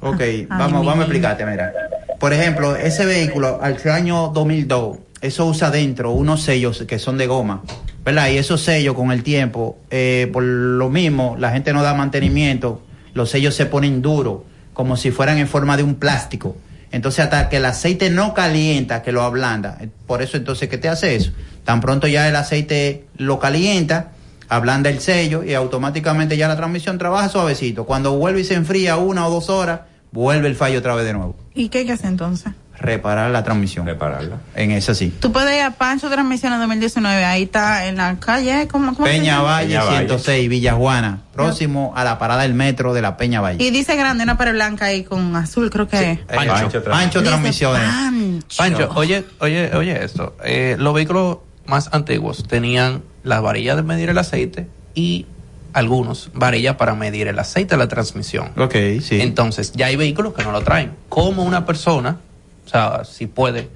Ok, vamos, vamos a explicarte, mira. Por ejemplo, ese vehículo al año 2002, eso usa dentro unos sellos que son de goma, ¿verdad? Y esos sellos con el tiempo, eh, por lo mismo, la gente no da mantenimiento, los sellos se ponen duros, como si fueran en forma de un plástico. Entonces, hasta que el aceite no calienta, que lo ablanda. Por eso, entonces, ¿qué te hace eso? Tan pronto ya el aceite lo calienta, ablanda el sello y automáticamente ya la transmisión trabaja suavecito. Cuando vuelve y se enfría una o dos horas, vuelve el fallo otra vez de nuevo. ¿Y qué hay entonces? Reparar la transmisión. Repararla. En esa sí. Tú puedes ir a Pancho Transmisiones 2019, ahí está en la calle, ¿cómo, cómo Peña? Valle Peña Valle. 106, Villajuana, próximo a la parada del metro de la Peña Valle. Y dice grande una pared blanca ahí con azul, creo que es. Eh, Pancho, Dice Transmisiones. Pancho. Pancho, oye, oye, oye esto. Eh, los vehículos más antiguos tenían la varilla de medir el aceite y algunos varillas para medir el aceite de la transmisión. Ok, sí. Entonces, ya hay vehículos que no lo traen. ¿Cómo una persona, o sea, si puede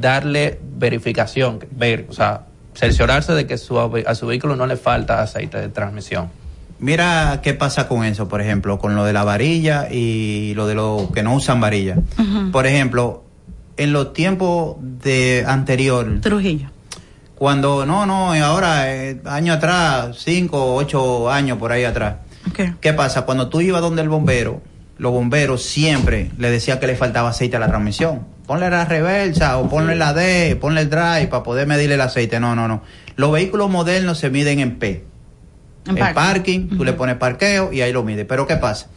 darle verificación, ver, o sea, cerciorarse de que su, a su vehículo no le falta aceite de transmisión? Mira qué pasa con eso, por ejemplo, con lo de la varilla y lo de los que no usan varilla. Por ejemplo, en los tiempos de anterior, Trujillo. cuando no, no, ahora, eh, año atrás, cinco, ocho años por ahí atrás. ¿Qué pasa? Cuando tú ibas donde el bombero, los bomberos siempre le decían que le faltaba aceite a la transmisión. Ponle la reversa o ponle la D, ponle el drive para poder medirle el aceite. No, no, no. Los vehículos modernos se miden en P. En parking. parking, tú le pones parqueo y ahí lo mide. Pero ¿qué pasa?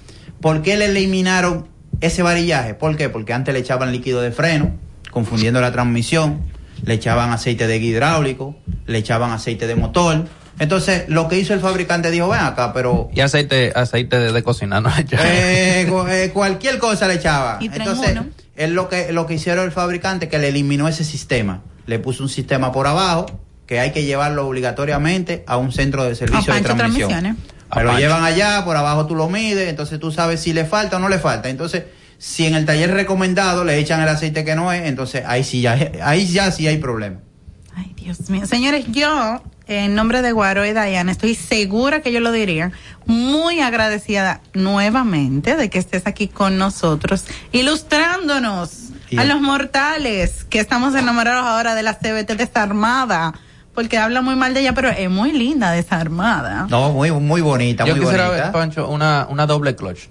¿Por qué le eliminaron ese varillaje? ¿Por qué? Porque antes le echaban líquido de freno, confundiendo la transmisión, le echaban aceite de hidráulico, le echaban aceite de motor. Entonces, lo que hizo el fabricante dijo, ven acá, pero Y aceite, aceite de, de cocina, ¿no? eh, eh, cualquier cosa le echaba. Y Entonces, es lo que, lo que hicieron el fabricante, que le eliminó ese sistema. Le puso un sistema por abajo, que hay que llevarlo obligatoriamente a un centro de servicio de transmisión. Transmisiones. Me lo llevan allá, por abajo tú lo mides, entonces tú sabes si le falta o no le falta. Entonces, si en el taller recomendado le echan el aceite que no es, entonces ahí sí ya, ahí ya sí hay problema. Ay, Dios mío. Señores, yo, en nombre de Guaro y Diana, estoy segura que yo lo diría, muy agradecida nuevamente de que estés aquí con nosotros, ilustrándonos a los mortales que estamos enamorados ahora de la CBT desarmada, porque habla muy mal de ella, pero es muy linda desarmada. No, muy, muy bonita, Yo muy quisiera bonita. ver, Pancho, una, una doble clutch.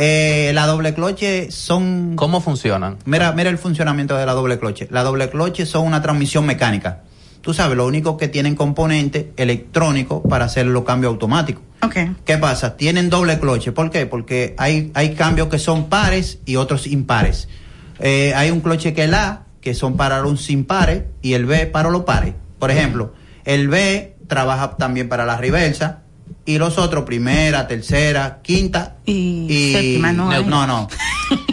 Eh, la doble cloche son... ¿Cómo funcionan? Mira, mira el funcionamiento de la doble cloche. La doble cloche son una transmisión mecánica. Tú sabes, lo único que tienen componente electrónico para hacer los cambios automáticos. Okay. ¿Qué pasa? Tienen doble cloche. ¿Por qué? Porque hay, hay cambios que son pares y otros impares. Eh, hay un cloche que es el A, que son para los impares, y el B para los pares. Por ejemplo, el B trabaja también para la reversa, y los otros, primera, tercera, quinta y, séptima, no hay. no, no.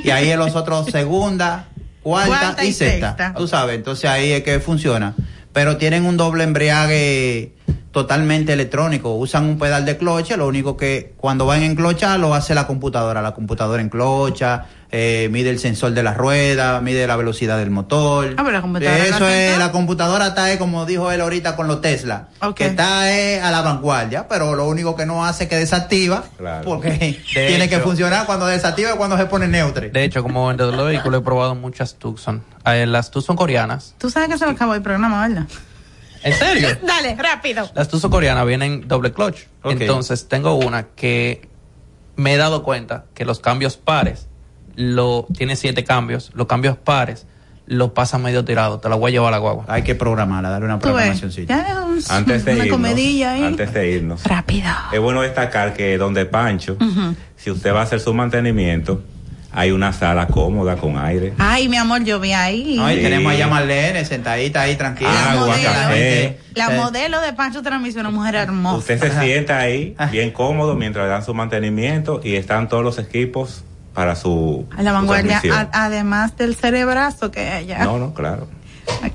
Y ahí los otros segunda, cuarta, Cuarta y, y sexta. sexta. Tú sabes, entonces ahí es que funciona. Pero tienen un doble embriague totalmente electrónico. Usan un pedal de cloche, lo único que cuando van a enclochar lo hace la computadora. La computadora enclocha, eh, mide el sensor de la rueda, mide la velocidad del motor. Ah, pero la computadora Eso no es, la computadora está, eh, como dijo él ahorita con los Tesla, que está eh, a la vanguardia, pero lo único que no hace es que desactiva, porque tiene que funcionar cuando desactiva y cuando se pone neutro. De hecho, como vendedor de vehículos he probado muchas Tucson. Eh, las Tucson coreanas. Tú sabes que se me acabó el programa, ¿verdad? ¿En serio? Dale, rápido. Las Tucson coreanas vienen doble clutch. Entonces tengo una que me he dado cuenta que los cambios pares, lo tiene siete cambios, los cambios pares lo pasa medio tirado, te la voy a llevar a la guagua. Hay que programarla, darle una programación. Antes de una irnos, comedilla ahí. antes de irnos, Rápido. es bueno destacar que donde Pancho, si usted va a hacer su mantenimiento, hay una sala cómoda con aire. Ay, mi amor, yo vi ahí. Ay, Sí. tenemos allá a Marlene sentadita ahí tranquila. Agua, la café. La modelo de Pancho Transmisión, una mujer hermosa. Usted se sienta ahí bien cómodo mientras le dan su mantenimiento y están todos los equipos para su, A la vanguardia, a- además del cerebrazo que ella. No, no, claro.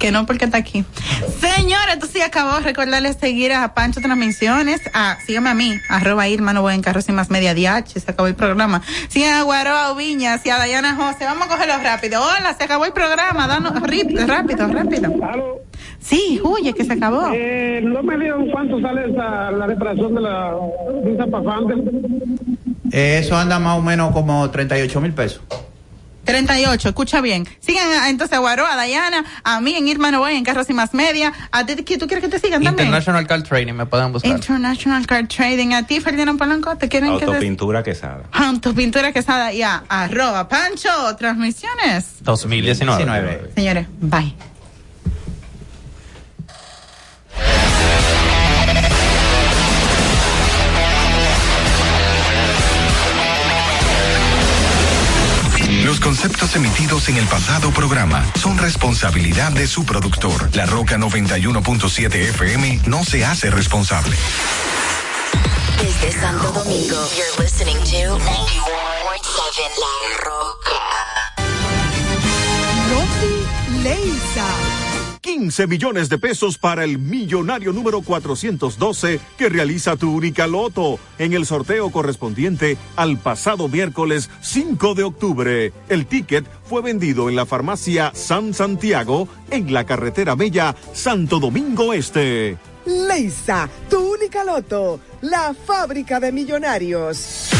Que no porque está aquí. Señora, esto sí acabó. Recordarles seguir a Pancho Transmisiones. A, sígame a mí, arroba Irma, no voy en carros y más media DH. Se acabó el programa. Sigan a Guaroa Viñas y a Dayana José. Vamos a cogerlo rápido. Hola, se acabó el programa. Danos rip- rápido, rápido. Sí, huye, que se acabó. Eh, no me digan cuánto sale esa, la reparación de la de esa eso anda más o menos como 38 mil pesos. 38, escucha bien. Sigan a- entonces a Guaroa, a Dayana, a mí en Irma No voy en carros y más media. A ti, ¿tú quieres que te sigan también? International Car Training me pueden buscar. International Car Trading. A ti, Ferdinand Polanco, ¿te quieren que te... Autopintura quesada. Autopintura quesada y a arroba Pancho Transmisiones. 2019. Señores, bye. Los conceptos emitidos en el pasado programa son responsabilidad de su productor. La Roca 91.7 FM no se hace responsable. Desde Santo Domingo, you're listening to 91.7 La Roca. Rosy Leisa. 15 millones de pesos para el millonario número 412 que realiza tu única loto en el sorteo correspondiente al pasado miércoles 5 de octubre. El ticket fue vendido en la farmacia San Santiago en la carretera Bella Santo Domingo Este. Leisa, tu única loto. La fábrica de millonarios.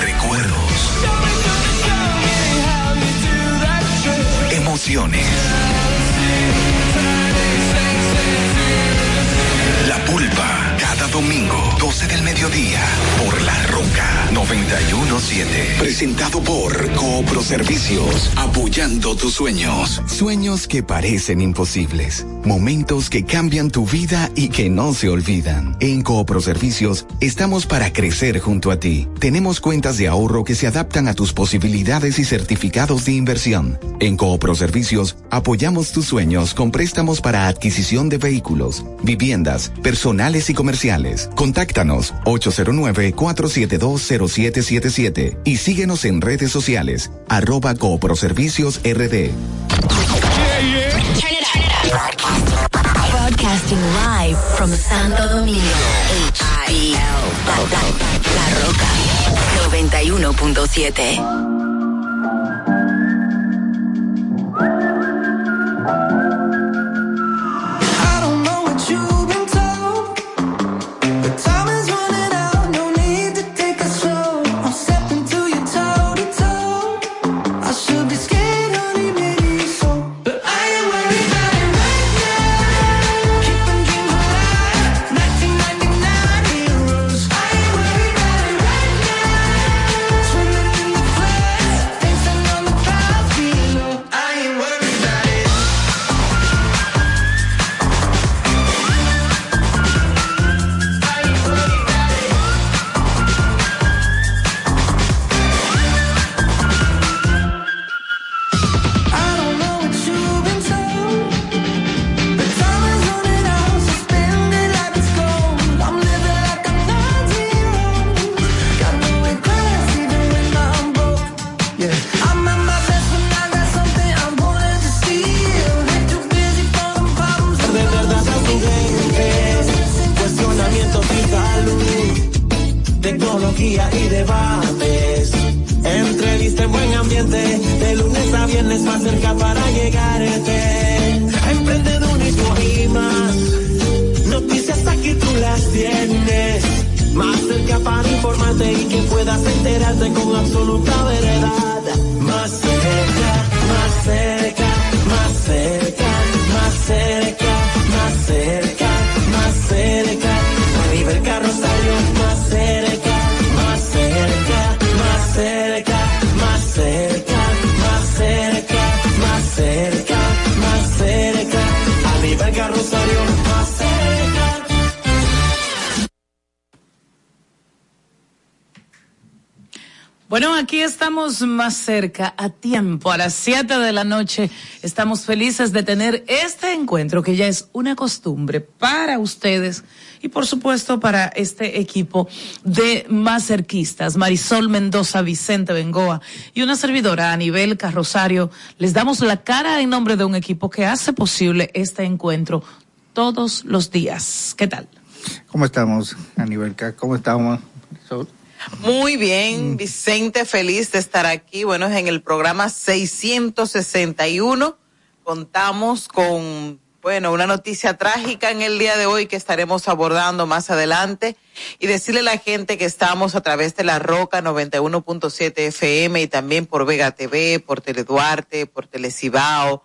Recuerdos. Emociones. La pulpa. Cada domingo, 12 del mediodía, por La Roca 917. Presentado por Coopro Servicios, apoyando tus sueños. Sueños que parecen imposibles. Momentos que cambian tu vida y que no se olvidan. En Coopro Servicios estamos para crecer junto a ti. Tenemos cuentas de ahorro que se adaptan a tus posibilidades y certificados de inversión. En Coopro Servicios apoyamos tus sueños con préstamos para adquisición de vehículos, viviendas, personales y comerciales. Contáctanos 809-472-0777 y síguenos en redes sociales arroba Coopro Servicios RD. Broadcasting live from Santo Domingo. HIL. La, la, la Roca 91.7. más cerca, a tiempo, a las 7 de la noche. Estamos felices de tener este encuentro que ya es una costumbre para ustedes y por supuesto para este equipo de más cerquistas, Marisol Mendoza, Vicente Bengoa y una servidora a nivel carrosario. Les damos la cara en nombre de un equipo que hace posible este encuentro todos los días. ¿Qué tal? ¿Cómo estamos, Aníbal? ¿Cómo estamos? Sol? Muy bien, Vicente, feliz de estar aquí. Bueno, es en el programa 661. Contamos con Bueno, una noticia trágica en el día de hoy que estaremos abordando más adelante y decirle a la gente que estamos a través de la Roca 91.7 FM y también por Vega TV, por Teleduarte, por Telecibao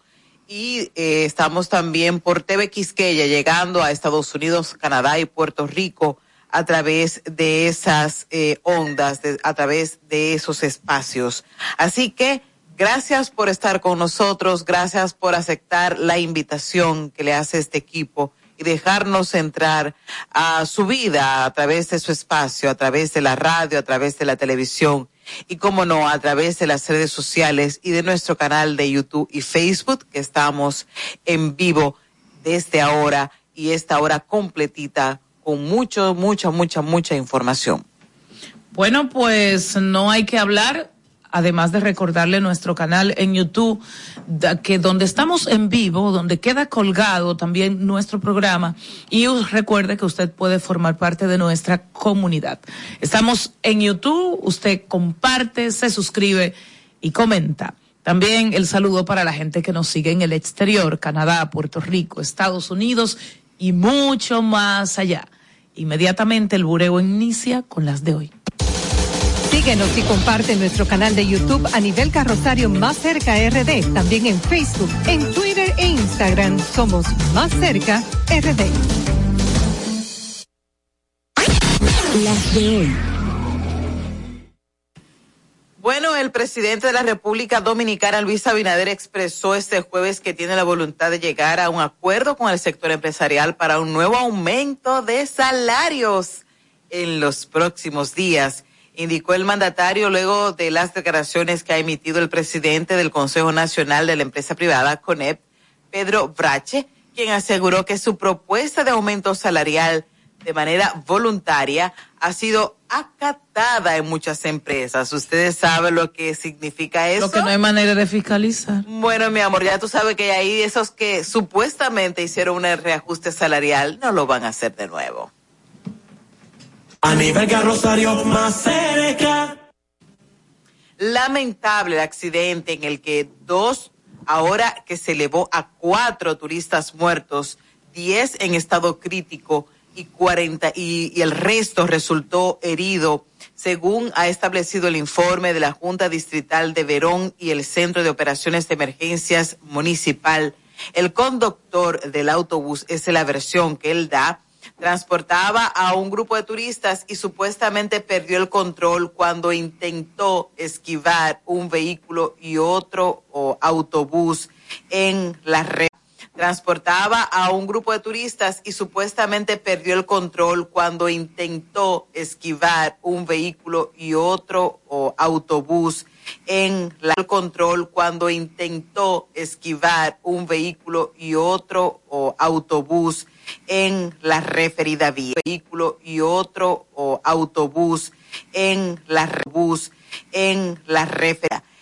y eh, estamos también por TV Quisqueya llegando a Estados Unidos, Canadá y Puerto Rico a través de esas eh, ondas, a través de esos espacios. Así que gracias por estar con nosotros, gracias por aceptar la invitación que le hace este equipo y dejarnos entrar a su vida a través de su espacio, a través de la radio, a través de la televisión y, como no, a través de las redes sociales y de nuestro canal de YouTube y Facebook, que estamos en vivo desde ahora y esta hora completita con mucho, mucha, mucha, mucha información. Bueno, pues no hay que hablar, además de recordarle nuestro canal en YouTube, que donde estamos en vivo, donde queda colgado también nuestro programa, y recuerde que usted puede formar parte de nuestra comunidad. Estamos en YouTube, usted comparte, se suscribe y comenta. También el saludo para la gente que nos sigue en el exterior, Canadá, Puerto Rico, Estados Unidos y mucho más allá. Inmediatamente el bureo inicia con las de hoy. Síguenos y comparte nuestro canal de YouTube a nivel carrosario Más Cerca RD. También en Facebook, en Twitter e Instagram somos Más Cerca RD. Las de hoy. Bueno, el presidente de la República Dominicana, Luis Abinader, expresó este jueves que tiene la voluntad de llegar a un acuerdo con el sector empresarial para un nuevo aumento de salarios en los próximos días, indicó el mandatario luego de las declaraciones que ha emitido el presidente del Consejo Nacional de la Empresa Privada, CONEP, Pedro Brache, quien aseguró que su propuesta de aumento salarial de manera voluntaria ha sido acatada en muchas empresas. Ustedes saben lo que significa eso. Lo que no hay manera de fiscalizar. Bueno, mi amor, ya tú sabes que ahí esos que supuestamente hicieron un reajuste salarial no lo van a hacer de nuevo. A nivel carrosario más cerca. Lamentable el accidente en el que dos, ahora que se elevó a cuatro turistas muertos, diez en estado crítico y 40 y, el resto resultó herido, según ha establecido el informe de la Junta Distrital de Verón y el Centro de Operaciones de Emergencias Municipal. El conductor del autobús, esa es la versión que él da, transportaba a un grupo de turistas y supuestamente perdió el control cuando intentó esquivar un vehículo y otro o autobús en la red. Transportaba a un grupo de turistas y supuestamente perdió el control cuando intentó esquivar un vehículo y otro o autobús en la control cuando intentó esquivar un vehículo y otro o autobús en la referida vía. Vehículo y otro o autobús en la referida.